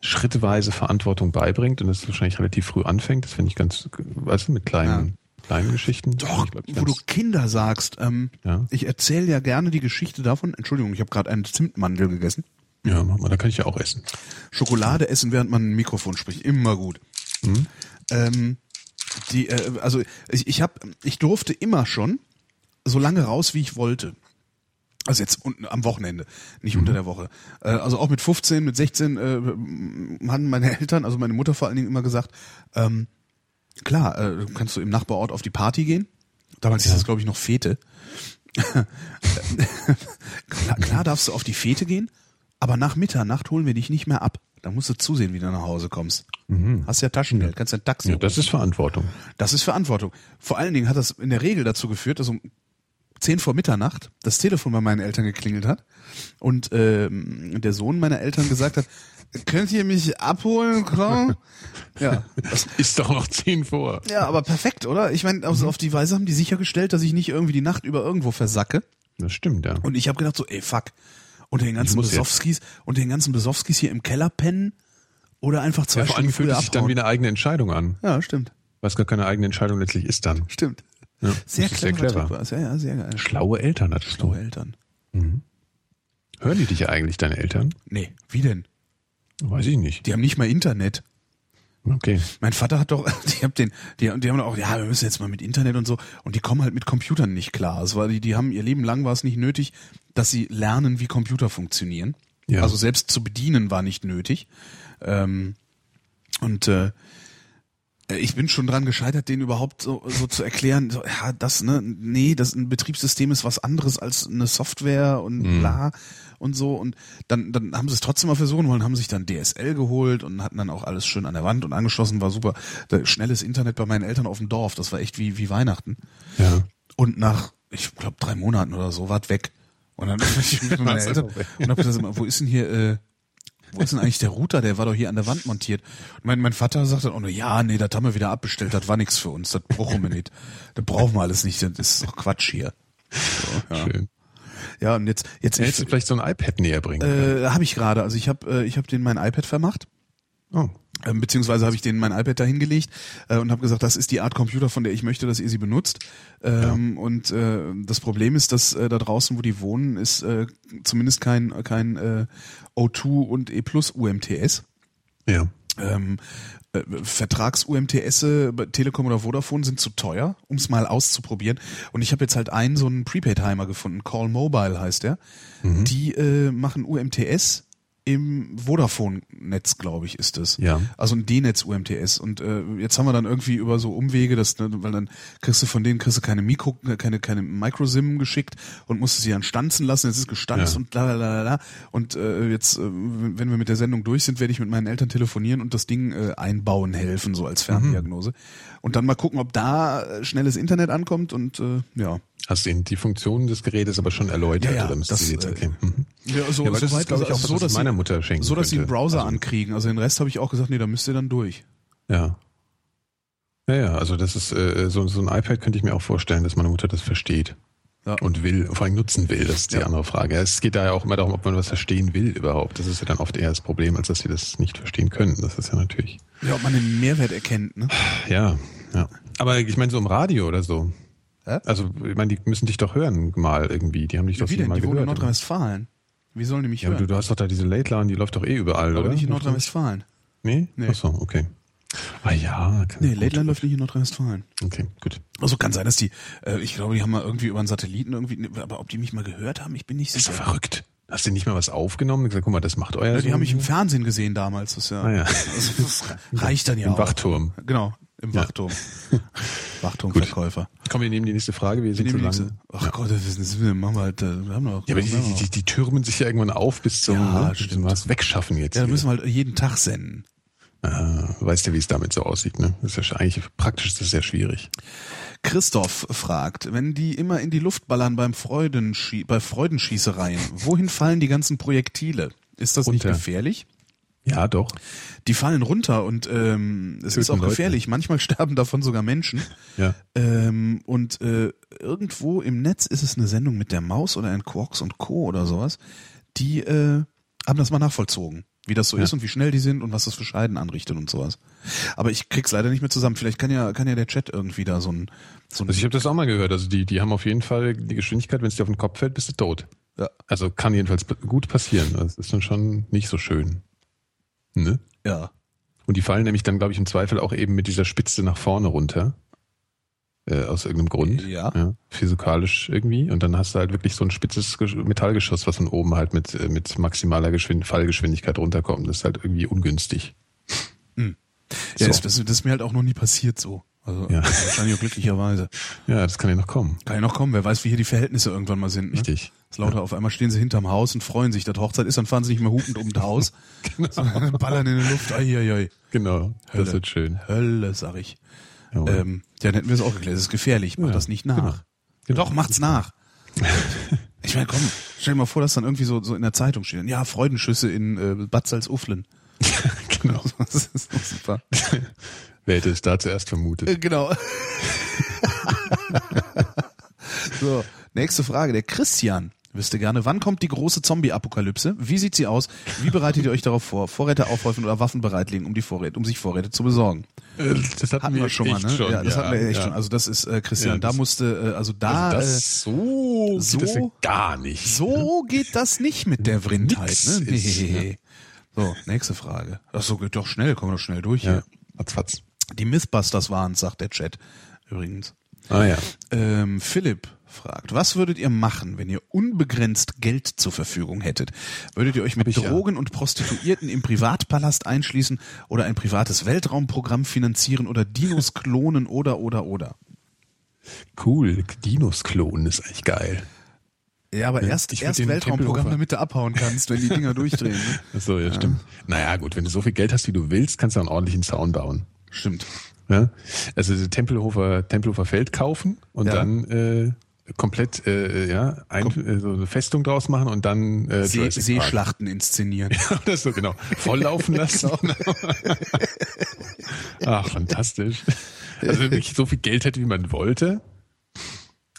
schrittweise Verantwortung beibringt und das wahrscheinlich relativ früh anfängt. Das finde ich ganz, weißt du, mit kleinen, kleinen Geschichten. Doch, Ich glaub, wo du Kinder sagst, ähm, Ja. ich erzähle ja gerne die Geschichte davon. Entschuldigung, ich habe gerade einen Zimtmandel gegessen. Ja, mach mal, da kann ich ja auch essen. Schokolade essen, während man ein Mikrofon spricht, immer gut. Mhm. Ähm, die, äh, also ich, ich habe, ich durfte immer schon so lange raus, wie ich wollte. Also jetzt unten am Wochenende, nicht Mhm. unter der Woche. Äh, also auch mit 15, mit 16 äh, haben meine Eltern, also meine Mutter vor allen Dingen immer gesagt, ähm, klar, äh, kannst du im Nachbarort auf die Party gehen. Damals hieß das, glaube ich, noch Fete. klar, klar darfst du auf die Fete gehen, aber nach Mitternacht holen wir dich nicht mehr ab. Da musst du zusehen, wie du nach Hause kommst. Hast ja Taschengeld, kannst ja ein Taxi. Mhm. Ja, das ist Verantwortung. Das ist Verantwortung. Vor allen Dingen hat das in der Regel dazu geführt, dass um 10 vor Mitternacht das Telefon bei meinen Eltern geklingelt hat und ähm, der Sohn meiner Eltern gesagt hat, könnt ihr mich abholen, klar? ja, das, Ist doch noch zehn vor. ja, aber perfekt, oder? Ich meine, also auf die Weise haben die sichergestellt, dass ich nicht irgendwie die Nacht über irgendwo versacke. Das stimmt, ja. Und ich habe gedacht so, ey, fuck. Unter den ganzen. Besowskis, unter den ganzen Besowskis hier im Keller pennen oder einfach zwei ja vor allem Stunden fühlt früher es sich dann wie eine eigene Entscheidung an, ja, stimmt. was gar keine eigene Entscheidung letztlich ist dann. Stimmt. Ja, Sehr ist sehr clever. clever. War's. Ja, ja, sehr geil. Schlaue Eltern hattest Schlaue du. Eltern. Hören die dich ja eigentlich, deine Eltern? Nee, wie denn? Weiß ich nicht. Die haben nicht mal Internet. Okay. Mein Vater hat doch, die haben den, die, die haben doch auch, ja, wir müssen jetzt mal mit Internet und so, und die kommen halt mit Computern nicht klar. Es war, die, die haben ihr Leben lang war es nicht nötig, dass sie lernen, wie Computer funktionieren. Ja. Also selbst zu bedienen war nicht nötig. Ähm, und äh, ich bin schon dran gescheitert, denen überhaupt so, so zu erklären, so, ja, das, ne, nee, das ein Betriebssystem ist was anderes als eine Software und bla und so. Und dann, dann haben sie es trotzdem mal versuchen wollen, haben sich dann DSL geholt und hatten dann auch alles schön an der Wand und angeschlossen, war super. Da, schnelles Internet bei meinen Eltern auf dem Dorf, das war echt wie, wie Weihnachten. Ja. Und nach, ich glaube, drei Monaten oder so, war weg. Und dann ich mit meinen Eltern und hab gesagt, wo ist denn hier, äh, wo ist denn eigentlich der Router? Der war doch hier an der Wand montiert. Und mein, mein Vater sagt dann auch nur, ja, nee, das haben wir wieder abbestellt, das war nix für uns, das brauchen wir nicht. Das brauchen wir alles nicht, das ist doch Quatsch hier. So, ja. Schön. ja, und jetzt, jetzt Ja, hättest du vielleicht so ein iPad näher bringen äh, habe ich gerade, also ich habe äh, ich hab den mein iPad vermacht. Oh. Ähm, beziehungsweise habe ich denen mein iPad dahin gelegt äh, und habe gesagt, das ist die Art Computer, von der ich möchte, dass ihr sie benutzt. Ähm, Und äh, das Problem ist, dass äh, da draußen, wo die wohnen, ist äh, zumindest kein kein äh, O2 und E Plus UMTS. Ja. Ähm, äh, Vertrags-UMTS bei Telekom oder Vodafone sind zu teuer, um es mal auszuprobieren. Und ich habe jetzt halt einen so einen Prepaid-Timer gefunden, Call Mobile heißt der. Die äh, machen UMTS im Vodafone-Netz, glaube ich, ist es. Ja. Also ein D-Netz-UMTS. Und äh, jetzt haben wir dann irgendwie über so Umwege, das, ne, weil dann kriegst du von denen kriegst du keine Mikro, keine, keine Microsim geschickt und musst sie dann stanzen lassen. Jetzt ist gestanzt Ja. und la la la. Und äh, jetzt, äh, wenn wir mit der Sendung durch sind, werde ich mit meinen Eltern telefonieren und das Ding äh, einbauen helfen, so als Ferndiagnose. Und dann mal gucken, ob da äh, schnelles Internet ankommt und äh, ja. Hast du ihnen die Funktionen des Gerätes aber schon erläutert? Ja, ja, oder das, sie jetzt äh, okay. Mhm. Ja, so, Ja, aber das so ist, glaube ich, auch so, was dass meiner sie, Mutter schenken So, dass sie einen könnte. Browser Also- ankriegen. Also den Rest habe ich auch gesagt, nee, da müsst ihr dann durch. Ja. Ja, ja, also das ist äh, so, so ein iPad könnte ich mir auch vorstellen, dass meine Mutter das versteht Ja. und will, vor allem nutzen will. Das ist die Ja. andere Frage. Es geht da ja auch immer darum, ob man was verstehen will überhaupt. Das ist ja dann oft eher das Problem, als dass sie das nicht verstehen können. Das ist ja natürlich. Ja, ob man den Mehrwert erkennt, ne? Ja, ja. Aber ich meine so im Radio oder so. Hä? Also ich meine, die müssen dich doch hören mal irgendwie. Die haben dich Ja, doch wie denn? mal Die wohnen in gehört. Nordrhein-Westfalen. Wie sollen die mich ja, aber hören? du, du hast doch da diese Late Line, die läuft doch eh überall, aber oder? nicht in Nordrhein-Westfalen. Nee? Nee. Ach so, okay. Ah ja, kann Nee. Late Line läuft nicht in Nordrhein-Westfalen. Okay, gut. Also kann sein, dass die, äh, ich glaube, die haben mal irgendwie über einen Satelliten irgendwie, ne, aber ob die mich mal gehört haben, ich bin nicht Das ist sicher. doch verrückt. Hast du nicht mal was aufgenommen und gesagt, guck mal, das macht euer Ja, die haben mich im? Fernsehen gesehen damals. Das ja, Ah, ja. Also, das reicht dann ja Im auch. Wachturm. Genau, im Ja. Wachturm. Wachturmverkäufer. Komm, wir nehmen die nächste Frage, wir Wir sind zu lang. Ach Gott, das ist, das machen wir halt, äh, wir haben noch. Ja, aber die, wir die, die, die türmen sich ja irgendwann auf bis zum Ja, ne, was wegschaffen jetzt. ja, hier. müssen wir halt jeden Tag senden. Äh, weißt du, wie es damit so aussieht, ne? Das ist ja eigentlich praktisch ist das sehr schwierig. Christoph fragt, wenn die immer in die Luft ballern beim Freudenschie bei Freudenschießereien, wohin fallen die ganzen Projektile? Ist das nicht Runter. gefährlich? Ja, doch. Die fallen runter und ähm, es ist Töten auch Leute. gefährlich. Manchmal sterben davon sogar Menschen. Ja. Ähm, und äh, irgendwo im Netz ist es eine Sendung mit der Maus oder ein Quarks und Co. oder sowas. Die äh, haben das mal nachvollzogen, wie das so Ja. ist und wie schnell die sind und was das für Scheiden anrichtet und sowas. Aber ich krieg's leider nicht mehr zusammen. Vielleicht kann ja kann ja der Chat irgendwie da so ein so ein Also ich habe das auch mal gehört. Also die, die haben auf jeden Fall die Geschwindigkeit, wenn es dir auf den Kopf fällt, bist du tot. ja, Also kann jedenfalls gut passieren. Das ist dann schon nicht so schön. Ne? ja. Und die fallen nämlich dann, glaube ich, im Zweifel auch eben mit dieser Spitze nach vorne runter. Äh, aus irgendeinem Grund. Ja. ja. Physikalisch irgendwie. Und dann hast du halt wirklich so ein spitzes Gesch- Metallgeschoss, was von oben halt mit, äh, mit maximaler Geschwind Fallgeschwindigkeit runterkommt. Das ist halt irgendwie ungünstig. Hm. Ja, So. das, das, das ist mir halt auch noch nie passiert so. Also Ja. wahrscheinlich auch glücklicherweise. Ja, das kann ja noch kommen. Kann ja noch kommen, wer weiß, wie hier die Verhältnisse irgendwann mal sind. Ne? Richtig. Das lauter auf einmal stehen sie hinterm Haus und freuen sich, dass Hochzeit ist, dann fahren sie nicht mehr hupend um das Haus, sondern ballern in die Luft. Ai, ai, ai. Genau. Hölle. Das wird schön. Hölle, sag ich. Ähm, ja, dann hätten wir es auch geklärt. Das ist gefährlich. Macht Ja, das nicht nach. genau. Genau. Doch, macht's nach. Ich meine, komm, stell dir mal vor, dass dann irgendwie so, so in der Zeitung steht. Ja, Freudenschüsse in äh, Bad Salzuflen. genau. Das ist doch super. Wer hätte es da zuerst vermutet? Äh, Genau. so, nächste Frage. Der Christian wüsste gerne, wann kommt die große Zombie-Apokalypse? Wie sieht sie aus? Wie bereitet ihr euch darauf vor? Vorräte aufhäufen oder Waffen bereitlegen, um die Vorräte, um sich Vorräte zu besorgen? Äh, Das Hatten wir schon mal, ne? Schon. ja, das hatten wir echt ja. schon. Also das ist äh, Christian, Ja, da das- musste, äh, also da, Also das so, so- geht das ja gar nicht. äh, so geht das nicht mit der Vrindheit, ne? ist, Nee. So, nächste Frage. Ach so, geht doch schnell, kommen wir doch schnell durch Ja, hier. ratzfatz. Die Mythbusters waren sagt der Chat übrigens. Ah ja. Ähm, Philipp fragt, was würdet ihr machen, wenn ihr unbegrenzt Geld zur Verfügung hättet? Würdet ihr euch mit ich ja. Drogen und Prostituierten im Privatpalast einschließen oder ein privates Weltraumprogramm finanzieren oder Dinos klonen oder oder oder? Cool. Dinos klonen ist eigentlich geil. Ja, aber erst, ich erst Weltraumprogramm, damit du abhauen kannst, wenn die Dinger durchdrehen. Ne? Ach so, ja, stimmt. Naja, gut, wenn du so viel Geld hast, wie du willst, kannst du einen ordentlichen Zaun bauen. Stimmt. Ja? Also Tempelhofer, Tempelhofer Feld kaufen und Ja. dann äh, komplett äh, ja, ein, äh, so eine Festung draus machen und dann äh, See. Seeschlachten inszenieren. Oder so, genau. Volllaufen lassen. Ach, fantastisch. Also wenn ich so viel Geld hätte, wie man wollte.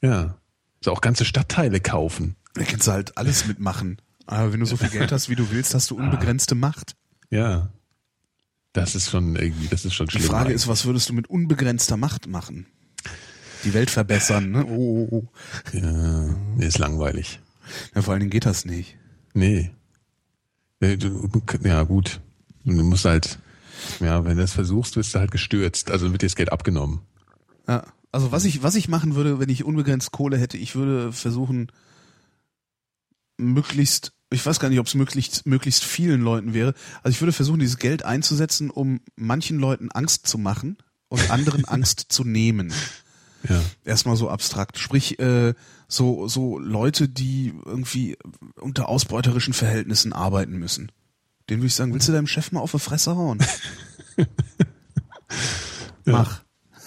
Ja. So auch ganze Stadtteile kaufen. Da kannst du halt alles mitmachen. Aber wenn du so viel Geld hast, wie du willst, hast du unbegrenzte Macht. Ja. Das ist schon irgendwie, das ist schon Die schlimm. Frage ist, was würdest du mit unbegrenzter Macht machen? Die Welt verbessern, ne? Oh, oh, oh. ja, nee, ist langweilig. Ja, vor allen Dingen geht das nicht. Nee. Du- Ja, gut. Du musst halt, ja, wenn du das versuchst, wirst du halt gestürzt. Also wird dir das Geld abgenommen. Ja. Also was ich, was ich machen würde, wenn ich unbegrenzt Kohle hätte, ich würde versuchen, möglichst, ich weiß gar nicht, ob es möglichst, möglichst vielen Leuten wäre. Also ich würde versuchen, dieses Geld einzusetzen, um manchen Leuten Angst zu machen und anderen Angst zu nehmen. Ja. Erstmal so abstrakt. Sprich, äh, so, so Leute, die irgendwie unter ausbeuterischen Verhältnissen arbeiten müssen. Den würde ich sagen, willst du deinem Chef mal auf die Fresse hauen? Mach.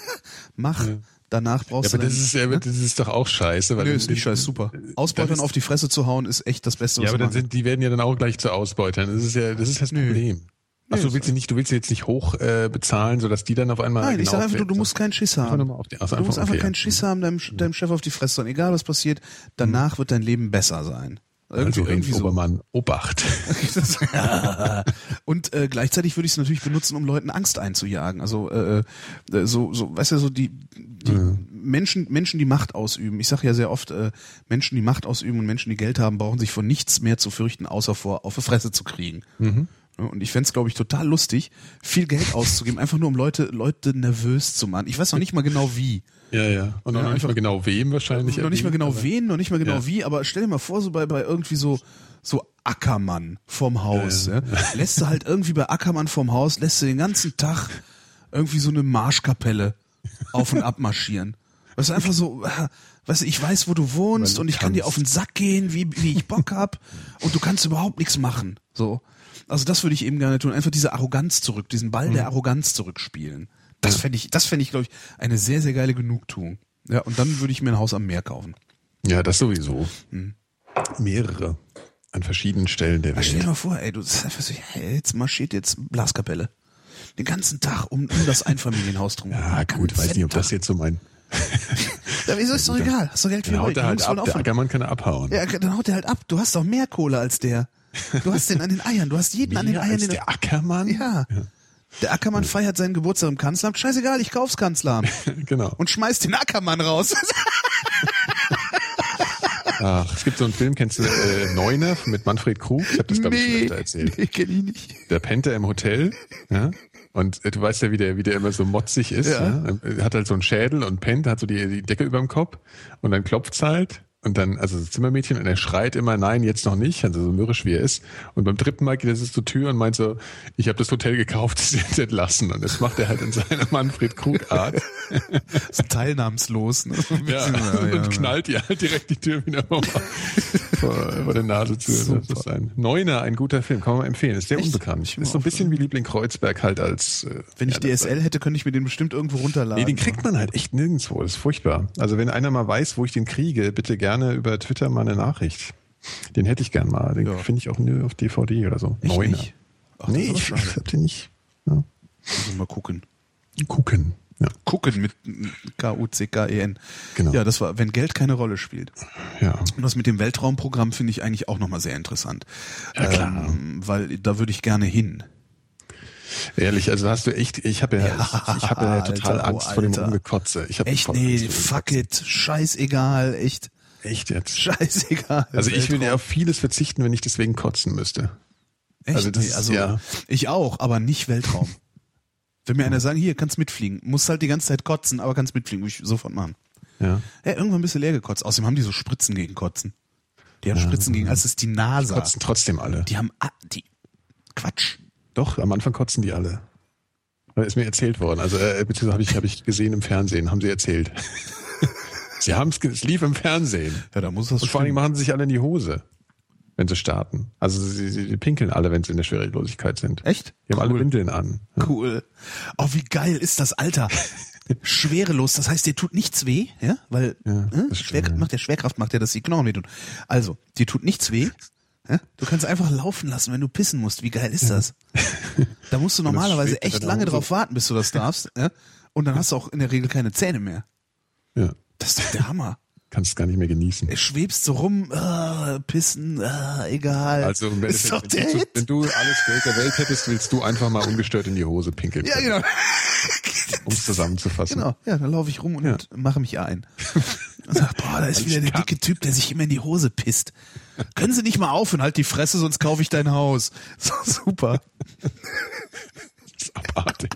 Mach. Danach Ja, brauchst aber du das dein- ist, ja, das ist doch auch scheiße. Weil Nö, dann- ist nicht scheiße, super. Ausbeutern ist- auf die Fresse zu hauen ist echt das Beste, was Ja, aber dann sind, die werden ja dann auch gleich zu Ausbeutern. Das ist ja, das ist das Problem. Ach, du willst sie nicht, du willst sie jetzt nicht hoch äh, bezahlen, sodass die dann auf einmal. Nein, ich genau sag einfach, du, du musst keinen Schiss haben. die- also du musst einfach- okay, keinen ja. Schiss haben, deinem, deinem Chef auf die Fresse hauen. Egal was passiert, danach wird dein Leben besser sein. Irgendwie, also irgendwie so. Obermann, Obacht. Und äh, gleichzeitig würde ich es natürlich benutzen, um Leuten Angst einzujagen. Also äh, äh, so, so, weißt du, so die, die Menschen, Menschen, die Macht ausüben. Ich sage ja sehr oft, äh, Menschen, die Macht ausüben und Menschen, die Geld haben, brauchen sich vor nichts mehr zu fürchten, außer vor auf die Fresse zu kriegen. Ja, Und ich fänd's, glaube ich, total lustig, viel Geld auszugeben, einfach nur um Leute, Leute nervös zu machen. Ich weiß noch nicht mal genau wie. Ja, ja. Und Ja, noch nicht mal genau wem wahrscheinlich. noch nicht mal genau wen, noch nicht mal genau Ja. wie, aber stell dir mal vor, so bei, bei irgendwie so, so Ackermann vorm Haus. Ja, Lässt du halt irgendwie bei Ackermann vorm Haus, lässt du den ganzen Tag irgendwie so eine Marschkapelle auf und ab marschieren. Weißt du, einfach so, weißt du, ich weiß, wo du wohnst Weil und ich kann dir kannst. auf den Sack gehen, wie, wie ich Bock hab und du kannst überhaupt nichts machen. So. Also das würde ich eben gerne tun. Einfach diese Arroganz zurück, diesen Ball der Arroganz zurückspielen. Das fände ich, das fände ich, glaube ich, eine sehr, sehr geile Genugtuung. Ja, und dann würde ich mir ein Haus am Meer kaufen. Ja, das sowieso. Mehrere. An verschiedenen Stellen der Stell dir Welt. mal vor, ey, du das ist einfach so, hey, jetzt marschiert jetzt Blaskapelle. Den ganzen Tag um, um das Einfamilienhaus drum. Ja, gut, weiß nicht, ob das jetzt so mein. Ja, wieso ist doch egal? Hast doch Geld für Dann haut heute. er halt ab. Der. Ackermann kann er abhauen. Ja, dann haut er halt ab. Du hast doch mehr Kohle als der. Du hast den an den Eiern. Du hast jeden an den Mehr Eiern. Den der Ackermann? ja. Der Ackermann feiert seinen Geburtstag im Kanzleramt. Scheißegal, ich kauf's Kanzleramt. Genau. Und schmeißt den Ackermann raus. Ach, es gibt so einen Film, kennst du äh, Neuner mit Manfred Krug? Ich habe das, glaube ich, schon öfter erzählt. nee, kenn ich nicht. Der pennt er im Hotel, ja, und äh, du weißt ja, wie der, wie der immer so motzig ist, Ja. ja. Er hat halt so einen Schädel und pennt, hat so die, die Decke überm Kopf und dann klopft's halt und dann, also das Zimmermädchen, und er schreit immer, nein, jetzt noch nicht, also so mürrisch wie er ist. Und beim dritten Mal geht er zur Tür und meint so, ich habe das Hotel gekauft, sie sind entlassen. Und das macht er halt in seiner Manfred Krug-Art. So teilnahmslos. Ne? Ein Ja, bisschen, und knallt ihr halt direkt die Tür wieder vor, vor, der Nase zu. Das Super. ist ein Neuner, ein guter Film, kann man mal empfehlen. Ist sehr Echt? unbekannt. Ist so ein bisschen wie Liebling Kreuzberg halt als. Äh, Wenn ich ja, das- DSL hätte, könnte ich mir den bestimmt irgendwo runterladen. Nee, den kriegt man halt echt nirgendwo. Das ist furchtbar. Also wenn einer mal weiß, wo ich den kriege, bitte gerne über Twitter mal eine Nachricht. Den hätte ich gern mal. Den Ja. finde ich auch nur auf DVD oder so. Echt Neuner. nicht? Ach, nee, ich hab den nicht. Ja. Also mal gucken. Gucken. Ja. Gucken mit K-U-C-K-E-N. Genau. Ja, das war, wenn Geld keine Rolle spielt. ja. Und das mit dem Weltraumprogramm finde ich eigentlich auch nochmal sehr interessant. Ja, klar. Ähm, weil da würde ich gerne hin. Ehrlich, also hast du echt, ich habe ja, ich, ich habe ja total Alter, oh, Angst vor dem Alter. Rumgekotze. Ich hab Echt? Nee, fuck it. Scheißegal. Echt. Echt jetzt? Scheißegal. Also ich will ja auf vieles verzichten, wenn ich deswegen kotzen müsste. Echt? also das also ja. ich auch, aber nicht Weltraum. Wenn mir einer sagen, hier, kannst mitfliegen, musst halt die ganze Zeit kotzen, aber kannst mitfliegen, würde ich sofort machen. Ja. Ja, irgendwann bist du leer gekotzt. Außerdem haben die so Spritzen gegen Kotzen. Die haben Spritzen gegen, als ist die NASA. Kotzen trotzdem alle. Die haben, ah, die, Quatsch. Doch, am Anfang kotzen die alle. Ist mir erzählt worden. Also äh, beziehungsweise habe ich, hab ich gesehen im Fernsehen, haben sie erzählt. sie haben es, es lief im Fernsehen. Ja, da muss das Und vor allen Dingen stimmen. machen sie sich alle in die Hose, wenn sie starten. Also sie, sie, pinkeln alle, wenn sie in der Schwerelosigkeit sind. Echt? Die haben alle Cool. Windeln an. Cool. Oh, wie geil ist das, Alter. Schwerelos, das heißt, dir tut nichts weh, ja? Weil Ja, äh, das Schwer, stimmt, ja. macht der Schwerkraft macht ja, dass die Knochen wehtun. Also, dir tut nichts weh. Ja? Du kannst einfach laufen lassen, wenn du pissen musst. Wie geil ist das? Da musst du normalerweise echt lange drauf warten, bis du das darfst. Ja? Und dann hast du auch in der Regel keine Zähne mehr. Ja. Das ist doch der Hammer. Kannst es gar nicht mehr genießen. Du schwebst so rum, äh, pissen, äh, egal. Also im Endeffekt, der wenn, du, Hit. wenn du alles Geld der Welt hättest, willst du einfach mal ungestört in die Hose pinkeln. Ja, genau. Um es zusammenzufassen. Genau, ja, dann laufe ich rum und Ja. mache mich ein. Und sag, boah, da ist Weil wieder der dicke Typ, der sich immer in die Hose pisst. Können Sie nicht mal aufhören, halt die Fresse, sonst kaufe ich dein Haus. So, super. Das ist abartig.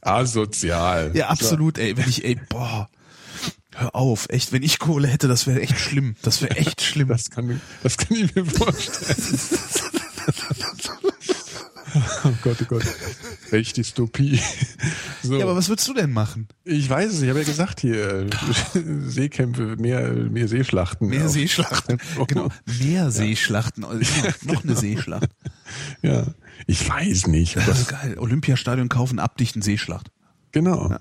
Asozial. Ja, absolut, ey. Wenn ich, ey, boah, hör auf, echt, wenn ich Kohle hätte, das wäre echt schlimm. Das wäre echt schlimm. Das kann, das kann ich mir vorstellen. oh Gott, oh Gott. Welch Dystopie. So, Ja, aber was würdest du denn machen? ich weiß es, ich habe ja gesagt hier, äh, Seekämpfe, mehr, mehr Seeschlachten. Mehr Auch. Seeschlachten. Genau, mehr Seeschlachten. Also, ja, noch eine Seeschlacht. Ja, ich weiß nicht. Das ist geil. Olympiastadion kaufen, abdichten Seeschlacht. genau. Ja,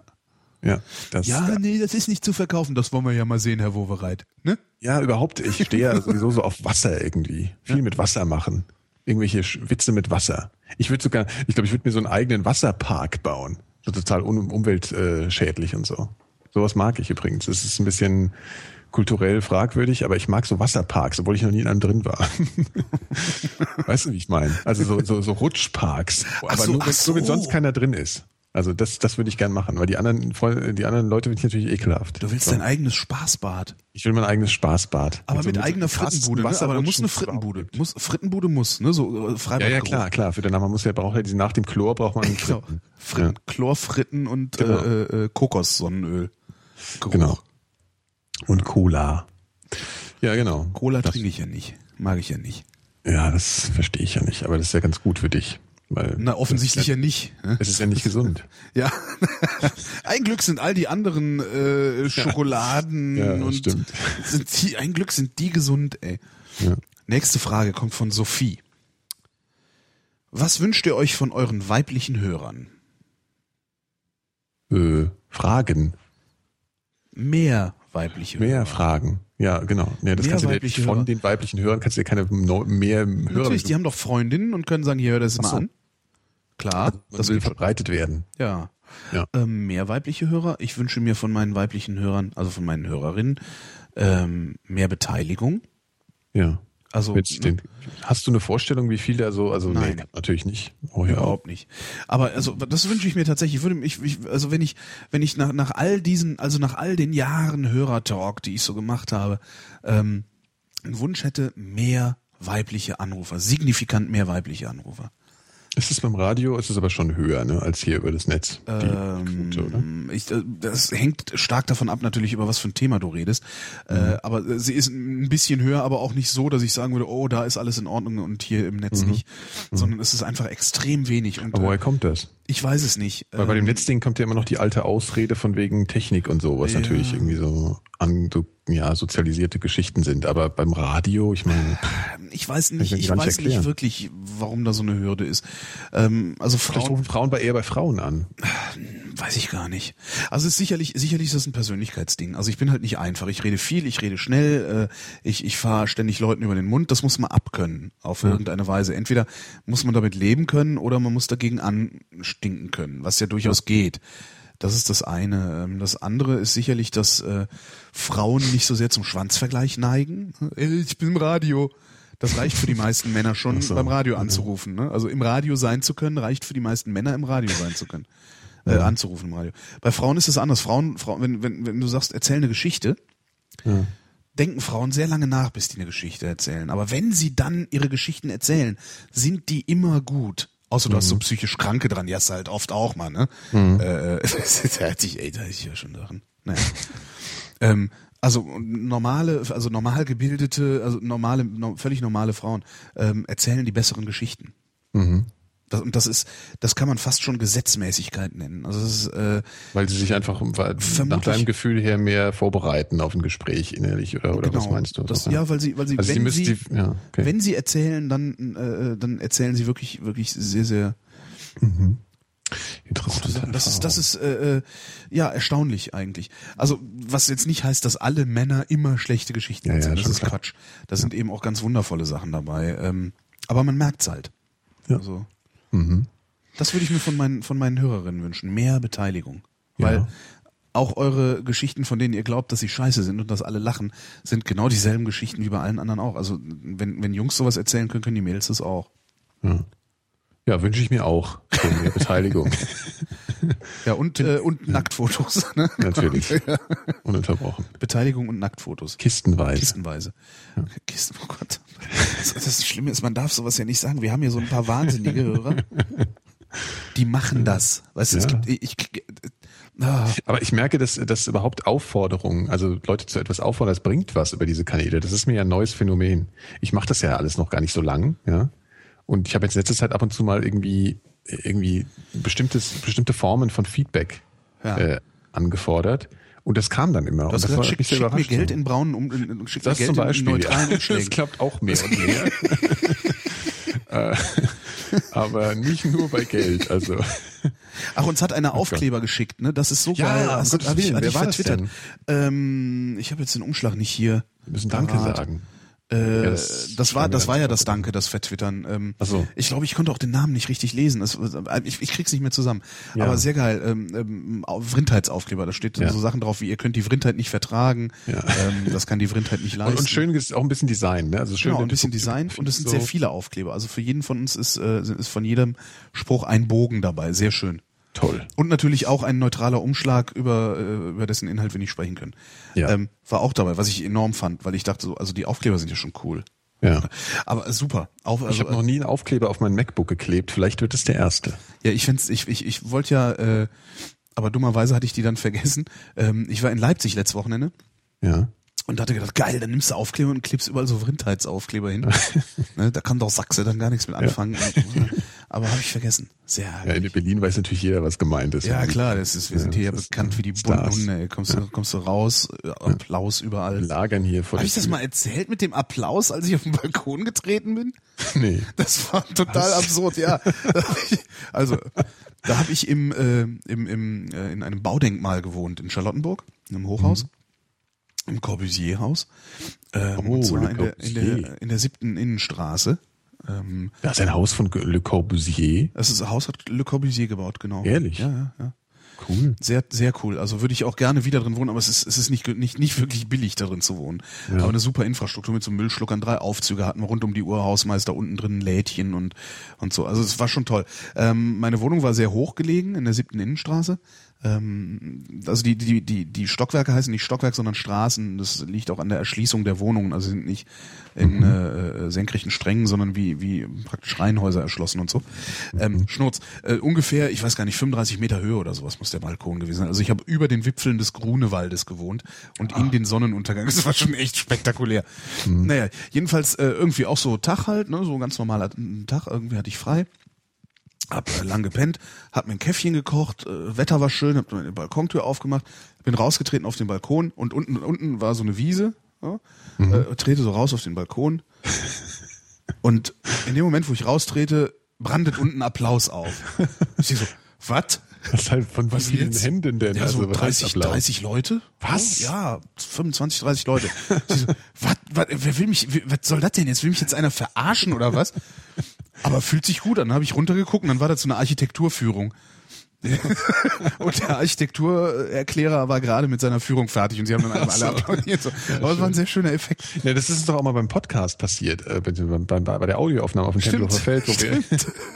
das, Ja, nee, das ist nicht zu verkaufen. Das wollen wir ja mal sehen, Herr Wowereit. Ne? Ja, überhaupt. Ich stehe ja sowieso so auf Wasser irgendwie. Viel mit Wasser machen. Irgendwelche Witze mit Wasser. Ich würde sogar, ich glaube, ich würde mir so einen eigenen Wasserpark bauen. So total un umweltschädlich und so. Sowas mag ich übrigens. Es ist ein bisschen kulturell fragwürdig, aber ich mag so Wasserparks, obwohl ich noch nie in einem drin war. weißt du, wie ich meine? Also so, so, so Rutschparks. Aber so, nur, wenn, ach nur wenn so. sonst keiner drin ist. Also das, das würde ich gern machen, weil die anderen, die anderen Leute finde ich natürlich ekelhaft. Du willst so. dein eigenes Spaßbad. Ich will mein eigenes Spaßbad. Aber mit, so- eigener Frittenbude, ne? Aber da muss eine Frittenbude. Muss, Frittenbude muss, ne? So äh, Ja, Freibad ja, klar, klar. Für danach, man muss ja, braucht ja, nach dem Chlor braucht man einen Genau. Fritten. Fritten, Chlorfritten und Genau. äh, äh, Kokossonnenöl. Genau. Und Cola. Ja, genau. Cola das, trinke ich ja nicht. Mag ich ja nicht. Ja, das verstehe ich ja nicht, aber das ist ja ganz gut für dich. Weil Na, offensichtlich ja nicht. ne? Es ist ja nicht gesund. Ja. ein Glück sind all die anderen äh, Schokoladen Ja, und stimmt. sind die, ein Glück sind die gesund, ey. Ja. Nächste Frage kommt von Sophie. Was wünscht ihr euch von euren weiblichen Hörern? Äh, Fragen. Mehr weibliche Mehr Hörer. Fragen. Ja, genau. Ja, das Mehr kannst du dir von Hörer. den weiblichen Hörern kannst du dir keine mehr Hörer Natürlich, die haben doch Freundinnen und können sagen, hier, hör das mal so. an. Klar, das das will verbreitet werden. Ja. Ja. Ähm, mehr weibliche Hörer. Ich wünsche mir von meinen weiblichen Hörern, also von meinen Hörerinnen, ähm, mehr Beteiligung. Ja. Also Mit den, hast du eine Vorstellung, wie viel da so, also Nein. nee, natürlich nicht. Oh ja. Überhaupt nicht. Aber also das wünsche ich mir tatsächlich. Ich würde mich, ich, also wenn ich, wenn ich nach, nach all diesen, also nach all den Jahren Hörertalk, die ich so gemacht habe, ähm, einen Wunsch hätte, mehr weibliche Anrufer, signifikant mehr weibliche Anrufer. Ist es beim Radio, ist es aber schon höher, ne, als hier über das Netz. Die Ähm, Quote, oder? ich, äh, das hängt stark davon ab, natürlich, über was für ein Thema du redest. Äh, aber äh, sie ist ein bisschen höher, aber auch nicht so, dass ich sagen würde, oh, da ist alles in Ordnung und hier im Netz nicht. Sondern es ist einfach extrem wenig. Und Aber äh, woher kommt das? ich weiß es nicht. Weil bei Ähm, dem Netzding kommt ja immer noch die alte Ausrede von wegen Technik und so, was Ja. natürlich irgendwie so an so, ja, sozialisierte Geschichten sind. Aber beim Radio, ich meine, ich weiß nicht, ich nicht weiß nicht erklären. wirklich, warum da so eine Hürde ist. Ähm, also vielleicht Frauen, rufen Frauen bei eher bei Frauen an. weiß ich gar nicht. Also es ist sicherlich, sicherlich ist das ein Persönlichkeitsding. Also ich bin halt nicht einfach. Ich rede viel, ich rede schnell, äh, ich, ich fahre ständig Leuten über den Mund. Das muss man abkönnen, auf irgendeine Weise. Entweder muss man damit leben können oder man muss dagegen anstinken können, was ja durchaus geht. Das ist das eine. Ähm, Das andere ist sicherlich, dass äh, Frauen nicht so sehr zum Schwanzvergleich neigen. Äh, Ich bin im Radio. Das reicht für die meisten Männer schon, so. beim Radio anzurufen. Ne? Also im Radio sein zu können, reicht für die meisten Männer, im Radio sein zu können. Äh, anzurufen im Radio. Bei Frauen ist es anders. Frauen, Frauen wenn, wenn, wenn du sagst, erzähl eine Geschichte, Ja. denken Frauen sehr lange nach, bis die eine Geschichte erzählen. Aber wenn sie dann ihre Geschichten erzählen, sind die immer gut. Außer du hast so psychisch Kranke dran, die hast du halt oft auch mal, ne? Äh, da hatte ich, ey, da hatte ich ja schon Sachen. Naja. ähm, also normale, also normal gebildete, also normale, no, völlig normale Frauen ähm, erzählen die besseren Geschichten. Mhm. Das, und das ist, das kann man fast schon Gesetzmäßigkeit nennen. Also das ist, äh, Weil sie sich einfach weil, nach Vermutlich. deinem Gefühl her mehr vorbereiten auf ein Gespräch innerlich oder, oder was meinst du? Genau. Das, ja, weil sie, weil sie, also sie wenn müssen sie, die, ja, okay. wenn sie erzählen, dann, äh, dann erzählen sie wirklich, wirklich sehr, sehr. Interessante Das ist, das ist äh, äh, ja erstaunlich eigentlich. Also was jetzt nicht heißt, dass alle Männer immer schlechte Geschichten Ja, ja, erzählen. das schon ist klar. Quatsch. Da sind eben auch ganz wundervolle Sachen dabei. Ähm, aber man merkt's halt. Ja. Also, Mhm. das würde ich mir von meinen von meinen Hörerinnen wünschen. Mehr Beteiligung, weil Ja. auch eure Geschichten, von denen ihr glaubt, dass sie scheiße sind und dass alle lachen, sind genau dieselben Geschichten wie bei allen anderen auch. Also wenn wenn Jungs sowas erzählen können, können die Mädels das auch. Ja, ja wünsche ich mir auch. Mehr Beteiligung. Ja und äh, und Nacktfotos. Ne? Natürlich. Ununterbrochen. Beteiligung und Nacktfotos. Kistenweise. Kistenweise. Kisten, oh Gott. Das, das Schlimme ist, man darf sowas ja nicht sagen. Wir haben hier so ein paar wahnsinnige Hörer. Die machen das. Weißt du, es Ja. gibt, ich, ich, ah, Aber ich merke, dass, dass überhaupt Aufforderungen, also Leute zu etwas auffordern, das bringt was über diese Kanäle. Das ist mir ja ein neues Phänomen. Ich mache das ja alles noch gar nicht so lang, ja. Und ich habe jetzt in letzter Zeit ab und zu mal irgendwie irgendwie bestimmtes, bestimmte Formen von Feedback Ja. äh, angefordert. Und das kam dann immer. und das gesagt, hat schick, schick mir. Geld in braunen um, in- schick mir das Geld zum Beispiel. in neutralen ja. Das Umschlägen. klappt auch mehr und mehr. Äh, Aber nicht nur bei Geld. Also Ach, uns hat einer Aufkleber geschickt, ne? Das ist so Ja, geil. um Das hab ich, Wer ich war das vertwittert. Ähm, ich habe jetzt den Umschlag nicht hier. wir müssen Danke sagen. Äh, Ja, das, das war, das war ja das Danke, das Vertwittern. Ähm, Ach so. Ich glaube, ich konnte auch den Namen nicht richtig lesen. Das, ich, ich krieg's nicht mehr zusammen. Ja. Aber sehr geil. Ähm, ähm, Au- Vrindheitsaufkleber. Da steht Ja. so Sachen drauf wie ihr könnt die Vrindheit nicht vertragen. Ja. Ähm, das kann die Vrindheit nicht leisten. Und, und schön ist auch ein bisschen Design, ne? Also schön Genau, ein bisschen Design und es sind so- sehr viele Aufkleber. Also für jeden von uns ist, äh, ist von jedem Spruch ein Bogen dabei. Sehr schön. Toll. Und natürlich auch ein neutraler Umschlag, über, äh, über dessen Inhalt wir nicht sprechen können. Ja. Ähm, war auch dabei, was ich enorm fand, weil ich dachte so, also die Aufkleber sind ja schon cool. Ja. Aber super. Auf, Ich also, habe noch nie einen Aufkleber auf mein MacBook geklebt. Vielleicht wird es der erste. ja, ich find's, ich, ich, ich wollte ja, äh, aber dummerweise hatte ich die dann vergessen. Ähm, ich war in Leipzig letztes Wochenende Ja. und hatte gedacht, geil, dann nimmst du Aufkleber und klebst überall so Vrindheitsaufkleber hin. ne, da kann doch Sachse dann gar nichts mit anfangen. Und, aber habe ich vergessen. Sehr Ja, in Berlin weiß natürlich jeder, was gemeint ist. Ja, klar, das ist, wir sind hier ja bekannt wie die bunten Hunde. ey. Kommst, du, kommst du raus, äh, Applaus überall. Lagern hier vor Habe ich das mal erzählt mit dem Applaus, als ich auf den Balkon getreten bin? Nee. Das war total absurd, ja. Also, da habe ich im, äh, im, im, äh, in einem Baudenkmal gewohnt in Charlottenburg, in einem Hochhaus, im Corbusier-Haus. Ähm, Oh, und zwar in der, in, der, in der siebten Innenstraße. Ähm, Das ist ein Haus von Le Corbusier. das ist, Haus hat Le Corbusier gebaut, genau. Ehrlich? Ja, ja, ja. Cool. Sehr, sehr cool. Also würde ich auch gerne wieder drin wohnen, aber es ist, es ist nicht, nicht, nicht wirklich billig, da drin zu wohnen. Aber eine super Infrastruktur mit so Müllschluckern, drei Aufzüge hatten wir rund um die Uhr, Hausmeister unten drin, ein Lädchen und, und so. Also es war schon toll. Ähm, meine Wohnung war sehr hoch gelegen in der siebten Innenstraße. Ähm, also die, die, die, die Stockwerke heißen nicht Stockwerk, sondern Straßen. Das liegt auch an der Erschließung der Wohnungen. Also sind nicht in äh, senkrechten Strängen, sondern wie, wie praktisch Reihenhäuser erschlossen und so. Ähm, Schnurz, äh, ungefähr, ich weiß gar nicht, 35 Meter Höhe oder sowas muss der Balkon gewesen sein. Also ich habe über den Wipfeln des Grunewaldes gewohnt und in den Sonnenuntergang. Das war schon echt spektakulär. Naja, jedenfalls äh, irgendwie auch so Tag halt, ne, so ganz normaler Tag. Irgendwie hatte ich frei. Hab äh, lang gepennt, hab mir ein Käffchen gekocht, äh, Wetter war schön, hab meine Balkontür aufgemacht, bin rausgetreten auf den Balkon und unten unten war so eine Wiese, ja, äh, trete so raus auf den Balkon und in dem Moment, wo ich raustrete, brandet unten Applaus auf. Ich so, was? Ist halt von wie Was vielen jetzt? Händen denn? Ja, also, so was heißt 30, Applaus? 30 Leute. Was? Ja, 25, 30 Leute. So, was, was, wer will mich, wie- was soll das denn jetzt? Will mich jetzt einer verarschen oder was? Aber fühlt sich gut an. Dann habe ich runtergeguckt und dann war das so eine Architekturführung. und der Architekturerklärer war gerade mit seiner Führung fertig und sie haben dann alle, alle applaudiert. So. Aber es war ein sehr schöner Effekt. Ja, das ist doch auch mal beim Podcast passiert, äh, bei, bei, bei der Audioaufnahme auf dem Tempelhofer Feld. Wo wir,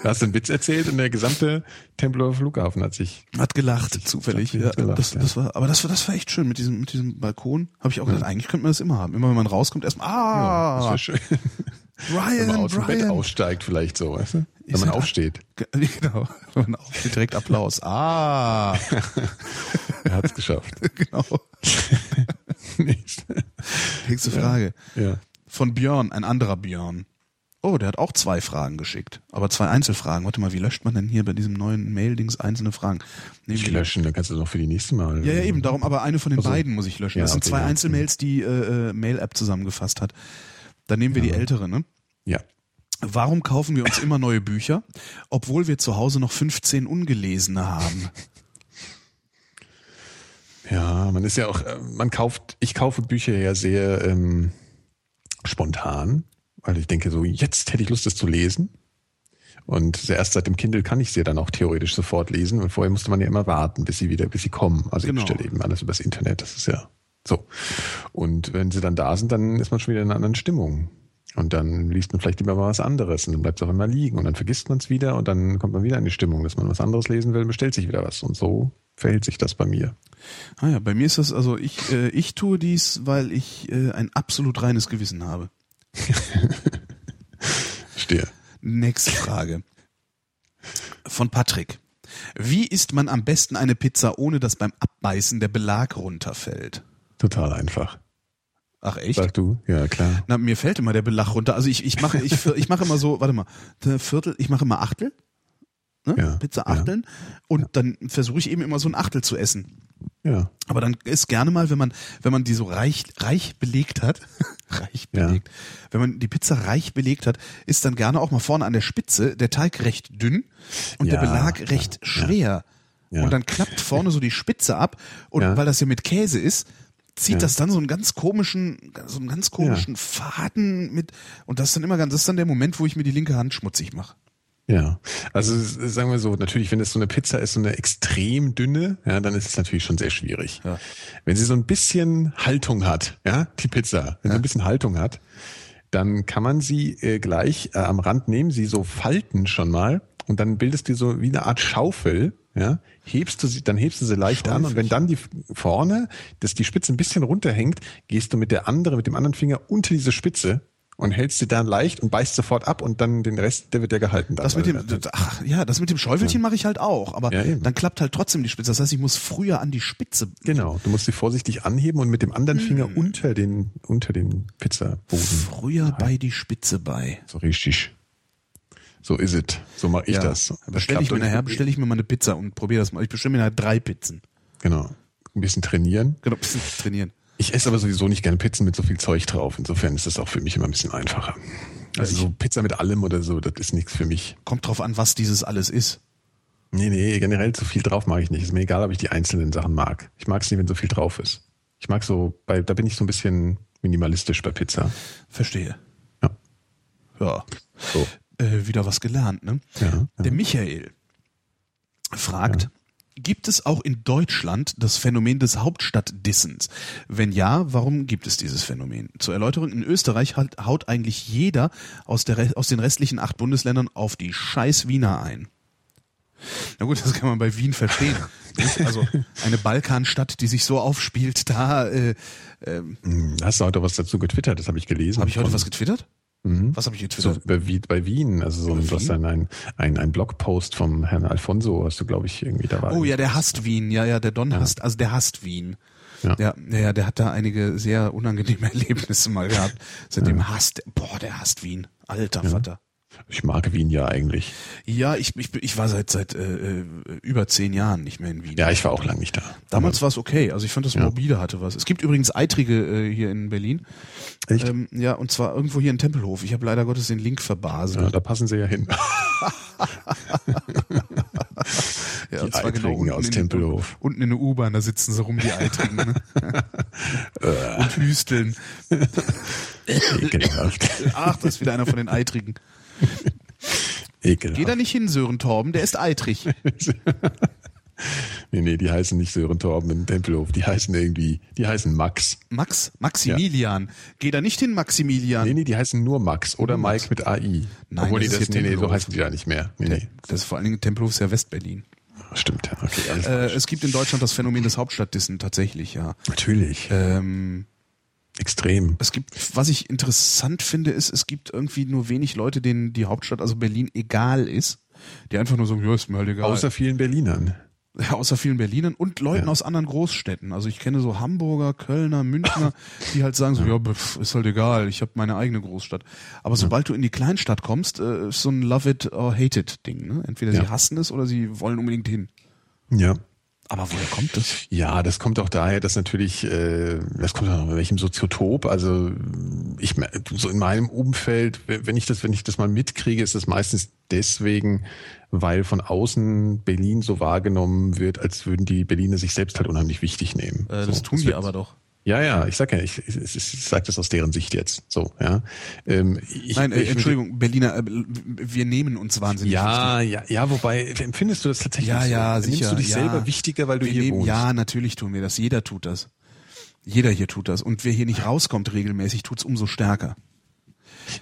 da hast du einen Witz erzählt und der gesamte Tempelhofer Flughafen hat sich Hat gelacht, zufällig. hat Ja, gelacht, das, ja. das war, aber das war, das war echt schön mit diesem, mit diesem Balkon. Habe ich auch gedacht, eigentlich könnte man das immer haben. Immer wenn man rauskommt, erstmal, ja, das ah, wär schön. Wenn man Brian, aus dem Bett Brian. aussteigt vielleicht so, weißt du? Wenn man aufsteht. Ge- Genau. Wenn man aufsteht, direkt Applaus. Ah, Er hat's geschafft. genau. Nächste. Frage. Ja. Von Björn, ein anderer Björn. Oh, der hat auch zwei Fragen geschickt. Aber zwei Einzelfragen. Warte mal, wie löscht man denn hier bei diesem neuen Mail-Dings einzelne Fragen? Nee, Ich löschen, dann kannst du das noch für die nächste Mal. Ja, ja, eben, darum, aber eine von den Also- beiden muss ich löschen. Ja, das sind okay, zwei ja. Einzelmails, die äh, äh, Mail-App zusammengefasst hat. Dann nehmen wir die ältere, ne? Ja. Warum kaufen wir uns immer neue Bücher, obwohl wir zu Hause noch 15 ungelesene haben? Ja, man ist ja auch, äh, man kauft, ich kaufe Bücher ja sehr ähm, spontan, weil ich denke so, jetzt hätte ich Lust, das zu lesen. Und erst seit dem Kindle kann ich sie dann auch theoretisch sofort lesen. Und vorher musste man ja immer warten, bis sie wieder, bis sie kommen. Also Genau. ich bestelle eben alles übers Internet. Das ist ja so. Und wenn sie dann da sind, dann ist man schon wieder in einer anderen Stimmung. Und dann liest man vielleicht lieber mal was anderes und dann bleibt es auch immer liegen und dann vergisst man es wieder und dann kommt man wieder in die Stimmung, dass man was anderes lesen will, bestellt sich wieder was. Und so verhält sich das bei mir. Ah ja, bei mir ist das, also ich, äh, ich tue dies, weil ich äh, ein absolut reines Gewissen habe. Verstehe. Nächste Frage. Von Patrick. Wie isst man am besten eine Pizza, ohne dass beim Abbeißen der Belag runterfällt? Total einfach. Ach echt? Sag du? Ja, klar. Na, mir fällt immer der Belag runter. Also ich, ich mache ich, ich mache immer so, warte mal, Viertel, ich mache immer Achtel. Ne? Ja, Pizza ja. Achteln. Und dann versuche ich eben immer so ein Achtel zu essen. Ja. Aber dann ist gerne mal, wenn man, wenn man die so reich, reich belegt hat, reich Ja. belegt, wenn man die Pizza reich belegt hat, ist dann gerne auch mal vorne an der Spitze der Teig recht dünn und der Ja, Belag recht ja, schwer. Ja. Und dann klappt vorne so die Spitze ab und Ja. weil das ja mit Käse ist, zieht Ja. das dann so einen ganz komischen, so einen ganz komischen Faden mit und das ist dann immer ganz, das ist dann der Moment, wo ich mir die linke Hand schmutzig mache. Ja, also sagen wir so, natürlich, wenn es so eine Pizza ist, so eine extrem dünne, ja, dann ist es natürlich schon sehr schwierig. Ja. Wenn sie so ein bisschen Haltung hat, ja, die Pizza, wenn sie ein bisschen Haltung hat, dann kann man sie äh, gleich äh, am Rand nehmen, sie so falten schon mal und dann bildest du so wie eine Art Schaufel, ja, hebst du sie, dann hebst du sie leicht an und wenn dann die vorne, dass die Spitze ein bisschen runterhängt, gehst du mit der anderen, mit dem anderen Finger unter diese Spitze und hältst sie dann leicht und beißt sofort ab und dann den Rest, der wird ja gehalten. Dann, Das mit dem, ach, ja, das mit dem Schäufelchen mache ich halt auch, aber Ja, dann klappt halt trotzdem die Spitze. Das heißt, ich muss früher an die Spitze. Genau, du musst sie vorsichtig anheben und mit dem anderen Finger unter den unter den Pizzaboden. Früher bei die Spitze bei. So richtig. So ist es. So mache ich ja. das. bestelle ich mir nachher, bestelle ich mir mal eine Pizza und probiere das mal. Ich bestelle mir nachher drei Pizzen. Genau. Ein bisschen trainieren. Genau, ein bisschen trainieren. Ich esse aber sowieso nicht gerne Pizzen mit so viel Zeug drauf. Insofern ist das auch für mich immer ein bisschen einfacher. Also so Pizza mit allem oder so, das ist nichts für mich. Kommt drauf an, was dieses alles ist. Nee, nee, generell zu viel drauf mag ich nicht. Ist mir egal, ob ich die einzelnen Sachen mag. Ich mag es nicht, wenn so viel drauf ist. Ich mag so, bei, da bin ich so ein bisschen minimalistisch bei Pizza. Verstehe. Ja. Ja. So. Äh, wieder was gelernt, ne? Ja, Der Michael fragt, gibt es auch in Deutschland das Phänomen des Hauptstadtdissens? Wenn ja, warum gibt es dieses Phänomen? Zur Erläuterung, in Österreich haut eigentlich jeder aus, der, aus den restlichen acht Bundesländern auf die scheiß Wiener ein. Na gut, das kann man bei Wien verstehen. Also eine Balkanstadt, die sich so aufspielt, da äh, Hm, Hast du heute was dazu getwittert? Das habe ich gelesen. habe ich heute was getwittert? Mhm. Was habe ich So, getwittert? bei, Wie- bei Wien, also so ein, Wien? dann ein, ein, ein Blogpost vom Herrn Alfonso, hast du, glaube ich, irgendwie dabei. Oh ja, der hasst Wien. Ja, ja, der Don hasst, also der hasst Wien. Ja. Der, ja, ja, der hat da einige sehr unangenehme Erlebnisse mal gehabt. Seitdem hasst, boah, der hasst Wien. Alter Vater. Ich mag Wien ja eigentlich. Ja, ich, ich, ich war seit seit äh, äh, über zehn Jahren nicht mehr in Wien. Ja, ich war auch lange nicht da. Damals war es okay. Also ich fand das Ja. morbide hatte was. Es gibt übrigens Eitrige äh, hier in Berlin. Echt? Ähm, ja, und zwar irgendwo hier in Tempelhof. Ich habe leider Gottes den Link verbaselt. ja, da passen sie ja hin. Ja, die genau Eitrigen aus in, Tempelhof. Unten in der U-Bahn, da sitzen sie rum, die Eitrigen. Ne? und hüsteln. Ach, da ist wieder einer von den Eitrigen. Ekelhaft. Geh da nicht hin, Sören Torben, der ist eitrig. Nee, nee, die heißen nicht Sören Torben in Tempelhof. Die heißen irgendwie, die heißen Max. Max, Maximilian. Geh da nicht hin, Maximilian. Nee, nee, die heißen nur Max oder Nur Mike mit AI. Nein, Obwohl das die das, nee, nee, so heißen die da nicht mehr. Nee, nee. Das ist vor allen Dingen Tempelhof ist ja Westberlin. Stimmt, ja. Okay, Äh, es gibt in Deutschland das Phänomen des Hauptstadtdissen tatsächlich, ja. Natürlich. Ähm, Extrem. es gibt, was ich interessant finde, ist, es gibt irgendwie nur wenig Leute, denen die Hauptstadt, also Berlin, egal ist. Die einfach nur sagen, ja, ist mir halt egal. Außer vielen Berlinern. Ja, außer vielen Berlinern und Leuten Ja. aus anderen Großstädten. Also ich kenne so Hamburger, Kölner, Münchner, die halt sagen so, ja, ist halt egal, ich habe meine eigene Großstadt. Aber sobald du in die Kleinstadt kommst, äh, ist so ein Love it or hate it Ding. Ne? Entweder Ja. sie hassen es oder sie wollen unbedingt hin. Ja. Aber woher kommt das? Ja, das kommt auch daher, dass natürlich, äh, das kommt auch in welchem Soziotop, also ich so in meinem Umfeld, wenn ich das, wenn ich das mal mitkriege, ist das meistens deswegen, weil von außen Berlin so wahrgenommen wird, als würden die Berliner sich selbst halt unheimlich wichtig nehmen. Äh, das so, tun die wird- aber doch. Ja, ja, ich sag ja, ich, ich, ich, sag das aus deren Sicht jetzt. So, ja. Ähm, ich, Nein, äh, Entschuldigung, Berliner, äh, wir nehmen uns wahnsinnig Ja, ja, ja, wobei, empfindest du das tatsächlich Ja, so? ja, Nimmst sicher, du dich ja. selber wichtiger, weil du wir hier nehmen, wohnst? Ja, natürlich tun wir das. Jeder tut das. Jeder hier tut das. Und wer hier nicht rauskommt regelmäßig, tut's umso stärker.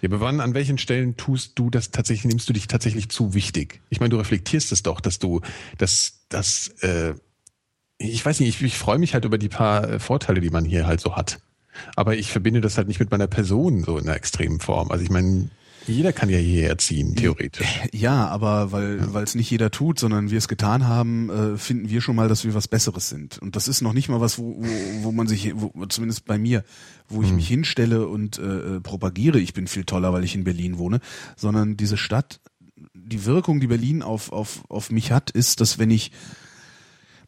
Ja, aber wann, an welchen Stellen tust du das tatsächlich, nimmst du dich tatsächlich zu wichtig? Ich meine, du reflektierst es doch, dass du, dass, dass, äh, ich weiß nicht, ich, ich freue mich halt über die paar äh, Vorteile, die man hier halt so hat. Aber ich verbinde das halt nicht mit meiner Person so in einer extremen Form. Also ich meine, jeder kann ja hierher ziehen, theoretisch. Ja, aber weil weil es nicht jeder tut, sondern wir es getan haben, äh, finden wir schon mal, dass wir was Besseres sind. Und das ist noch nicht mal was, wo, wo, wo man sich, wo, zumindest bei mir, wo ich mich hinstelle und äh, äh, propagiere, ich bin viel toller, weil ich in Berlin wohne, sondern diese Stadt, die Wirkung, die Berlin auf, auf, auf mich hat, ist, dass wenn ich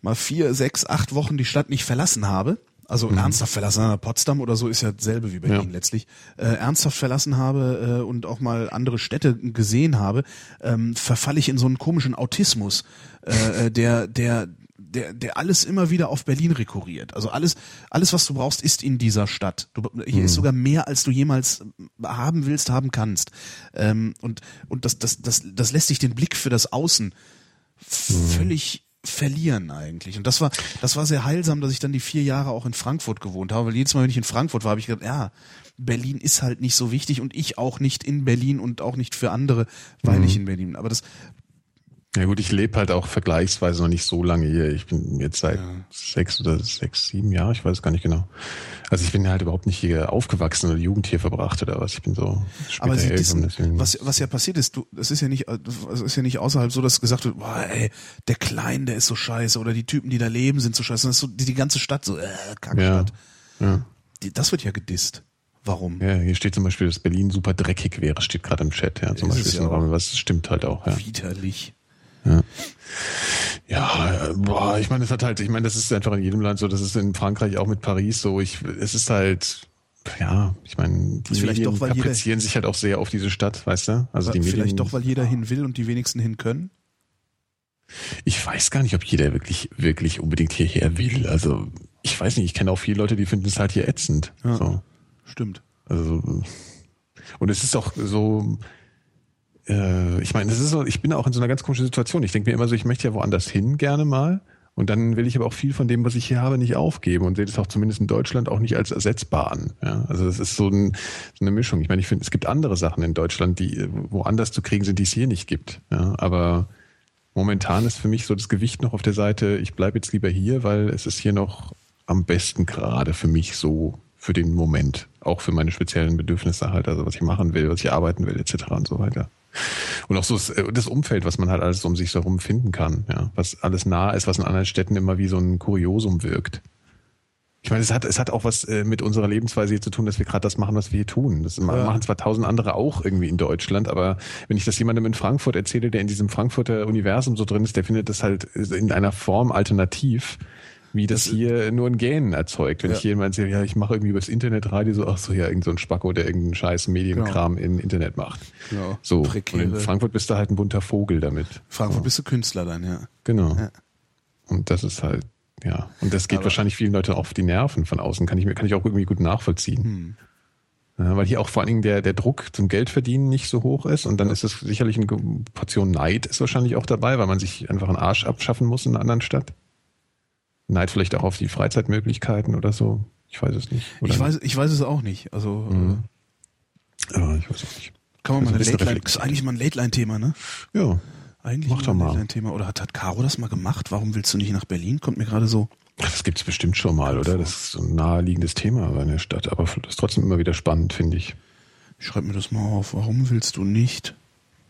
mal vier, sechs, acht Wochen die Stadt nicht verlassen habe, also ernsthaft verlassen habe, Potsdam oder so ist ja dasselbe wie Berlin Ja. letztlich, äh, ernsthaft verlassen habe äh, und auch mal andere Städte gesehen habe, ähm, verfalle ich in so einen komischen Autismus, äh, äh, der, der, der, der alles immer wieder auf Berlin rekurriert. Also alles, alles, was du brauchst, ist in dieser Stadt. Du, hier ist sogar mehr, als du jemals haben willst, haben kannst. Ähm, und und das, das, das, das lässt sich den Blick für das Außen völlig verlieren eigentlich. Und das war, das war sehr heilsam, dass ich dann die vier Jahre auch in Frankfurt gewohnt habe, weil jedes Mal, wenn ich in Frankfurt war, habe ich gedacht, ja, Berlin ist halt nicht so wichtig und ich auch nicht in Berlin und auch nicht für andere, weil ich in Berlin bin. Aber das, Ja gut, ich lebe halt auch vergleichsweise noch nicht so lange hier. Ich bin jetzt seit sechs oder sechs, sieben Jahren, ich weiß es gar nicht genau. Also ich bin halt überhaupt nicht hier aufgewachsen oder Jugend hier verbracht oder was. Ich bin so aber sie deswegen- was, was ja passiert ist, du, es ist ja nicht, es ist ja nicht außerhalb so, dass gesagt wird, boah, ey, der Klein, der ist so scheiße oder die Typen, die da leben, sind so scheiße. Das ist so die, die ganze Stadt so, äh, ja, Kackstadt. ja. Die, das wird ja gedisst. Warum? Ja, hier steht zum Beispiel, dass Berlin super dreckig wäre, steht gerade im Chat. Ja, zum Ist Beispiel ja was stimmt halt auch. Ja, Widerlich. Ja äh, boah, ich meine, es hat halt, ich meine, das ist einfach in jedem Land so, das ist in Frankreich auch mit Paris so. Ich, es ist halt, ja, ich meine, die vielleicht Medien doch, weil jeder- kaprizieren sich halt auch sehr auf diese Stadt, weißt du? Also die Vielleicht Medien, doch, weil jeder hin will und die wenigsten hin können? Ich weiß gar nicht, ob jeder wirklich, wirklich unbedingt hierher will. Also ich weiß nicht, ich kenne auch viele Leute, die finden es halt hier ätzend. Ja. So. Stimmt. Also und es ist auch so, äh, ich meine, es ist so, ich bin auch in so einer ganz komischen Situation. Ich denke mir immer so, ich möchte ja woanders hin gerne mal. Und dann will ich aber auch viel von dem, was ich hier habe, nicht aufgeben und sehe das auch zumindest in Deutschland auch nicht als ersetzbar an. Ja, also das ist so, ein, so eine Mischung. Ich meine, ich finde, es gibt andere Sachen in Deutschland, die woanders zu kriegen sind, die es hier nicht gibt. Ja, aber momentan ist für mich so das Gewicht noch auf der Seite, ich bleibe jetzt lieber hier, weil es ist hier noch am besten gerade für mich so für den Moment. Auch für meine speziellen Bedürfnisse halt, also was ich machen will, was ich arbeiten will, etc. und so weiter. Und auch so das, äh, das Umfeld, was man halt alles um sich so herum finden kann, ja, was alles nah ist, was in anderen Städten immer wie so ein Kuriosum wirkt. Ich meine, es hat, es hat auch was äh, mit unserer Lebensweise hier zu tun, dass wir gerade das machen, was wir hier tun. Das Ja. machen zwar tausend andere auch irgendwie in Deutschland, aber wenn ich das jemandem in Frankfurt erzähle, der in diesem Frankfurter Universum so drin ist, der findet das halt in einer Form alternativ, wie das, hier nur ein Gähnen erzeugt. Wenn Ja. ich jemand sehe, ja, ich mache irgendwie übers Internetradio so, ach so, ja, irgend so ein Spacko, der irgendeinen scheiß Medienkram im Internet macht. Genau. So. Und in Frankfurt bist du halt ein bunter Vogel damit. Frankfurt bist du Künstler dann, ja. Genau. Ja. Und das ist halt, ja. Und das geht Aber- wahrscheinlich vielen Leuten auf die Nerven von außen. Kann ich mir, kann ich auch irgendwie gut nachvollziehen. Hm. Ja, weil hier auch vor allen Dingen der, der Druck zum Geldverdienen nicht so hoch ist. Und dann ist es sicherlich eine Portion Neid ist wahrscheinlich auch dabei, weil man sich einfach einen Arsch abschaffen muss in einer anderen Stadt. Neid vielleicht auch auf die Freizeitmöglichkeiten oder so. Ich weiß es nicht. Oder Ich weiß, ich weiß es auch nicht. Also Mhm. Ja, ich weiß auch nicht. äh, kann man Also mal ein eine Late Line, ist eigentlich mal ein Late Line Thema, ne? Ja. Eigentlich Mach doch ein mal. Line Thema. Oder hat, hat Caro das mal gemacht? Warum willst du nicht nach Berlin? Kommt mir gerade so. Das gibt's bestimmt schon mal, oder? Das ist so ein naheliegendes Thema bei einer Stadt. Aber das ist trotzdem immer wieder spannend, finde ich. Ich schreib mir das mal auf. Warum willst du nicht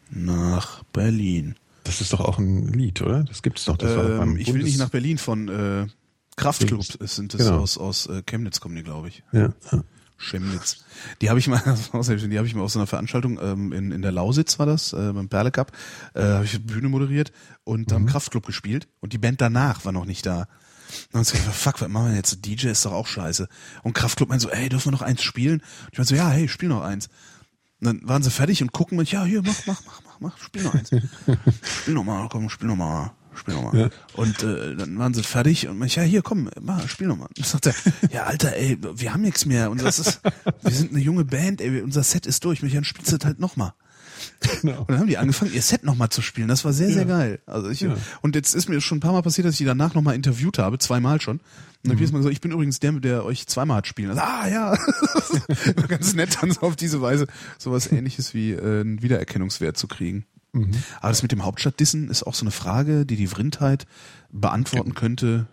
nach Berlin? Das ist doch auch ein Lied, oder? Das doch. Das war doch beim Ähm, ich will Bundes- nicht nach Berlin von äh, Kraftclub. Es sind das Genau. aus, aus äh, Chemnitz kommen die, glaube ich. Ja. Chemnitz. Die habe ich mal, die habe ich mal aus so einer Veranstaltung ähm, in, in der Lausitz war das, äh, beim Perle Cup, äh, habe ich Bühne moderiert und Mhm. haben Kraftclub gespielt und die Band danach war noch nicht da. Und dann gesagt, fuck, was machen wir jetzt? DJ ist doch auch scheiße. Und Kraftclub meint so, ey, dürfen wir noch eins spielen? Und ich meinte so, ja, hey, spiel noch eins. Und dann waren sie fertig und gucken mich, ja, hier, mach, mach, mach, mach, mach, spiel noch eins. spiel noch mal, komm, spiel noch mal. Spiel noch mal. Ja. Und äh, dann waren sie fertig und ich, ja, hier, komm, mach, spiel noch mal. Und sagt er, ja, Alter, ey, wir haben nichts mehr. Und das ist, wir sind eine junge Band, ey, unser Set ist durch. Mich dann spielst du halt noch mal. Genau. Und dann haben die angefangen, ihr Set nochmal zu spielen. Das war sehr, sehr geil. Also ich, Ja. Und jetzt ist mir schon ein paar Mal passiert, dass ich die danach nochmal interviewt habe, zweimal schon. Und dann hab ich jetzt mal gesagt, ich bin übrigens der, der euch zweimal hat spielen. Also, ah ja, ganz nett dann so auf diese Weise sowas ähnliches wie äh, einen Wiedererkennungswert zu kriegen. Aber das mit dem Hauptstadtdissen ist auch so eine Frage, die die Vrindheit beantworten könnte.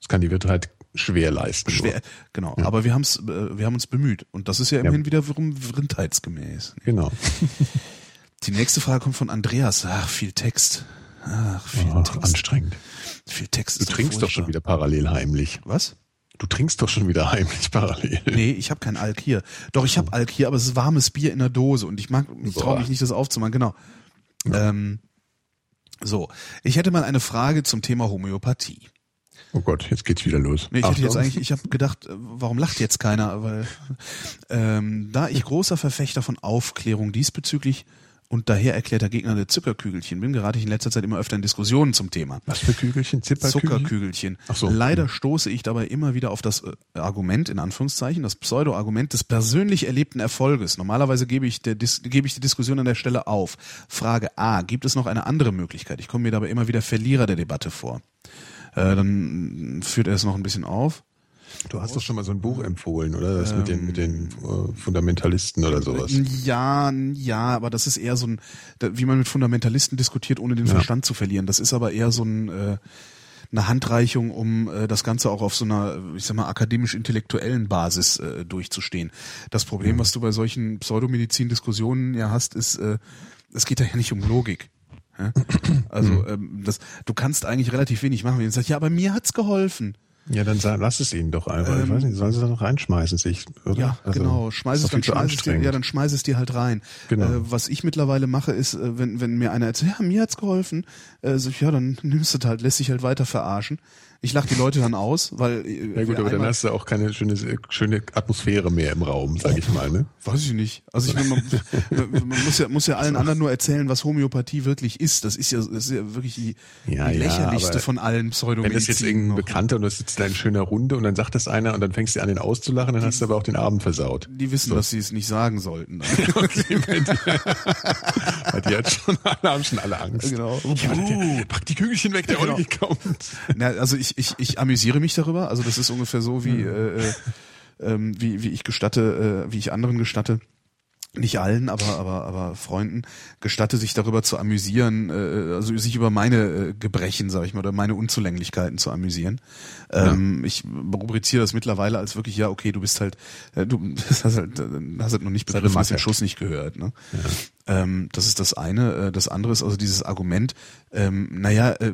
Das kann die Wirtheit schwer leisten. Schwer, genau. Aber wir, haben's, äh, wir haben uns bemüht. Und das ist ja immerhin wiederum vrindheitsgemäß. Genau. Die nächste Frage kommt von Andreas. Ach, viel Text. Ach, viel Ach, Text. anstrengend. Viel Text. Du trinkst doch schon wieder parallel heimlich. Was? Du trinkst doch schon wieder heimlich parallel. Nee, ich habe kein Alk hier. Doch, ich habe Alk hier, aber es ist warmes Bier in der Dose und ich mag, ich traue mich nicht, das aufzumachen. Genau. Ähm, so, ich hätte mal eine Frage zum Thema Homöopathie. Oh Gott, jetzt geht's wieder los. Nee, ich hätte jetzt Achtung. eigentlich, ich habe gedacht, äh, warum lacht jetzt keiner? Weil ähm, da ich großer Verfechter von Aufklärung diesbezüglich und daher erklärter Gegner der Zuckerkügelchen bin, gerate ich in letzter Zeit immer öfter in Diskussionen zum Thema. Was für Kügelchen? Zipperkügelchen? Zuckerkügelchen. Ach so. Leider stoße ich dabei immer wieder auf das äh, Argument, in Anführungszeichen, das Pseudo-Argument des persönlich erlebten Erfolges. Normalerweise gebe ich, der, Dis gebe ich die Diskussion an der Stelle auf. Frage A, gibt es noch eine andere Möglichkeit? Ich komme mir dabei immer wieder Verlierer der Debatte vor. Äh, dann führt er es noch ein bisschen auf. Du hast doch schon mal so ein Buch empfohlen, oder? Das mit den, mit den äh, Fundamentalisten oder sowas. Ja, ja, aber das ist eher so ein, wie man mit Fundamentalisten diskutiert, ohne den Verstand zu verlieren. Das ist aber eher so ein, äh, eine Handreichung, um äh, das Ganze auch auf so einer, ich sag mal, akademisch-intellektuellen Basis äh, durchzustehen. Das Problem, was du bei solchen Pseudomedizin-Diskussionen ja hast, ist, äh, es geht da ja nicht um Logik. Ja? Also ähm, das, du kannst eigentlich relativ wenig machen. Wenn du sagst, ja, aber mir hat's geholfen. Ja, dann lass es ihnen doch einfach. Ähm, ich weiß nicht, sollen sie da noch reinschmeißen, sich, oder? Ja, Also, genau. Schmeiß es dann, schmeiß es dir, ja, dann schmeiß es dir halt rein. Genau. Äh, was ich mittlerweile mache, ist, äh, wenn, wenn mir einer erzählt, ja, mir hat's geholfen, äh, so, ja, dann nimmst du halt, lässt sich halt weiter verarschen. Ich lach die Leute dann aus, weil. äh, Ja gut, aber dann hast du auch keine schöne, schöne Atmosphäre mehr im Raum, sag ich mal, ne? Weiß ich nicht. Also ich meine, man, man muss ja, muss ja allen anderen nur erzählen, was Homöopathie wirklich ist. Das ist ja, das ist ja wirklich die, Ja, die ja, lächerlichste aber von allen Wenn Pseudomedizin. das jetzt irgendein Bekannter und du sitzt da in schöner Runde und dann sagt das einer und dann fängst du an, den auszulachen, dann hast du aber auch den Abend versaut. Die wissen, dass sie es nicht sagen sollten. Okay, bei dir. die hat schon alle, haben schon alle Angst. Genau. Ja, pack die Kügelchen weg, der Genau. Olli kommt. Na, also ich, ich, ich amüsiere mich darüber. Also das ist ungefähr so wie, äh, äh, ähm, wie, wie ich gestatte, äh, wie ich anderen gestatte. Nicht allen, aber, aber, aber Freunden gestatte sich darüber zu amüsieren, äh, also sich über meine äh, Gebrechen, sag ich mal, oder meine Unzulänglichkeiten zu amüsieren. Ähm, Ich rubriziere das mittlerweile als wirklich, ja, okay, du bist halt, äh, du hast halt, äh, hast halt noch nicht begriffen, hast den. Schuss nicht gehört. Ne? Ähm, das ist das eine. Äh, Das andere ist also dieses Argument, ähm, naja, äh,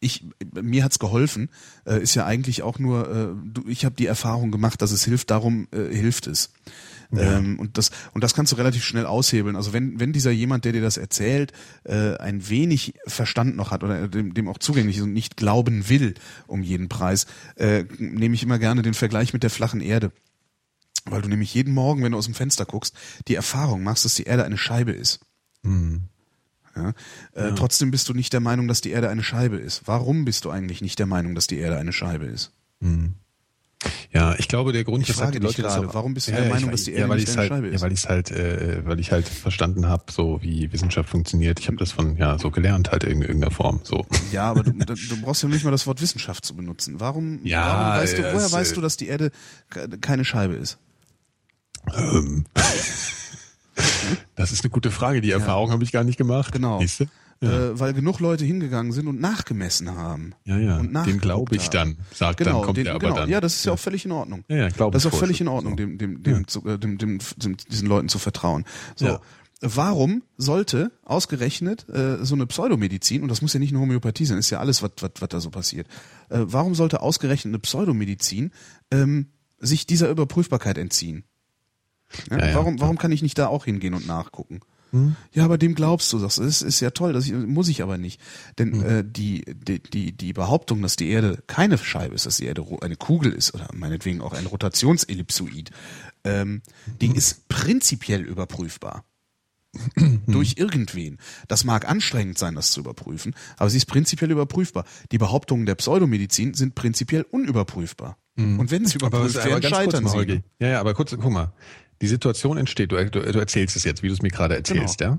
ich, mir hat's geholfen, äh, ist ja eigentlich auch nur, äh, du, ich habe die Erfahrung gemacht, dass es hilft, darum äh, hilft es. Ähm, und das und das kannst du relativ schnell aushebeln. Also wenn wenn dieser jemand, der dir das erzählt, äh, ein wenig Verstand noch hat oder dem, dem auch zugänglich ist und nicht glauben will um jeden Preis, äh, nehme ich immer gerne den Vergleich mit der flachen Erde. Weil du nämlich jeden Morgen, wenn du aus dem Fenster guckst, die Erfahrung machst, dass die Erde eine Scheibe ist. Ja? Äh, Trotzdem bist du nicht der Meinung, dass die Erde eine Scheibe ist. Warum bist du eigentlich nicht der Meinung, dass die Erde eine Scheibe ist? Ja, ich glaube, der Grund, Ich weshalb frage die Leute gerade, warum bist du Ja, der ja, Meinung, ich- dass die ja, Erde weil nicht halt, Scheibe ist? Ja, weil ich halt, äh, weil ich halt verstanden habe, so wie Wissenschaft funktioniert. Ich habe das von, ja, so gelernt halt in irgendeiner Form. So. Ja, aber du, du brauchst ja nicht mal das Wort Wissenschaft zu benutzen. Warum, Ja, warum weißt du, woher weißt du, dass die Erde ke- keine Scheibe ist? Ähm. Das ist eine gute Frage. Die Erfahrung habe ich gar nicht gemacht. Genau. Du? Ja. Äh, weil genug Leute hingegangen sind und nachgemessen haben. Ja, ja. Und Dem glaube ich dann. Sagt Genau, dann, kommt den, er aber genau. dann. Ja, das ist ja, auch völlig in Ordnung. Ja, ja, Das ist auch völlig in. Ordnung, dem, dem, dem, zu, äh, dem, dem, dem, diesen Leuten zu vertrauen. So. Ja. Warum sollte ausgerechnet äh, so eine Pseudomedizin, und das muss ja nicht nur Homöopathie sein, ist ja alles, was, da so passiert, äh, warum sollte ausgerechnet eine Pseudomedizin ähm, sich dieser Überprüfbarkeit entziehen? Ja, Ja, ja, warum, warum kann ich nicht da auch hingehen und nachgucken? Hm? Ja, aber dem glaubst du. Das ist ja toll, das muss ich aber nicht. Denn Hm. äh, die, die, die, die Behauptung, dass die Erde keine Scheibe ist, dass die Erde eine Kugel ist oder meinetwegen auch ein Rotationsellipsoid, ähm, die Hm. ist prinzipiell überprüfbar. Durch irgendwen. Das mag anstrengend sein, das zu überprüfen, aber sie ist prinzipiell überprüfbar. Die Behauptungen der Pseudomedizin sind prinzipiell unüberprüfbar. Und wenn sie Hm. Aber, überprüft aber werden, kurz scheitern mal, sie. Ja, ja, aber kurz, guck mal. Die Situation entsteht, du, du, du erzählst es jetzt, wie du es mir gerade erzählst, Genau. ja?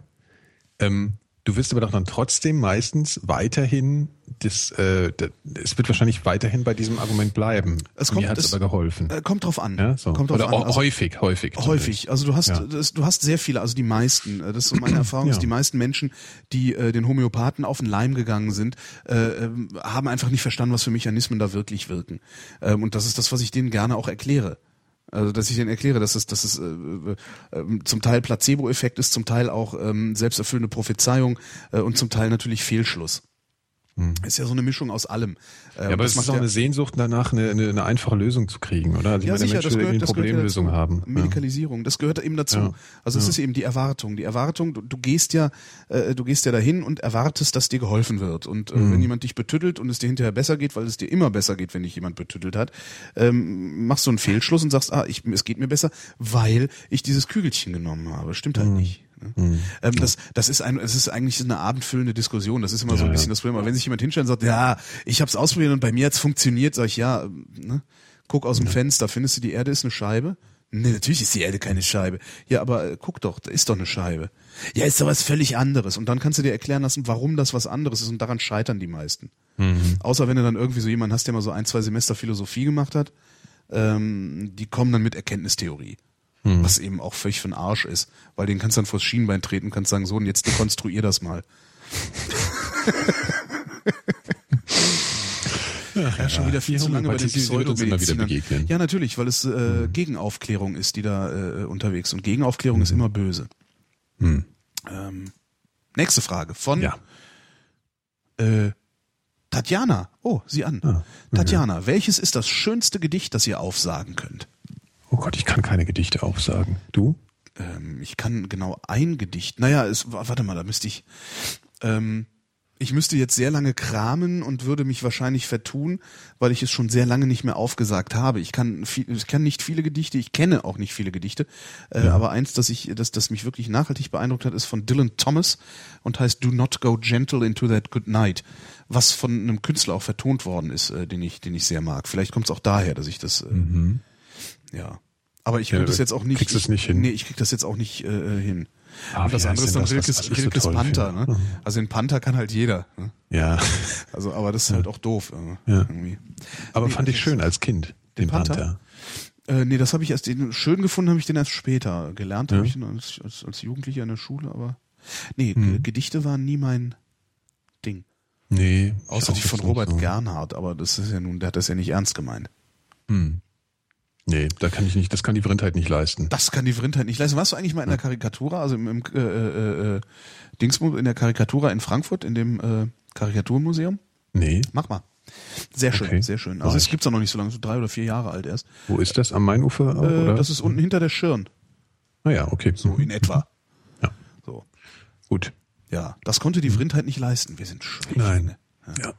Ähm, du wirst aber doch dann trotzdem meistens weiterhin, das, äh, das, es wird wahrscheinlich weiterhin bei diesem Argument bleiben. Es kommt- mir hat es aber geholfen. Äh, kommt drauf an. ja, so. Kommt drauf Oder an. Also- häufig, häufig. Häufig. Also du hast, Ja. das, du hast sehr viele, also die meisten, äh, das ist so meine Erfahrung, Ja. ist, die meisten Menschen, die äh, den Homöopathen auf den Leim gegangen sind, äh, ähm, haben einfach nicht verstanden, was für Mechanismen da wirklich wirken. Ähm, und das ist das, was ich denen gerne auch erkläre. Also dass ich denen erkläre, dass es, dass es äh, äh, zum Teil Placebo-Effekt ist, zum Teil auch ähm, selbsterfüllende Prophezeiung äh, und zum Teil natürlich Fehlschluss. Ist ja so eine Mischung aus allem. Ja, aber es ist auch eine Sehnsucht danach, eine, eine, eine einfache Lösung zu kriegen, oder? Also Ja, meine, sicher, Mensch das gehört, das eine gehört ja Problemlösung dazu. haben. Medikalisierung, das gehört eben dazu. Ja. Also es ist eben die Erwartung. Die Erwartung, du, du gehst ja, äh, du gehst ja dahin und erwartest, dass dir geholfen wird. Und äh, Mhm. wenn jemand dich betüttelt und es dir hinterher besser geht, weil es dir immer besser geht, wenn dich jemand betüttelt hat, ähm, machst du einen Fehlschluss und sagst, ah, ich, es geht mir besser, weil ich dieses Kügelchen genommen habe. Stimmt Mhm. halt nicht. Ne? Ähm, das, das ist ein, es ist eigentlich eine abendfüllende Diskussion. Das ist immer so ein Ja, bisschen ja. das Problem. Aber wenn sich jemand hinstellt und sagt, ja, ich habe es ausprobiert und bei mir hat's funktioniert, sag ich, ja, ne? guck aus dem Fenster, findest du, die Erde ist eine Scheibe? Nee, natürlich ist die Erde keine Scheibe. Ja, aber äh, guck doch, da ist doch eine Scheibe. Ja, ist doch was völlig anderes. Und dann kannst du dir erklären lassen, warum das was anderes ist. Und daran scheitern die meisten. Außer wenn du dann irgendwie so jemanden hast, der mal so ein, zwei Semester Philosophie gemacht hat, ähm, die kommen dann mit Erkenntnistheorie. Was eben auch völlig für den Arsch ist. Weil den kannst du dann vors Schienbein treten und kannst sagen, so, und jetzt dekonstruier das mal. Ja, schon wieder viel zu lange bei den Pseudomedizinern. Ja, natürlich, weil es äh, Gegenaufklärung ist, die da äh, unterwegs ist. Und Gegenaufklärung ist immer böse. Ähm, nächste Frage von Ja. äh, Tatjana, oh, sieh an. Ah, Tatjana, welches ist das schönste Gedicht, das ihr aufsagen könnt? Oh Gott, ich kann keine Gedichte aufsagen. Du? Ähm, ich kann genau ein Gedicht. Naja, es, warte mal, da müsste ich. Ähm, ich müsste jetzt sehr lange kramen und würde mich wahrscheinlich vertun, weil ich es schon sehr lange nicht mehr aufgesagt habe. Ich kann, viel, ich kann nicht viele Gedichte, ich kenne auch nicht viele Gedichte, äh, Ja. aber eins, das ich, das, das mich wirklich nachhaltig beeindruckt hat, ist von Dylan Thomas und heißt Do Not Go Gentle into That Good Night, was von einem Künstler auch vertont worden ist, äh, den ich, den ich sehr mag. Vielleicht kommt es auch daher, dass ich das, äh, ja. Aber ich Mhm. Ja, es jetzt auch nicht. kriegst es ich, nicht hin. Nee, ich krieg das jetzt auch nicht äh, hin. Ah, und das andere ist dann das, Rilkes, so Rilkes Panther. Ne? Also den Panther kann halt jeder. Ne? Ja. Also, aber das ist halt auch doof. Äh, Ja. irgendwie. Aber Nee, fand ich das schön als Kind, den, Panther? Panther. Äh, nee, das habe ich erst den, schön gefunden, habe ich den erst später gelernt, Ja. habe ich den als, als, als Jugendlicher in der Schule, aber nee, Hm. G- Gedichte waren nie mein Ding. Nee. Außer die von Robert so. Gernhardt, aber das ist ja nun, der hat das ja nicht ernst gemeint. Hm. Nee, da kann ich nicht, das kann die Vrindheit nicht leisten. Das kann die Vrindheit nicht leisten. Warst du eigentlich mal in der Karikatura, also im, im äh, äh, äh, Dingsbums, in der Karikatura in Frankfurt, in dem äh, Karikaturmuseum? Nee. Mach mal. Sehr schön, Okay. sehr schön. Also es gibt's auch noch nicht so lange, so drei oder vier Jahre alt erst. Wo ist das? Am Mainufer? auch, Äh, oder? das ist unten hinter der Schirn, Naja, okay. so in etwa. Ja. So. Gut. Ja, das konnte die Vrindheit nicht leisten. Wir sind Nein. Ja.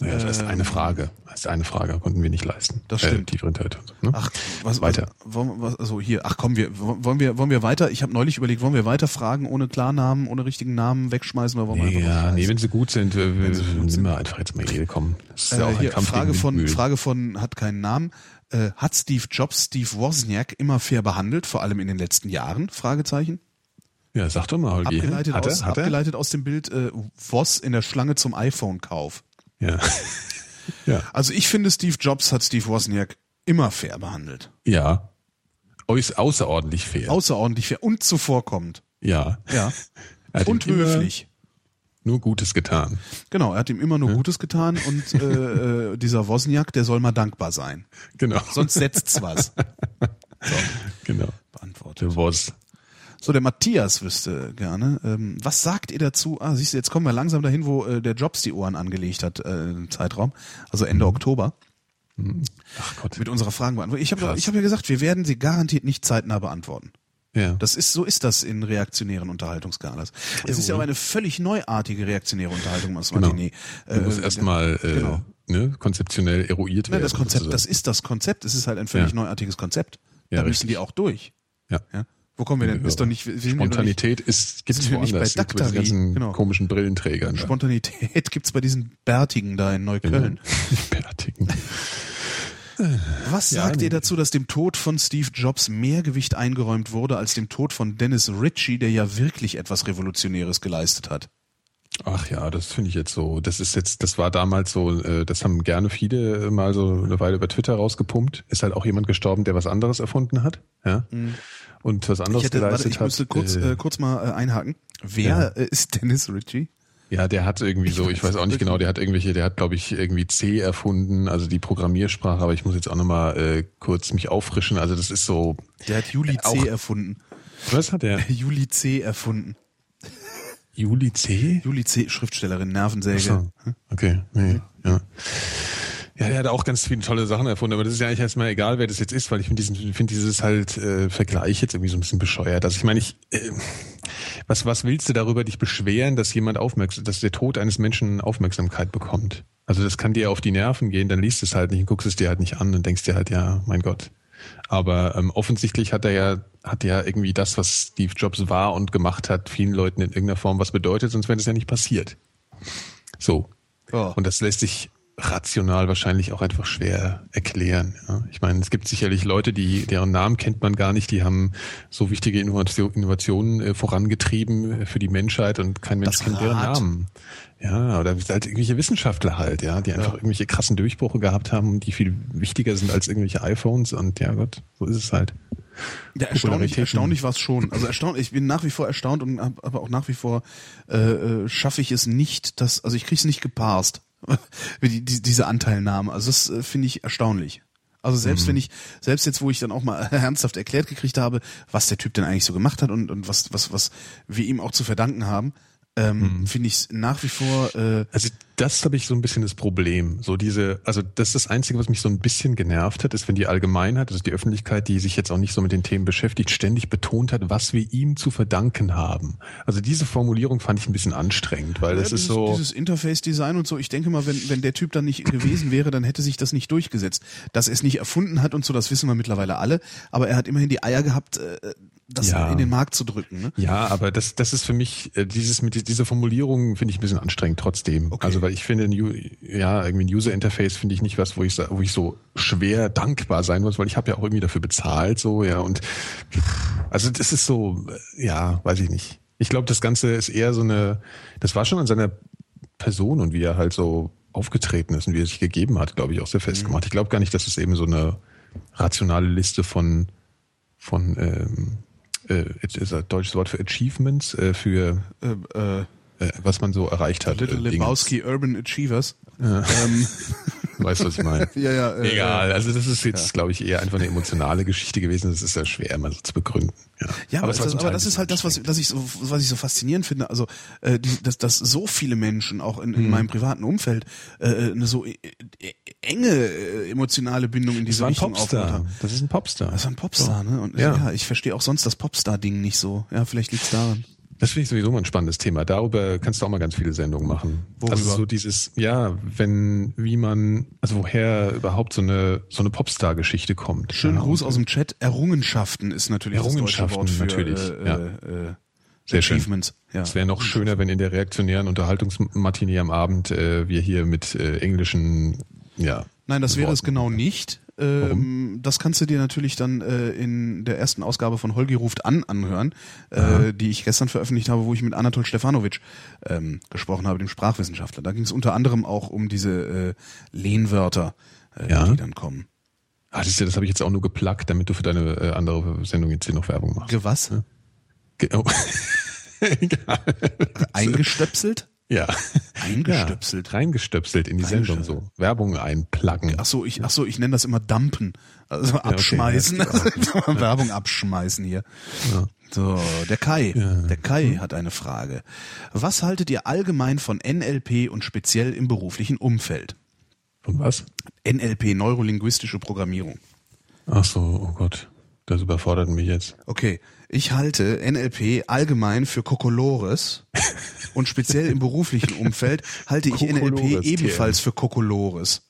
Naja, das ist eine Frage. Das ist eine Frage, konnten wir nicht leisten. Ähm. Das Äh, stimmt. Vrindheit. und so, Ne? Ach, was Weiter. Was, wir- was, also hier, ach komm, wir wollen wir wollen wir weiter? Ich habe neulich überlegt, wollen wir weiter fragen ohne Klarnamen, ohne richtigen Namen wegschmeißen oder wollen wir Nee, einfach ja, nee, wenn sie gut sind, äh, Wenn sie gut sind. mal einfach jetzt mal jede kommen. Das ist ja auch äh, ein hier, Kampf Frage von. Frage von hat keinen Namen. Äh, hat Steve Jobs Steve Wozniak immer fair behandelt, vor allem in den letzten Jahren? Fragezeichen. Ja, sag doch mal, Holgi. Abgeleitet, hat er? aus, Hat er? abgeleitet aus dem Bild äh, Woz in der Schlange zum iPhone-Kauf. Ja. ja. Also ich finde, Steve Jobs hat Steve Wozniak immer fair behandelt. Ja. Auß außerordentlich fair. Außerordentlich fair und zuvorkommend. ja. Ja. Hat und höflich. Nur Gutes getan. Genau, er hat ihm immer nur Gutes getan und äh, äh, dieser Wozniak, der soll mal dankbar sein. Genau. Sonst setzt's was. genau. Beantwortet. Der Woz. So, der Matthias wüsste gerne. Ähm, was sagt ihr dazu? Ah, siehst du, jetzt kommen wir langsam dahin, wo äh, der Jobs die Ohren angelegt hat äh, im Zeitraum, also Ende Oktober, Ach Gott. mit unserer Fragenbeantwortung. Ich habe ich hab ja gesagt, wir werden sie garantiert nicht zeitnah beantworten. Ja. Das ist, so ist das in reaktionären Unterhaltungsgalas. Es ist ja auch eine völlig neuartige reaktionäre Unterhaltung, was Genau. Martini. Du musst erstmal äh, genau. ne, konzeptionell eruiert Ja, werden. das Konzept, sozusagen. das ist das Konzept. Es ist halt ein völlig Ja. neuartiges Konzept. Ja, da müssen richtig. die auch durch. ja. Ja? Wo kommen wir denn? Ist doch nicht, doch nicht, Spontanität ist gibt's wir nicht woanders. bei Gibt's bei diesen Daktari. ganzen Genau. komischen Brillenträgern. da. Spontanität gibt's bei diesen Bärtigen da in Neukölln. Bärtigen. Was Ja, sagt ihr dazu, dass dem Tod von Steve Jobs mehr Gewicht eingeräumt wurde als dem Tod von Dennis Ritchie, der ja wirklich etwas Revolutionäres geleistet hat? Ach ja, das finde ich jetzt so. Das ist jetzt, das war damals so, äh, das haben gerne viele mal so eine Weile über Twitter rausgepumpt. Ist halt auch jemand gestorben, der was anderes erfunden hat, ja. Und was anderes Mhm. Ich, hätte, warte, geleistet ich hat. müsste kurz, äh, äh, kurz mal äh, einhaken. Wer äh, ist Dennis Ritchie? Ja, der hat irgendwie so, ich weiß auch nicht genau, der hat irgendwelche, der hat glaube ich irgendwie C erfunden, also die Programmiersprache, aber ich muss jetzt auch nochmal äh, kurz mich auffrischen. Also das ist so, Der hat Juli Auch- C erfunden. was hat der? Juli C erfunden. Juli C? Juli C, Schriftstellerin, Nervensäge. So. Okay, nee, ja. Ja, der hat auch ganz viele tolle Sachen erfunden, aber das ist ja eigentlich erstmal egal, wer das jetzt ist, weil ich finde diesen, finde dieses halt äh, Vergleich jetzt irgendwie so ein bisschen bescheuert. Also ich meine, ich, äh, was, was willst du darüber dich beschweren, dass jemand aufmerksam, dass der Tod eines Menschen Aufmerksamkeit bekommt? Also das kann dir auf die Nerven gehen, dann liest es halt nicht und guckst es dir halt nicht an und denkst dir halt, ja, mein Gott. Aber ähm, offensichtlich hat er ja, hat ja irgendwie das, was Steve Jobs war und gemacht hat, vielen Leuten in irgendeiner Form was bedeutet, sonst wäre das ja nicht passiert. So. Ja. Und das lässt sich rational wahrscheinlich auch einfach schwer erklären. Ja. Ich meine, es gibt sicherlich Leute, die deren Namen kennt man gar nicht, die haben so wichtige Innovation, Innovationen äh, vorangetrieben für die Menschheit und kein Mensch Das kennt deren. Namen. Ja, oder halt irgendwelche Wissenschaftler halt, ja, die einfach irgendwelche krassen Durchbrüche gehabt haben, die viel wichtiger sind als irgendwelche iPhones und ja Gott, so ist es halt. Ja, erstaunlich, erstaunlich war es schon. Also erstaunlich, ich bin nach wie vor erstaunt und hab, aber auch nach wie vor äh, äh, schaffe ich es nicht, dass, also ich krieg's nicht geparst, die, die, diese Anteilnahme. Also das äh, finde ich erstaunlich. Also selbst Mhm. wenn ich, selbst jetzt, wo ich dann auch mal ernsthaft erklärt gekriegt habe, was der Typ denn eigentlich so gemacht hat und, und was, was, was wir ihm auch zu verdanken haben, ähm, mhm. finde ich nach wie vor. Äh, also das habe ich so ein bisschen das Problem. So diese, also das ist das Einzige, was mich so ein bisschen genervt hat, ist, wenn die Allgemeinheit, also die Öffentlichkeit, die sich jetzt auch nicht so mit den Themen beschäftigt, ständig betont hat, was wir ihm zu verdanken haben. Also diese Formulierung fand ich ein bisschen anstrengend, weil ja, das dieses, ist so. Dieses Interface-Design und so, ich denke mal, wenn, wenn der Typ dann nicht gewesen wäre, dann hätte sich das nicht durchgesetzt. Dass er es nicht erfunden hat und so, das wissen wir mittlerweile alle, aber er hat immerhin die Eier gehabt, äh, das ja. in den Markt zu drücken. Ne? Ja, aber das, das ist für mich, äh, dieses mit dieser Formulierung finde ich ein bisschen anstrengend trotzdem. Okay. Also weil ich finde, ja, irgendwie ein User Interface finde ich nicht was, wo ich, wo ich so schwer dankbar sein muss, weil ich habe ja auch irgendwie dafür bezahlt, so, ja, und also das ist so, ja, weiß ich nicht. Ich glaube, das Ganze ist eher so eine, das war schon an seiner Person und wie er halt so aufgetreten ist und wie er sich gegeben hat, glaube ich, auch sehr festgemacht. Mhm. Ich glaube gar nicht, dass es eben so eine rationale Liste von von ähm, äh, ist ein deutsches Wort für Achievements, äh, für äh, äh, äh, was man so erreicht hat. Little äh, Lebowski Urban Achievers. Ja. Ähm. Weißt du, was ich meine? ja, ja. Äh, Egal. Also das ist jetzt, ja. glaube ich, eher einfach eine emotionale Geschichte gewesen. Das ist ja schwer, immer so zu begründen. Ja, ja aber, aber, das, aber das ist halt das, was, was ich so, was ich so faszinierend finde. Also, äh, die, dass, dass so viele Menschen auch in, in hm. meinem privaten Umfeld äh, eine so äh, enge äh, emotionale Bindung in diese das Richtung aufgebaut haben. Das ist ein Popstar. Das ist ein Popstar, so. ne? Und ja. ja, ich verstehe auch sonst das Popstar-Ding nicht so. Ja, vielleicht liegt's daran. Das finde ich sowieso mal ein spannendes Thema. Darüber kannst du auch mal ganz viele Sendungen machen. Worüber? Also so dieses, ja, wenn, wie man, also woher überhaupt so eine, so eine Popstar-Geschichte kommt. Schönen ja, Gruß aus dem Chat. Errungenschaften ist natürlich Errungenschaften, das deutsche Wort für, natürlich, ja. Äh, äh, sehr. Schön. Ja. Es wäre noch schöner, wenn in der reaktionären Unterhaltungsmatinee am Abend äh, wir hier mit äh, englischen, ja. Nein, das wäre es genau nicht. Ähm, das kannst du dir natürlich dann äh, in der ersten Ausgabe von Holgi ruft an anhören, äh, die ich gestern veröffentlicht habe, wo ich mit Anatol Stefanovic ähm, gesprochen habe, dem Sprachwissenschaftler. Da ging es unter anderem auch um diese äh, Lehnwörter, äh, ja. die dann kommen. Ah, das, das habe ich jetzt auch nur geplackt, damit du für deine äh, andere Sendung jetzt hier noch Werbung machst. Ge was? Ja? Ge oh. Egal. Eingestöpselt? Ja. Eingestöpselt. Ja, reingestöpselt in die Sendung so. Werbung einplacken. Ach so, ich, ach so, ich nenne das immer Dumpen. Also abschmeißen. Ja, okay, ja. Werbung abschmeißen hier. Ja. So, der Kai. Der Kai hm. hat eine Frage. Was haltet ihr allgemein von NLP und speziell im beruflichen Umfeld? Von was? NLP, neurolinguistische Programmierung. Ach so, oh Gott. Das überfordert mich jetzt. Okay, ich halte NLP allgemein für Kokolores und speziell im beruflichen Umfeld halte ich NLP ebenfalls für Kokolores.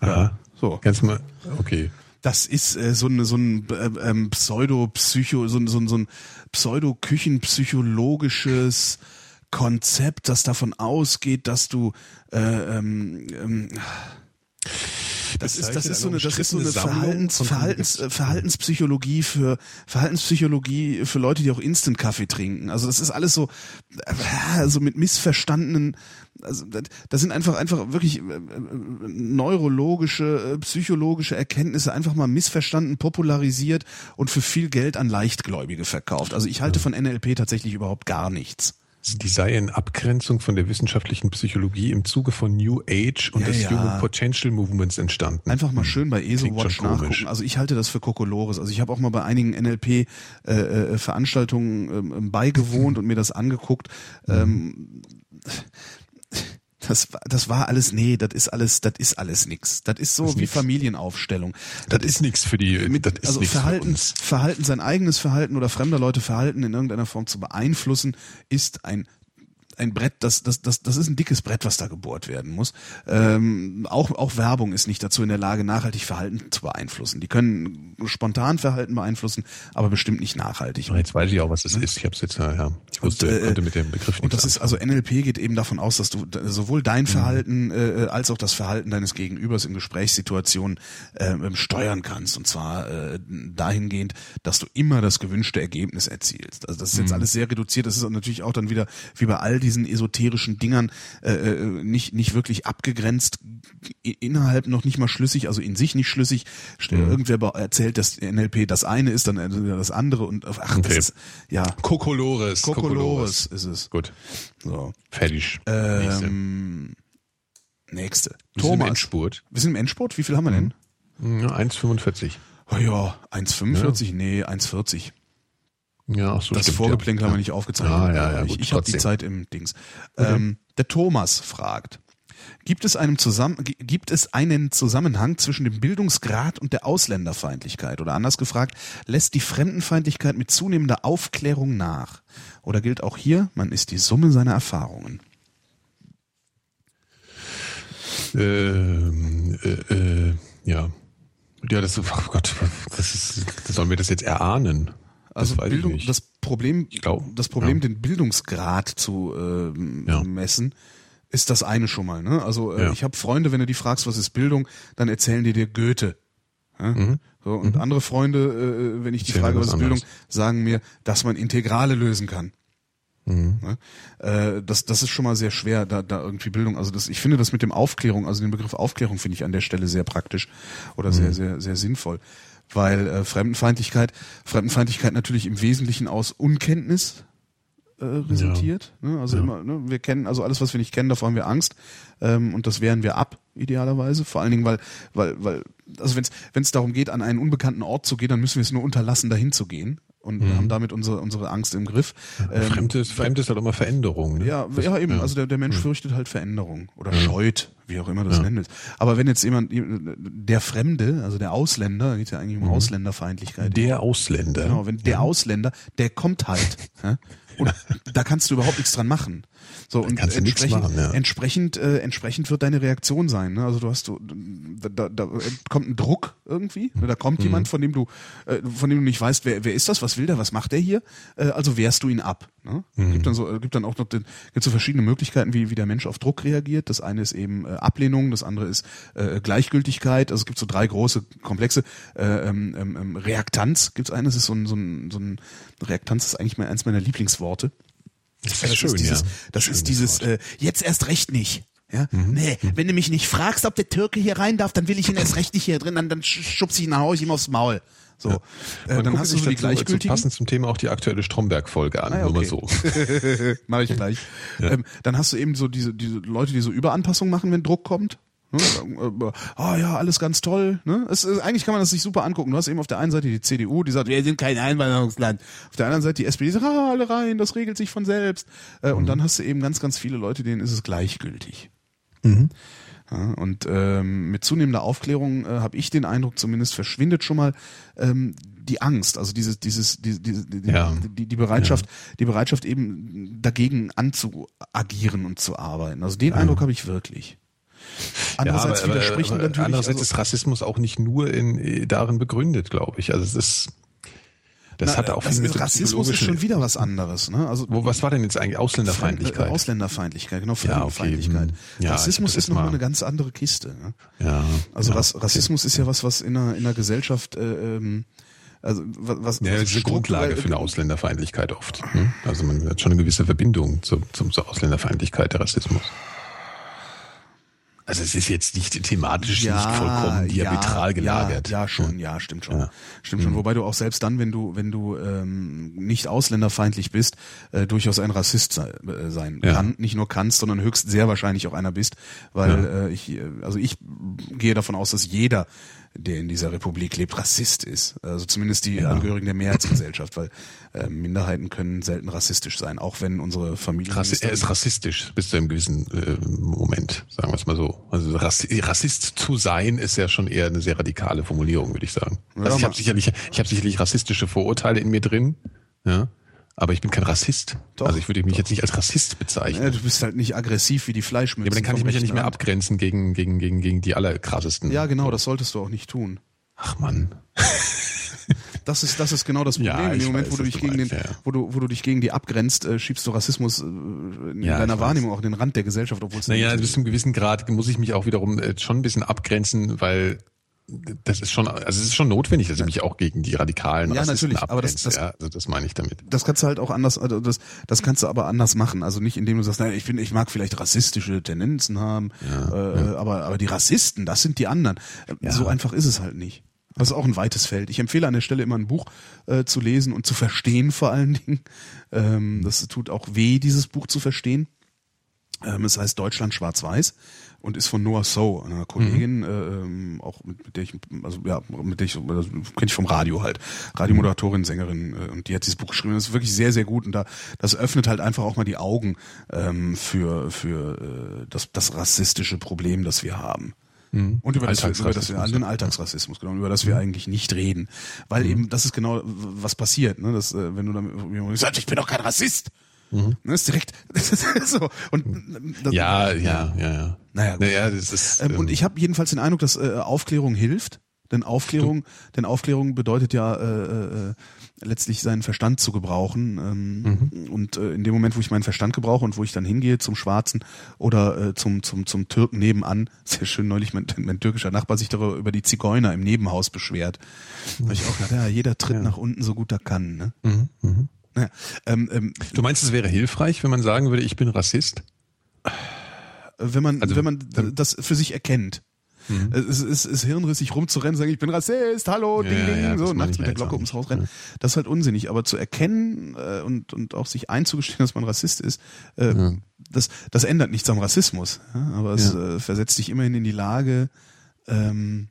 Ja, so. Kannst du mal, okay. Das ist äh, so, eine, so ein äh, ähm, Pseudo-Psycho, so, so, so ein Pseudo-Küchenpsychologisches Konzept, das davon ausgeht, dass du äh, ähm, ähm, das ist, das ist so eine, das ist so eine Verhaltens, Verhaltens, äh, Verhaltenspsychologie für, Verhaltenspsychologie für Leute, die auch Instant-Kaffee trinken. Also das ist alles so, äh, so mit missverstandenen, also das sind einfach, einfach wirklich äh, neurologische, psychologische Erkenntnisse einfach mal missverstanden, popularisiert und für viel Geld an Leichtgläubige verkauft. Also ich halte von NLP tatsächlich überhaupt gar nichts die sei in Abgrenzung von der wissenschaftlichen Psychologie im Zuge von New Age und ja, des ja. Human Potential Movements entstanden. Einfach mal schön bei ESO Watch nachgucken. Also ich halte das für Kokolores. Also ich habe auch mal bei einigen NLP-Veranstaltungen äh, äh, ähm, beigewohnt und mir das angeguckt. Mhm. Ähm, das, das war alles, nee, das ist alles, das ist alles nix. Das ist so das ist wie nix. Familienaufstellung. Das, das ist nichts für die, mit, das ist also Verhalten, Verhalten, sein eigenes Verhalten oder fremder Leute Verhalten in irgendeiner Form zu beeinflussen, ist ein ein Brett, das, das, das, das ist ein dickes Brett, was da gebohrt werden muss. Ähm, auch, auch Werbung ist nicht dazu in der Lage, nachhaltig Verhalten zu beeinflussen. Die können spontan Verhalten beeinflussen, aber bestimmt nicht nachhaltig. Jetzt weiß ich auch, was das ist. Ich habe es jetzt, ja, ich wusste, und, äh, konnte mit dem Begriff nicht Und das ist, also NLP geht eben davon aus, dass du sowohl dein mhm. Verhalten äh, als auch das Verhalten deines Gegenübers in Gesprächssituationen äh, steuern kannst. Und zwar äh, dahingehend, dass du immer das gewünschte Ergebnis erzielst. Also das ist jetzt mhm. alles sehr reduziert. Das ist natürlich auch dann wieder wie bei all diesen esoterischen Dingern äh, äh, nicht nicht wirklich abgegrenzt, innerhalb noch nicht mal schlüssig, also in sich nicht schlüssig. Mhm. Irgendwer erzählt, dass NLP das eine ist, dann das andere und ach, okay. das ist ja Kokolores. Kokolores ist es. Gut. So. Fertig. Ähm, nächste. Wir Thomas. Sind im Endspurt. Wir sind im Endspurt. Wie viel haben wir denn? Ja, 1,45. Oh ja, 1,45? Ja. Nee, 1,40. Ja, so Das stimmt, Vorgeplänkel ja. haben wir nicht aufgezeichnet. Ah, ja, ja, ich gut, ich habe die. Zeit im Dings. Ähm, der Thomas fragt, gibt es, einem zusammen, gibt es einen Zusammenhang zwischen dem Bildungsgrad und der Ausländerfeindlichkeit? Oder anders gefragt, lässt die Fremdenfeindlichkeit mit zunehmender Aufklärung nach? Oder gilt auch hier, man ist die Summe seiner Erfahrungen? Ähm, äh, äh, ja. Ja, das, oh Gott, das ist, sollen wir das jetzt erahnen? Also das Bildung, das Problem, das Problem, ja. den Bildungsgrad zu ähm, Ja. messen, ist das eine schon mal. Ne? Also äh, Ja. ich habe Freunde, wenn du die fragst, was ist Bildung, dann erzählen die dir Goethe. Ja? So, und andere Freunde, äh, wenn ich die Mhm. Frage, was ist Bildung, anderes. sagen mir, dass man Integrale lösen kann. Mhm. Ne? Äh, das, das ist schon mal sehr schwer, da, da irgendwie Bildung. Also das, ich finde das mit dem Aufklärung, also den Begriff Aufklärung finde ich an der Stelle sehr praktisch oder Mhm. sehr, sehr, sehr sinnvoll. Weil äh, Fremdenfeindlichkeit, Fremdenfeindlichkeit natürlich im Wesentlichen aus Unkenntnis äh, resultiert. Ne? Also immer, ne? wir kennen, also alles, was wir nicht kennen, davor haben wir Angst ähm, und das wehren wir ab, idealerweise. Vor allen Dingen, weil, weil, weil, also wenn es darum geht, an einen unbekannten Ort zu gehen, dann müssen wir es nur unterlassen, dahin zu gehen und haben damit unsere unsere Angst im Griff. Ähm, Fremd ist, Fremd ist halt immer Veränderung. Ne? ja, Das- ja eben. ja. Also der, der Mensch fürchtet halt Veränderung oder scheut, wie auch immer das nennen willst. Aber wenn jetzt jemand, der Fremde, also der Ausländer, geht ja eigentlich um Ausländerfeindlichkeit. Der Ausländer. Genau, wenn der Ausländer, der kommt halt. ja? Und da kannst du überhaupt nichts dran machen. So, und kannst du nichts entsprechend, machen, ja. entsprechend, äh, entsprechend wird deine Reaktion sein. Ne? Also du hast du, da, da, kommt ein Druck irgendwie. Ne? Da kommt jemand, von dem du, äh, von dem du nicht weißt, wer, wer ist das, was will der, was macht der hier? Äh, also wehrst du ihn ab. Ne? Gibt dann so, äh, gibt dann auch noch den, gibt so verschiedene Möglichkeiten, wie, wie der Mensch auf Druck reagiert. Das eine ist eben äh, Ablehnung, das andere ist äh, Gleichgültigkeit. Also es gibt so drei große Komplexe. Äh, ähm, ähm, ähm, Reaktanz gibt's eine, das ist so ein, so ein, so ein Reaktanz ist eigentlich mal eins meiner Lieblingsworte. Das Das ist schön, dieses, ja. das Schönes ist dieses äh, jetzt erst recht nicht. Ja? Nee, wenn du mich nicht fragst, ob der Türke hier rein darf, dann will ich ihn erst recht nicht hier drin, dann, dann sch- schubse ich ihn, dann hau ich ihm aufs Maul. So. Äh, Man dann hast du so die gleichgültigen. passend zum Thema auch die aktuelle Stromberg-Folge an, Ah ja, nur mal okay. so. Mach ich gleich. Ähm, dann hast du eben so diese, diese Leute, die so Überanpassung machen, wenn Druck kommt. Ne? Sagen, äh, Ah ja, alles ganz toll. Ne? Es, ist, eigentlich kann man das sich super angucken. Du hast eben auf der einen Seite die CDU, die sagt, wir sind kein Einwanderungsland. Auf der anderen Seite die SPD, die sagt, ah, alle rein, das regelt sich von selbst. Äh, Und dann hast du eben ganz, ganz viele Leute, denen ist es gleichgültig. Ja, und ähm, mit zunehmender Aufklärung äh, habe ich den Eindruck, zumindest verschwindet schon mal ähm, die Angst, also dieses, dieses, die, die, die, Ja. die, die Bereitschaft, die Bereitschaft eben dagegen anzuagieren und zu arbeiten. Also den Eindruck habe ich wirklich. Andererseits aber, widerspricht aber, natürlich. andererseits also, ist Rassismus auch nicht nur in, äh, darin begründet, glaube ich. Also es ist, das na, hat auch viel mit Rassismus ist schon wieder was anderes. Ne? Also Wo, was war denn jetzt eigentlich Ausländerfeindlichkeit? Äh, Ausländerfeindlichkeit, genau, Ja, okay, Fremdenfeindlichkeit. hm. Ja, Rassismus ist nochmal mal- eine ganz andere Kiste. Ne? ja, Also ja, Rass, Rassismus ist ja was, was in einer, in einer Gesellschaft, äh, ähm, also was, was Ja, das ist eine Grundlage für eine Ausländerfeindlichkeit oft. hm? Also man hat schon eine gewisse Verbindung zu, zum, zur Ausländerfeindlichkeit, der Rassismus. Also es ist jetzt nicht thematisch nicht vollkommen diametral gelagert. Ja, ja schon, ja, stimmt schon. Ja. Stimmt schon. Wobei du auch selbst dann, wenn du, wenn du ähm, nicht ausländerfeindlich bist, äh, durchaus ein Rassist sei, äh, sein Ja. kann. Nicht nur kannst, sondern höchst sehr wahrscheinlich auch einer bist. Weil äh, ich, äh, also ich gehe davon aus, dass jeder, der in dieser Republik lebt, Rassist ist. Also zumindest die Angehörigen der Mehrheitsgesellschaft, weil äh, Minderheiten können selten rassistisch sein, auch wenn unsere Familien. Rassi er ist rassistisch bis zu einem gewissen äh, Moment, sagen wir es mal so. Also Rassi Rassist zu sein ist ja schon eher eine sehr radikale Formulierung, würde ich sagen. Also ich habe sicherlich, ich habe sicherlich rassistische Vorurteile in mir drin, ja, aber ich bin kein Rassist. Doch, also ich würde mich jetzt nicht als Rassist bezeichnen. Ja, du bist halt nicht aggressiv wie die Fleischmützen. Ja, aber dann kann ich mich ja nicht mehr Rand. abgrenzen gegen, gegen, gegen, gegen die allerkrassesten. Ja, genau, das solltest du auch nicht tun. Ach Mann. Das ist, das ist genau das Problem. Ja, in dem Moment, weiß, wo du dich du gegen meinst, den, ja, wo du, wo du dich gegen die abgrenzt, äh, schiebst du Rassismus äh, in Ja, deiner Wahrnehmung auch an den Rand der Gesellschaft, obwohl es Naja, nicht bis zu einem gewissen Grad muss ich mich auch wiederum äh, schon ein bisschen abgrenzen, weil das ist schon, also es ist schon notwendig, dass ich mich auch gegen die radikalen Ja, Rassisten natürlich, aber das- das- ja, also das meine ich damit. das kannst du halt auch anders, also das, das kannst du aber anders machen. Also nicht, indem du sagst, naja, ich finde, ich mag vielleicht rassistische Tendenzen haben, äh, aber, aber die Rassisten, das sind die anderen. So einfach ist es halt nicht. Das ist auch ein weites Feld. Ich empfehle an der Stelle immer ein Buch äh, zu lesen und zu verstehen vor allen Dingen. Ähm, das tut auch weh, dieses Buch zu verstehen. Ähm, es heißt Deutschland schwarz-weiß und ist von Noah So, einer Kollegin, Mhm. äh, ähm, auch mit, mit der ich, also ja, mit der ich, also, kenne ich vom Radio halt, Radiomoderatorin, Sängerin, äh, und die hat dieses Buch geschrieben. Das ist wirklich sehr, sehr gut und da das öffnet halt einfach auch mal die Augen ähm, für für äh, das das rassistische Problem, das wir haben. Und über das, wir, über das wir, Alltagsrassismus, den Alltagsrassismus, genau, über das wir eigentlich nicht reden. Weil eben, das ist genau, was passiert, ne? Das, äh, wenn du dann sagst, ich bin doch kein Rassist. Ne, ist direkt das ist so. Und das, Ja, ja, ja, ja. Naja, gut. naja das ist. ähm, und ähm, ich habe jedenfalls den Eindruck, dass äh, Aufklärung hilft. Denn Aufklärung, denn Aufklärung bedeutet ja äh, äh, letztlich seinen Verstand zu gebrauchen. Ähm, Mhm. Und äh, in dem Moment, wo ich meinen Verstand gebrauche und wo ich dann hingehe zum Schwarzen oder äh, zum, zum, zum Türken nebenan, sehr schön neulich mein, mein türkischer Nachbar sich darüber über die Zigeuner im Nebenhaus beschwert. Da ich auch gedacht, ja, jeder tritt nach unten so gut er kann. Ne? Mhm, Naja, ähm, ähm, du meinst, es wäre hilfreich, wenn man sagen würde, ich bin Rassist? wenn man, Also, wenn man das für sich erkennt. Es ist, ist hirnrissig rumzurennen, sagen, ich bin Rassist, hallo, Ja, ding, ja, ding, ja, so, nachts mit der Glocke ums. Haus rennen. Das ist halt unsinnig, aber zu erkennen äh, und, und auch sich einzugestehen, dass man Rassist ist, äh, das, das ändert nichts am Rassismus. Ja? Aber es Ja. äh, versetzt dich immerhin in die Lage, ähm,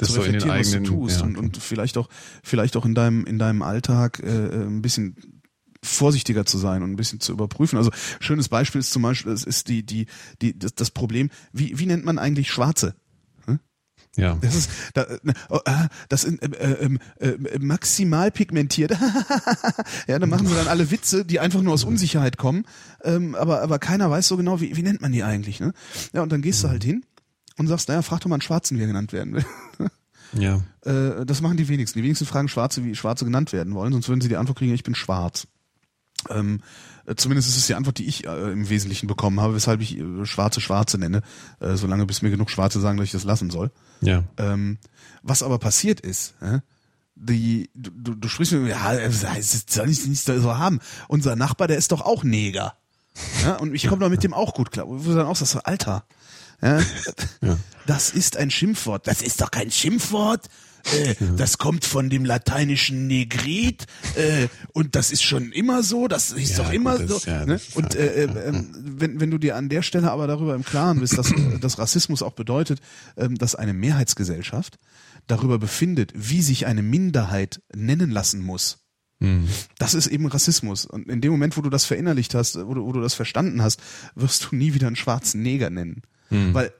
Das zu so reflektieren, was du eigenen- tust ja, und, okay. und vielleicht auch, vielleicht auch in deinem, in deinem Alltag äh, ein bisschen vorsichtiger zu sein und ein bisschen zu überprüfen. Also schönes Beispiel ist zum Beispiel, das ist die, die, die, das, das Problem, wie, wie nennt man eigentlich Schwarze? Ja. Das ist da, äh, oh, ah, das sind äh, äh, äh, maximal pigmentiert. ja, dann machen sie dann alle Witze, die einfach nur aus Unsicherheit kommen, ähm, aber aber keiner weiß so genau, wie, wie nennt man die eigentlich, ne? Ja, und dann gehst du halt hin und sagst, naja, frag doch mal einen Schwarzen, wie er genannt werden will. Ja. Äh, das machen die wenigsten. Die wenigsten fragen Schwarze, wie Schwarze genannt werden wollen, sonst würden sie die Antwort kriegen, ich bin schwarz. Ähm, äh, zumindest ist es die Antwort, die ich äh, im Wesentlichen bekommen habe, weshalb ich äh, Schwarze Schwarze nenne, äh, solange bis mir genug Schwarze sagen, dass ich das lassen soll. Ja. Ähm, was aber passiert ist, äh, die, du, du, sprichst mit mir, ja, es soll ich nicht so haben. Unser Nachbar, der ist doch auch Neger. Ja, und ich komme doch mit dem auch gut klar. Wo du dann auch sagst, Alter, ja, das ist ein Schimpfwort. Das ist doch kein Schimpfwort. Äh, Das kommt von dem lateinischen Negrit äh, und das ist schon immer so, das ist Ja, doch immer gut, so. das- ja, ne? ist Und äh, äh, ähm, wenn, wenn du dir an der Stelle aber darüber im Klaren bist, dass, äh, dass Rassismus auch bedeutet, ähm, dass eine Mehrheitsgesellschaft darüber befindet, wie sich eine Minderheit nennen lassen muss. Das ist eben Rassismus. Und in dem Moment, wo du das verinnerlicht hast, wo du, wo du das verstanden hast, wirst du nie wieder einen schwarzen Neger nennen. Weil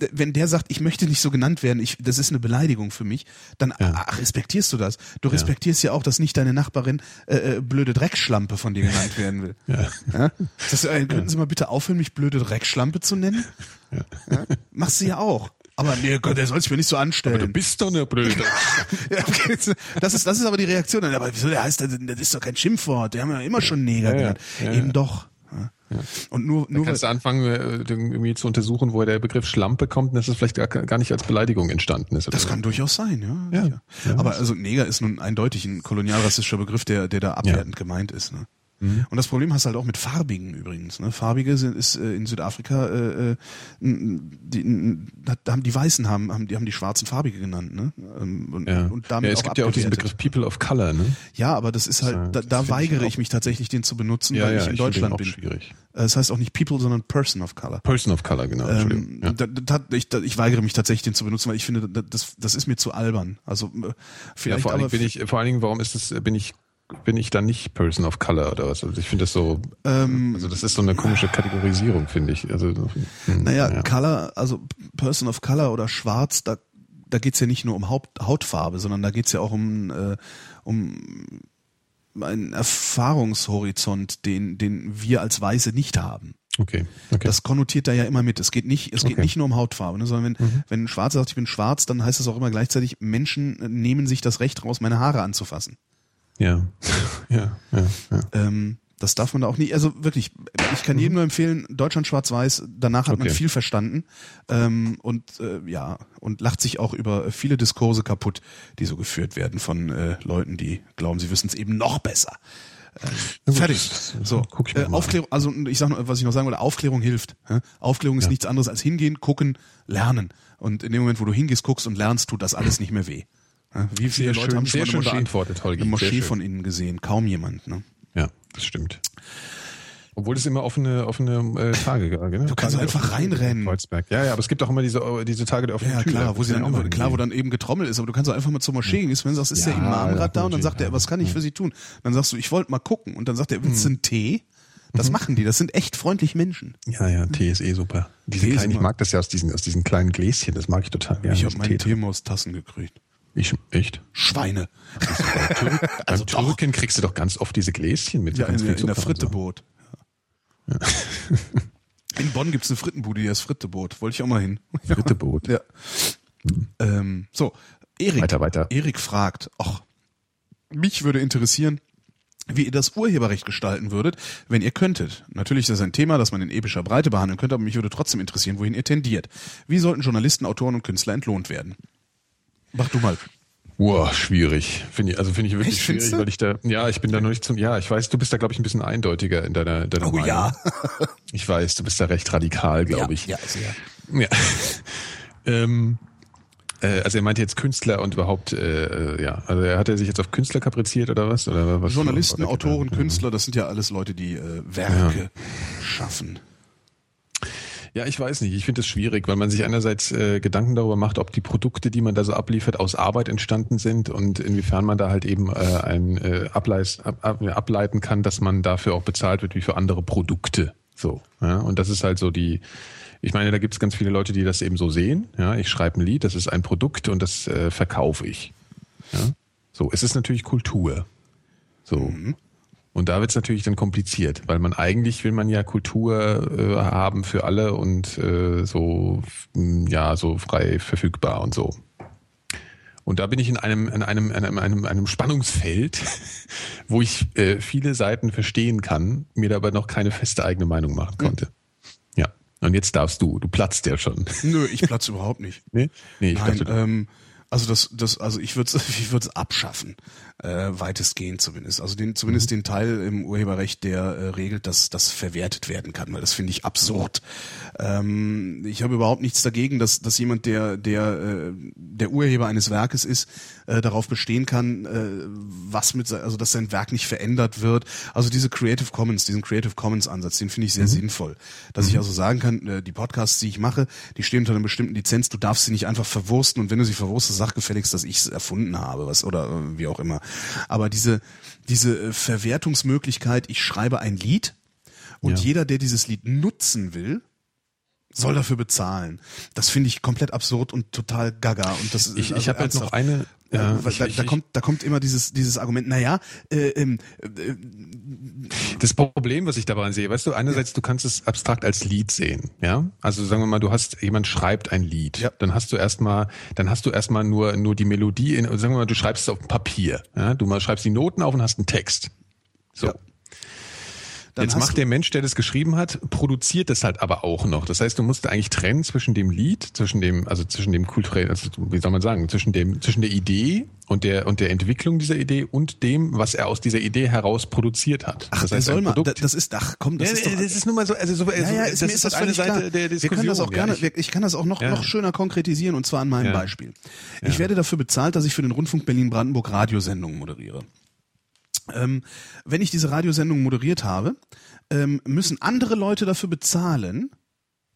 d- wenn der sagt, ich möchte nicht so genannt werden, ich, das ist eine Beleidigung für mich, dann ach, respektierst du das. Du respektierst ja, auch, dass nicht deine Nachbarin äh, äh, blöde Dreckschlampe von dir genannt werden will. Ja. Ja? Das, äh, könnten Sie mal bitte aufhören, mich blöde Dreckschlampe zu nennen? Ja? Machst du ja auch. Aber nee, Gott, der soll sich mir nicht so anstellen. Du bist doch eine Blöde. Ja, okay. Das ist, das ist aber die Reaktion. Aber wieso, der heißt, das das ist doch kein Schimpfwort. Der haben ja immer schon Neger Ja, ja. genannt. Ja, Eben ja. doch. Ja. Und nur, nur Kannst du anfangen, äh, irgendwie zu untersuchen, woher der Begriff Schlampe kommt und dass es vielleicht gar, nicht als Beleidigung entstanden ist. Das so. kann durchaus sein, ja. Ja. Ja. Aber also Neger ist nun eindeutig ein kolonialrassistischer Begriff, der, der da abwertend gemeint ist. Ne? Mhm. Und das Problem hast du halt auch mit Farbigen übrigens. Ne? Farbige sind ist äh, in Südafrika, äh, äh, die, da haben die Weißen haben, haben die haben die Schwarzen Farbige genannt, ne? Ähm, Und, Ja. und damit ja, es auch gibt ja auch diesen. Begriff People of Color, ne? Ja, aber das ist halt, da, das da ich weigere auch- ich mich tatsächlich, den zu benutzen, weil ich in find Deutschland bin. schwierig. Äh, Das heißt auch nicht People, sondern Person of Color. Person of Color, genau. Ähm, ja. da, da, ich, da, ich weigere mich tatsächlich, den zu benutzen, weil ich finde, da- das, das ist mir zu albern. Also äh, ja, vielleicht vor allen Dingen bin ich, vor allen Dingen, warum ist es, bin ich, bin ich dann nicht Person of Color oder was? Also ich finde das so, ähm, also das ist so eine komische Kategorisierung, finde ich. Also, hm, naja, ja. Color, also Person of Color oder Schwarz, da, da geht's ja nicht nur um Haupt, Hautfarbe, sondern da geht's ja auch um, äh, um einen Erfahrungshorizont, den, den wir als Weiße nicht haben. Okay, okay. Das konnotiert da ja immer mit. Es geht nicht, es geht Okay. nicht nur um Hautfarbe, ne, sondern wenn, wenn ein Schwarzer sagt, ich bin schwarz, dann heißt es auch immer gleichzeitig, Menschen nehmen sich das Recht raus, meine Haare anzufassen. Ja, ja, ja, ja. Ähm, das darf man da auch nicht. Also wirklich, ich kann jedem nur empfehlen, Deutschland schwarz-weiß, danach hat man Okay. viel verstanden ähm, und äh, ja, und lacht sich auch über viele Diskurse kaputt, die so geführt werden von äh, Leuten, die glauben, sie wissen es eben noch besser. Äh, gut, fertig. das- So, äh. Aufklärung, also ich sag noch, was ich noch sagen wollte, Aufklärung hilft. hä? Aufklärung ist Ja. nichts anderes als hingehen, gucken, lernen. Und in dem Moment, wo du hingehst, guckst und lernst, tut das alles nicht mehr weh. Wie viele Sehr Leute schön- haben schon sehr schön Moschee, beantwortet, Holgi. eine Moschee von innen gesehen? Kaum jemand. Ne? ja, das stimmt. Obwohl es immer offene, offene äh, Tage gab. Ne? Du kannst Tage einfach der reinrennen. Kreuzberg. Ja, ja, aber es gibt auch immer diese, diese Tage der offenen Ja, Tür. klar, wo sie dann ja immer, klar, wo dann eben getrommelt ist, aber du kannst auch einfach mal zur Moschee gehen, wenn du sagst, ist der Ja, Imam ja, gerade da und dann sagt er, ja. was kann ich für Sie tun? Dann sagst du, ich wollte mal gucken und dann sagt er, willst du Hm. einen Tee? Das machen die, das sind echt freundlich Menschen. Ja, ja, Tee ist eh super. Diese kleinen, ich mag das ja aus diesen, aus diesen kleinen Gläschen, das mag ich total gerne. ich habe meine Tee- Teemaustassen gekriegt. Ich, echt? Schweine. Also Beim Türken kriegst du doch ganz oft diese Gläschen mit Ja, in, der- in der so. Fritteboot. In Bonn gibt's eine Frittenbude, die heißt Fritteboot. Wollte ich auch mal hin. Fritteboot. Ja. Ähm, so, Erik. Weiter, weiter. Erik fragt, ach, mich würde interessieren, wie ihr das Urheberrecht gestalten würdet, wenn ihr könntet. Natürlich ist das ein Thema, das man in epischer Breite behandeln könnte, aber mich würde trotzdem interessieren, wohin ihr tendiert. Wie sollten Journalisten, Autoren und Künstler entlohnt werden? Mach du mal. Boah, schwierig. Finde ich, also finde ich wirklich Echt, schwierig, weil ich da, ja, ich bin da noch nicht zum, ja, ich weiß, du bist da, glaube ich, ein bisschen eindeutiger in deiner, deiner Oh Meinung. ja. Ich weiß, du bist da recht radikal, glaube ich. Ja, sehr. Ja. ähm, äh, also er meinte jetzt Künstler und überhaupt, äh, äh, ja, also er hat er sich jetzt auf Künstler kapriziert oder was? Oder was Journalisten, Autoren, ja. Künstler, das sind ja alles Leute, die äh, Werke schaffen. Ja, ich weiß nicht. Ich finde es schwierig, weil man sich einerseits äh, Gedanken darüber macht, ob die Produkte, die man da so abliefert, aus Arbeit entstanden sind und inwiefern man da halt eben äh, ein äh, Ableis, ab, ab, ableiten kann, dass man dafür auch bezahlt wird wie für andere Produkte. So. Ja? Und das ist halt so die. Ich meine, da gibt es ganz viele Leute, die das eben so sehen. Ja, ich schreibe ein Lied, das ist ein Produkt und das äh, verkaufe ich. Ja? So, es ist natürlich Kultur. So. Und da wird es natürlich dann kompliziert, weil man eigentlich will man ja Kultur äh, haben für alle und äh, so f- ja so frei verfügbar und so. Und da bin ich in einem in einem in einem, einem, einem Spannungsfeld, wo ich äh, viele Seiten verstehen kann, mir dabei noch keine feste eigene Meinung machen konnte. Ja. Und jetzt darfst du, du platzt ja schon. Nö, ich platze überhaupt nicht. Nee, nee ich Nein, ähm, also das, das, also ich würde es ich würd's abschaffen, äh, weitestgehend zumindest. Also den, zumindest Mhm. den Teil im Urheberrecht, der äh, regelt, dass das verwertet werden kann, weil das finde ich absurd. Ähm, ich habe überhaupt nichts dagegen, dass, dass jemand, der, der, äh, der Urheber eines Werkes ist, äh, darauf bestehen kann, äh, was mit, also dass sein Werk nicht verändert wird. Also diese Creative Commons, diesen Creative Commons Ansatz, den finde ich sehr sinnvoll. Dass ich also sagen kann, äh, die Podcasts, die ich mache, die stehen unter einer bestimmten Lizenz, du darfst sie nicht einfach verwursten und wenn du sie verwurstest, sag gefälligst, dass ich es erfunden habe, was oder äh, wie auch immer. Aber diese, diese äh, Verwertungsmöglichkeit, ich schreibe ein Lied und Ja. jeder, der dieses Lied nutzen will, soll dafür bezahlen. Das finde ich komplett absurd und total gaga. Und das ich, also ich habe halt noch eine. Ja, Ja, ich, da, ich, da kommt, da kommt immer dieses, dieses Argument, naja, äh, ähm, äh, Das Problem, was ich daran sehe, weißt du, einerseits, du kannst es abstrakt als Lied sehen, ja? Also sagen wir mal, du hast, jemand schreibt ein Lied, Ja. dann hast du erstmal, dann hast du erstmal nur, nur die Melodie in, sagen wir mal, du schreibst es auf Papier, ja? Du mal schreibst die Noten auf und hast einen Text. So. Ja. Jetzt macht der Mensch, der das geschrieben hat, produziert das halt aber auch noch. Das heißt, du musst eigentlich trennen zwischen dem Lied, zwischen dem, also zwischen dem kulturellen, also wie soll man sagen, zwischen dem, zwischen der Idee und der und der Entwicklung dieser Idee und dem, was er aus dieser Idee heraus produziert hat. Ach, das heißt, soll mal, das ist, ach komm, das ja, ist doch, das ist nun mal so, also so, ja, ja, also, ist, das ist das eine Seite klar. der Wir Diskussion. können das auch ja, gerne, ich- wir- ich kann das auch noch, Ja. noch schöner konkretisieren und zwar an meinem Ja. Beispiel. Ich werde dafür bezahlt, dass ich für den Rundfunk Berlin-Brandenburg Radiosendungen moderiere. Ähm, wenn ich diese Radiosendung moderiert habe, ähm, müssen andere Leute dafür bezahlen,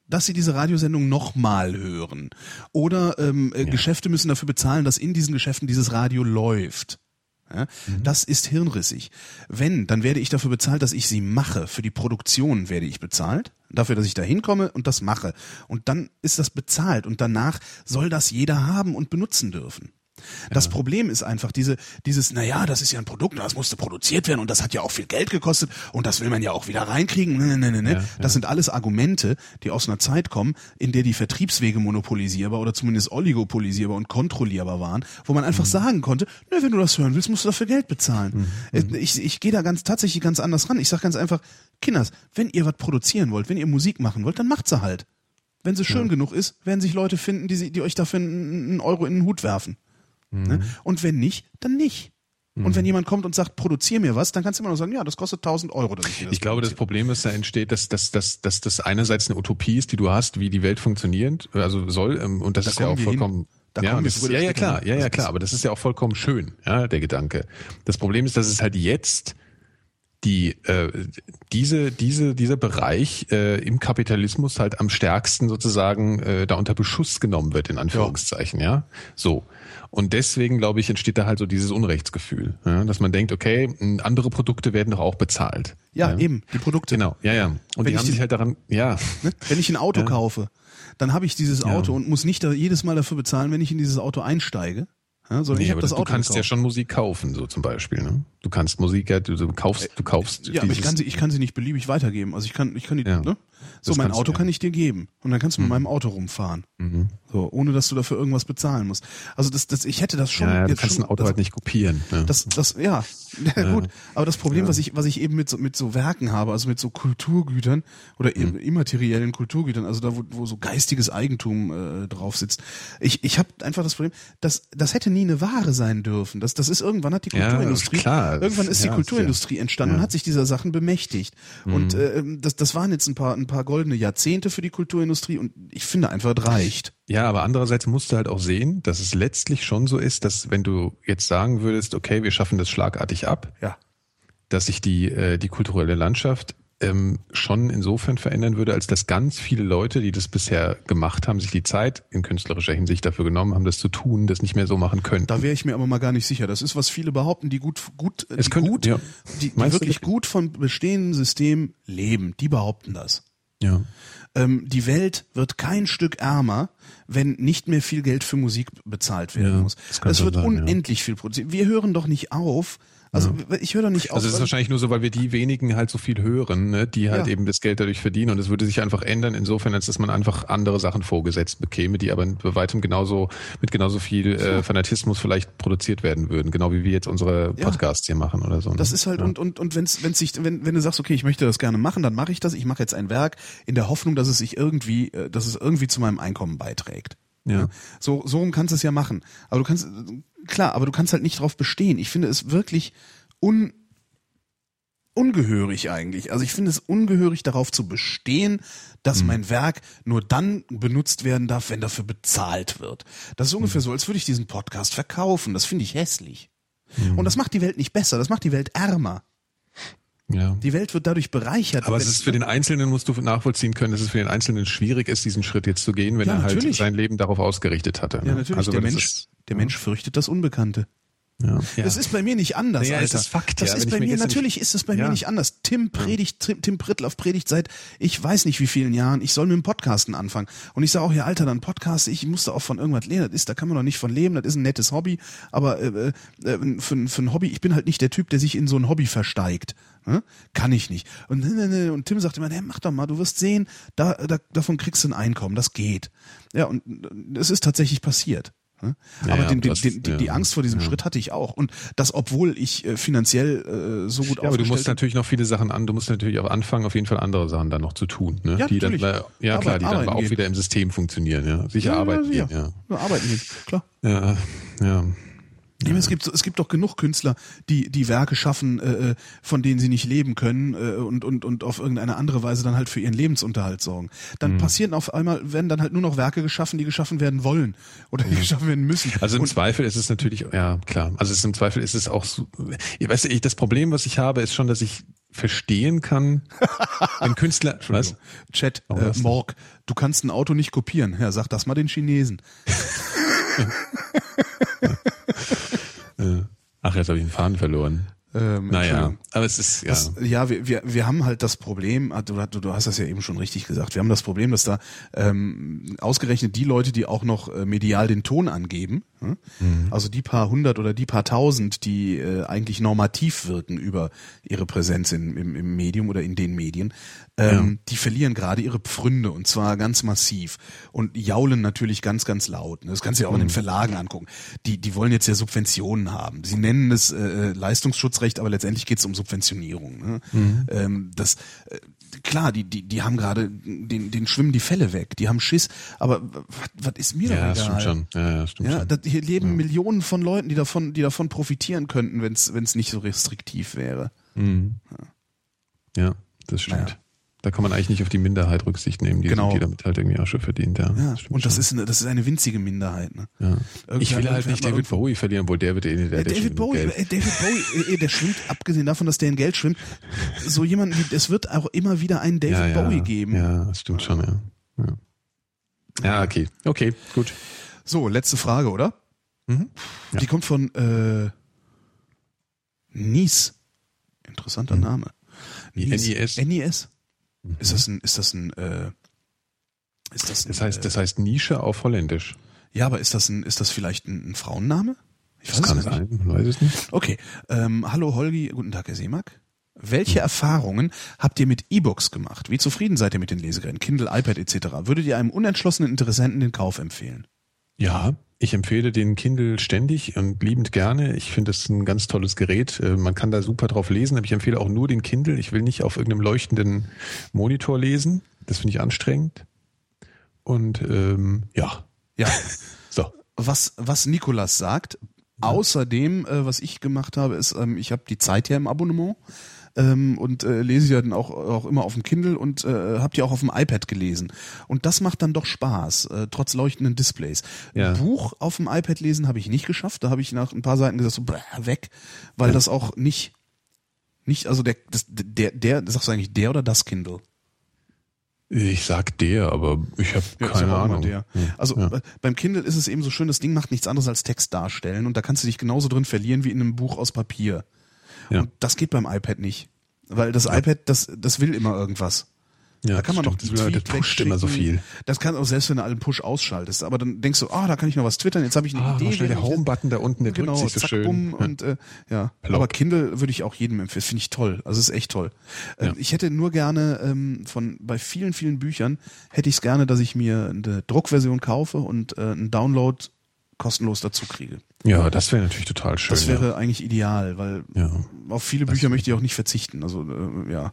dass sie diese Radiosendung nochmal hören. Oder ähm, äh, Geschäfte müssen dafür bezahlen, dass in diesen Geschäften dieses Radio läuft. Ja, Das ist hirnrissig. Wenn, dann werde ich dafür bezahlt, dass ich sie mache. Für die Produktion werde ich bezahlt. Dafür, dass ich da hinkomme und das mache. Und dann ist das bezahlt. Und danach soll das jeder haben und benutzen dürfen. Das Problem ist einfach diese, dieses, naja, das ist ja ein Produkt, das musste produziert werden und das hat ja auch viel Geld gekostet und das will man ja auch wieder reinkriegen. Ne, ne, ne, ne. Das sind alles Argumente, die aus einer Zeit kommen, in der die Vertriebswege monopolisierbar oder zumindest oligopolisierbar und kontrollierbar waren, wo man einfach sagen konnte, ne, wenn du das hören willst, musst du dafür Geld bezahlen. Äh, Ich, ich gehe da ganz tatsächlich ganz anders ran. Ich sage ganz einfach, Kinders, wenn ihr was produzieren wollt, wenn ihr Musik machen wollt, dann macht sie halt. Wenn sie schön genug ist, werden sich Leute finden, die, sie, die euch dafür einen Euro in den Hut werfen. Ne? Und wenn nicht, dann nicht. Und wenn jemand kommt und sagt, produzier mir was, dann kannst du immer noch sagen, ja, das kostet 1000 Euro, dass ich das Ich glaube, das produziere. Problem, was da entsteht, dass, dass, dass, dass das einerseits eine Utopie ist, die du hast, wie die Welt funktioniert, also soll, ähm, und das Da ist ja auch vollkommen. ja, das, ja, ja, klar, ja, ja, klar, ist- aber das ist ja auch vollkommen schön, ja, der Gedanke. Das Problem ist, dass es halt jetzt die äh, diese diese dieser Bereich äh, im Kapitalismus halt am stärksten sozusagen äh, da unter Beschuss genommen wird in Anführungszeichen ja so und deswegen glaube ich entsteht da halt so dieses Unrechtsgefühl ja? dass man denkt okay andere Produkte werden doch auch bezahlt Ja, eben, die Produkte. genau ja ja und Wenn die ich haben sich halt daran ja Ne? Wenn ich ein Auto Ja. kaufe, dann habe ich dieses Ja. Auto und muss nicht da jedes Mal dafür bezahlen, wenn ich in dieses Auto einsteige. Ja, ich Nee, habe aber das du Auto kannst ja gekauft. schon Musik kaufen, so zum Beispiel. Ne? Du kannst Musik, ja, du, du kaufst, du kaufst. Ja, aber ich kann sie, ich kann sie nicht beliebig weitergeben. Also ich kann, ich kann die, Ja. ne? So, Das mein Auto ja. kann ich dir geben. Und dann kannst du mit meinem Auto rumfahren. Mhm. So, ohne dass du dafür irgendwas bezahlen musst. Also das, das, ich hätte das schon. ja, ja, du jetzt kannst schon, ein Auto das, halt nicht kopieren. Ne? Das, das, ja, ja, gut. Aber das Problem, was ich, was ich eben mit so, mit so Werken habe, also mit so Kulturgütern oder Mhm. im- immateriellen Kulturgütern, also da, wo, wo so geistiges Eigentum äh, drauf sitzt. Ich, ich habe einfach das Problem, das, das hätte nie eine Ware sein dürfen. Das, das ist irgendwann hat die Ja, Kulturindustrie, ist klar. irgendwann ist die Ja, Kulturindustrie entstanden und hat sich dieser Sachen bemächtigt. Und Mhm. äh, das, das waren jetzt ein paar, ein paar goldene Jahrzehnte für die Kulturindustrie und ich finde einfach, es reicht. Ja, aber andererseits musst du halt auch sehen, dass es letztlich schon so ist, dass wenn du jetzt sagen würdest, okay, wir schaffen das schlagartig ab, Ja. dass sich die, äh, die kulturelle Landschaft ähm, schon insofern verändern würde, als dass ganz viele Leute, die das bisher gemacht haben, sich die Zeit in künstlerischer Hinsicht dafür genommen haben, das zu tun, das nicht mehr so machen können. Da wäre ich mir aber mal gar nicht sicher. Das ist, was viele behaupten, die gut, gut, Es die, könnte- gut ja. die, die wirklich das- gut vom bestehenden System leben. Die behaupten das. Ja. Ähm, die Welt wird kein Stück ärmer, wenn nicht mehr viel Geld für Musik bezahlt werden Ja, muss. Es wird sein, ja. unendlich viel produziert. Wir hören doch nicht auf. Also ich höre doch nicht auf. Also es ist wahrscheinlich nur so, weil wir die wenigen halt so viel hören, ne, die halt Ja. eben das Geld dadurch verdienen und es würde sich einfach ändern insofern, als dass man einfach andere Sachen vorgesetzt bekäme, die aber bei weitem genauso mit genauso viel äh, Fanatismus vielleicht produziert werden würden, genau wie wir jetzt unsere Ja. Podcasts hier machen oder so. ne? Das ist halt ja. und und und wenn's wenn's sich wenn wenn du sagst okay ich möchte das gerne machen dann mache ich das ich mache jetzt ein Werk in der Hoffnung dass es sich irgendwie äh, dass es irgendwie zu meinem Einkommen beiträgt Ja. so so rum kannst du es ja machen aber du kannst klar aber du kannst halt nicht drauf bestehen. Ich finde es wirklich un ungehörig eigentlich. Also ich finde es ungehörig darauf zu bestehen dass mein Werk nur dann benutzt werden darf wenn dafür bezahlt wird. Das ist ungefähr so als würde ich diesen Podcast verkaufen. Das finde ich hässlich. Und das macht die Welt nicht besser das macht die Welt ärmer ja. die Welt wird dadurch bereichert. Aber es ist für den Einzelnen, musst du nachvollziehen können, dass es für den Einzelnen schwierig ist, diesen Schritt jetzt zu gehen, wenn Ja, er halt natürlich. sein Leben darauf ausgerichtet hatte. ja, ne? natürlich. Also der Mensch, ist- der Mensch fürchtet das Unbekannte. Ja. Ja. Das ist bei mir nicht anders, es Alter. ist Fakt, das ja, ist bei mir natürlich ist es bei Ja. mir nicht anders. Tim predigt, Tim, Tim Prittlaff predigt seit, ich weiß nicht wie vielen Jahren, ich soll mit dem Podcasten anfangen. Und ich sage auch, ja, Alter, dann Podcast, ich musste auch von irgendwas lernen. Das ist, da kann man doch nicht von leben, das ist ein nettes Hobby. Aber äh, äh, für, für ein Hobby, ich bin halt nicht der Typ, der sich in so ein Hobby versteigt. Ne? Kann ich nicht. Und, ne, ne, und Tim sagte immer, hey, mach doch mal, du wirst sehen, da, da, davon kriegst du ein Einkommen, das geht. Ja, und äh, es ist tatsächlich passiert. Ne? Ja, Aber ja, den, den, das- den, die, die ja. Angst vor diesem Schritt hatte ich auch. Und das, obwohl ich äh, finanziell äh, so gut Ja, aber du musst natürlich noch viele Sachen an, du musst natürlich auch anfangen, auf jeden Fall andere Sachen dann noch zu tun, ne? Ja, die dann, natürlich. äh, ja klar, Arbeit- die dann aber arbeiten auch gehen. wieder im System funktionieren, ja. Sicher Ja, arbeiten ja, ja. Ja, arbeiten klar. Ja, ja. Ja. Es gibt es gibt doch genug Künstler, die die Werke schaffen, äh, äh, von denen sie nicht leben können äh, und und und auf irgendeine andere Weise dann halt für ihren Lebensunterhalt sorgen. Dann Mhm. passieren auf einmal werden dann halt nur noch Werke geschaffen, die geschaffen werden wollen oder die geschaffen werden müssen. Also im und, Zweifel ist es natürlich, ja klar, also ist im Zweifel ist es auch so, ich weiß nicht, das Problem, was ich habe, ist schon, dass ich verstehen kann, wenn Künstler, was? Chat, äh? Morg, du kannst ein Auto nicht kopieren. Ja, sag das mal den Chinesen. Äh, Ach, jetzt habe ich den Faden verloren. Ähm, Naja, aber es ist, ja. Das, ja, wir, wir, wir haben halt das Problem, ah, du, du, hast das ja eben schon richtig gesagt, wir haben das Problem, dass da ähm, ausgerechnet die Leute, die auch noch äh, medial den Ton angeben? Also die paar hundert oder die paar tausend, die äh, eigentlich normativ wirken über ihre Präsenz in, im, im Medium oder in den Medien, ähm, die verlieren gerade ihre Pfründe und zwar ganz massiv und jaulen natürlich ganz, ganz laut. ne? Das kannst du ja auch in den Verlagen angucken. Die, die wollen jetzt ja Subventionen haben. Sie nennen es äh, Leistungsschutzrecht, aber letztendlich geht es um Subventionierung. Ne? Ähm, das äh, klar, die, die, die haben gerade, den, den schwimmen die Fälle weg, die haben Schiss, aber was ist mir Ja, doch egal? stimmt schon. Ja, ja, stimmt Ja, schon. das, hier leben Millionen von Leuten, die davon, die davon profitieren könnten, wenn es nicht so restriktiv wäre. Mhm. Ja, das stimmt. Da kann man eigentlich nicht auf die Minderheit Rücksicht nehmen, die, Genau. die damit halt irgendwie Asche verdient. Ja, Ja, und das schon. ist, eine, das ist eine winzige Minderheit. Ne? Ja. Irgendwie Ich will halt nicht David Bowie verlieren, obwohl der wird eh der, der, Äh, der David Bowie, Geld. äh, David Bowie, äh, der schwimmt, abgesehen davon, dass der in Geld schwimmt, so jemand wie, es wird auch immer wieder einen David ja. Bowie geben. Ja, das stimmt schon, ja. Ja, ja okay. Okay, gut. So, letzte Frage, oder? Mhm. Die kommt von äh, Nies. Interessanter Mhm. Name. NIS. NIS. Ist das ein, ist das ein, äh, ist das ein, Das heißt, äh, das heißt Nische auf Holländisch. ja, aber ist das ein, ist das vielleicht ein, ein Frauenname? Ich Das kann es nicht. sein, man weiß es nicht. Okay, ähm, hallo Holgi, guten Tag Herr Seemack. Hm. Welche Erfahrungen habt ihr mit E-Books gemacht? Wie zufrieden seid ihr mit den Lesegeräten, Kindle, iPad etc.? Würdet ihr einem unentschlossenen Interessenten den Kauf empfehlen? Ja, ich empfehle den Kindle ständig und liebend gerne. Ich finde das ein ganz tolles Gerät. Äh, Man kann da super drauf lesen, aber ich empfehle auch nur den Kindle. Ich will nicht auf irgendeinem leuchtenden Monitor lesen. Das finde ich anstrengend. Und ähm, ja, Ja, so. was, was Nikolas sagt, außerdem, äh, was ich gemacht habe, ist, ähm, ich habe die Zeit ja im Abonnement ähm, und äh, lese ja dann auch, auch immer auf dem Kindle und äh, habe die auch auf dem iPad gelesen. Und das macht dann doch Spaß, äh, trotz leuchtenden Displays. Ja. Ein Buch auf dem iPad lesen habe ich nicht geschafft. Da habe ich nach ein paar Seiten gesagt, so bläh, weg, weil das auch nicht, nicht, also der, das, der, der, sagst du eigentlich der oder das Kindle? Ich sag der, aber ich habe Ja, keine Ahnung. Der. Ja. Also ja. äh, beim Kindle ist es eben so schön, das Ding macht nichts anderes als Text darstellen und da kannst du dich genauso drin verlieren wie in einem Buch aus Papier. Ja. Und das geht beim iPad nicht. Weil das iPad, das, das will immer irgendwas. ja, da kann man doch stimmt. die das, pusht immer so viel. Das kann auch selbst, wenn du einen Push ausschaltest. Aber dann denkst du, ah, da kann ich noch was twittern, jetzt habe ich eine Ah, Idee. schnell der Home-Button da unten, der genau, drückt sich so zack, schön. bumm Ja. und äh, ja. Plopp. Aber Kindle würde ich auch jedem empfehlen. Finde ich toll. Also es ist echt toll. Ähm, Ja. Ich hätte nur gerne ähm, von bei vielen vielen Büchern hätte ich es gerne, dass ich mir eine Druckversion kaufe und äh, einen Download kostenlos dazu kriege. Ja, das wäre natürlich total schön. Das wäre eigentlich ideal, weil ja. auf viele Bücher möchte ich auch nicht verzichten. Also äh, ja.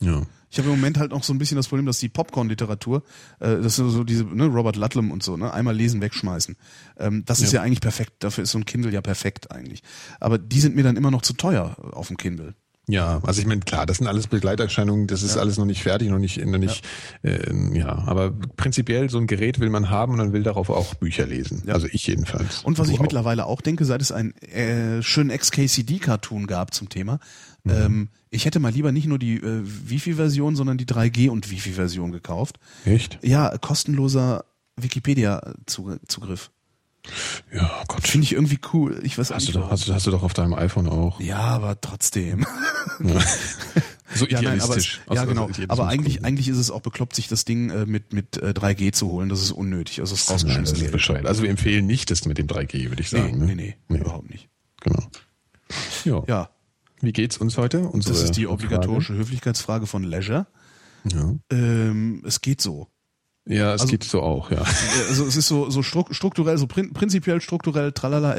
ja. ja. Ich habe im Moment halt auch so ein bisschen das Problem, dass die Popcorn-Literatur, äh, das ist so diese, ne, Robert Ludlum und so, ne, einmal lesen, wegschmeißen. Ähm, das ist Ja. ja eigentlich perfekt, dafür ist so ein Kindle ja perfekt eigentlich. Aber die sind mir dann immer noch zu teuer auf dem Kindle. Ja, also ich meine, klar, das sind alles Begleiterscheinungen, das ist alles noch nicht fertig, noch nicht, noch nicht, ja. Äh, ja, aber prinzipiell so ein Gerät will man haben und man will darauf auch Bücher lesen. Ja. Also ich jedenfalls. Und was Du ich auch. mittlerweile auch denke, seit es einen äh, schönen XKCD-Cartoon gab zum Thema, Mhm. ähm, ich hätte mal lieber nicht nur die äh, Wifi-Version, sondern die 3G- und Wifi-Version gekauft. Echt? Ja, kostenloser Wikipedia-Zugriff. Ja, Gott. Finde ich irgendwie cool. Ich weiß Hast du, doch, hast, du, hast du doch auf deinem iPhone auch. Ja, aber trotzdem. So Ja, nein, aber idealistisch. Ja aus genau. Aber eigentlich, eigentlich ist es auch bekloppt, sich das Ding äh, mit mit äh, 3G zu holen. Das ist unnötig. Also es ist Nein, das rausgeschmissen. ist. Also wir empfehlen nicht das mit dem 3G, würde ich nee, sagen. nee, ne? nee, Nee. überhaupt nicht. Genau. Ja. Ja, Wie geht's uns heute? Unsere das ist die Frage? obligatorische Höflichkeitsfrage von Leisure. Ja, Ähm, es geht so. Ja es Also- geht so auch, ja. Also es ist so, so stru- strukturell, so prin prinzipiell strukturell, tralala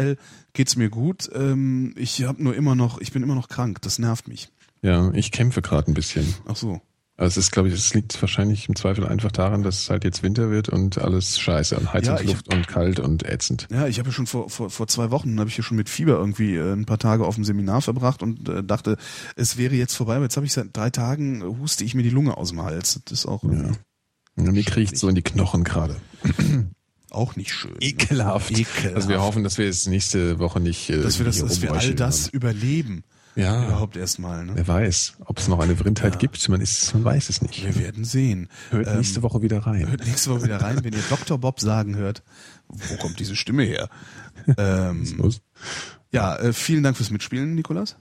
geht's mir gut. Ähm, ich habe nur immer noch, ich bin immer noch krank. Das nervt mich. Ja, ich kämpfe gerade ein bisschen. Ach so. Also es ist, glaube ich, es liegt wahrscheinlich im Zweifel einfach daran, dass es halt jetzt Winter wird und alles scheiße und Heizungsluft und kalt und ätzend. Ja, ich habe ja schon vor, vor, vor zwei Wochen, habe ich ja schon mit Fieber irgendwie äh, ein paar Tage auf dem Seminar verbracht und äh, dachte, es wäre jetzt vorbei. Aber jetzt habe ich seit drei Tagen, äh, huste ich mir die Lunge aus dem Hals. Das ist auch, Ja. Und mir kriecht so in die Knochen gerade. auch nicht schön. Ekelhaft. Ekelhaft. Also wir hoffen, dass wir es nächste Woche nicht äh, dass wir, das, dass wir all das überleben. haben. Ja, Überhaupt erstmal. Ne? wer weiß, ob es noch eine Vrindheit Ja. gibt. Man, ist, man weiß es nicht. Wir werden sehen. Hört Ähm, nächste Woche wieder rein. Hört nächste Woche wieder rein, wenn ihr Dr. Bob sagen hört, wo kommt diese Stimme her? Ähm, Los. ja, äh, vielen Dank fürs Mitspielen, Nikolas.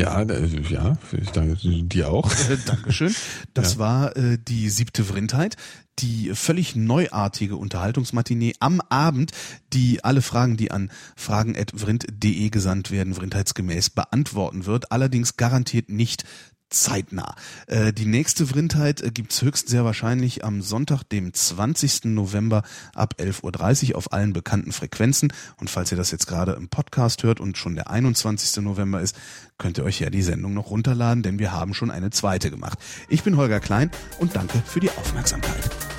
Ja, ja, ich danke dir auch. Äh, Dankeschön. Das war äh, die siebte Vrindheit, die völlig neuartige Unterhaltungsmatinee am Abend, die alle Fragen, die an fragen.vrind.de gesandt werden, vrindheitsgemäß beantworten wird, allerdings garantiert nicht zeitnah. Äh, die nächste Vrindheit äh, gibt's höchst sehr wahrscheinlich am Sonntag, dem 20. November ab 11.30 Uhr auf allen bekannten Frequenzen. Und falls ihr das jetzt gerade im Podcast hört und schon der 21. November ist, könnt ihr euch ja die Sendung noch runterladen, denn wir haben schon eine zweite gemacht. Ich bin Holger Klein und danke für die Aufmerksamkeit.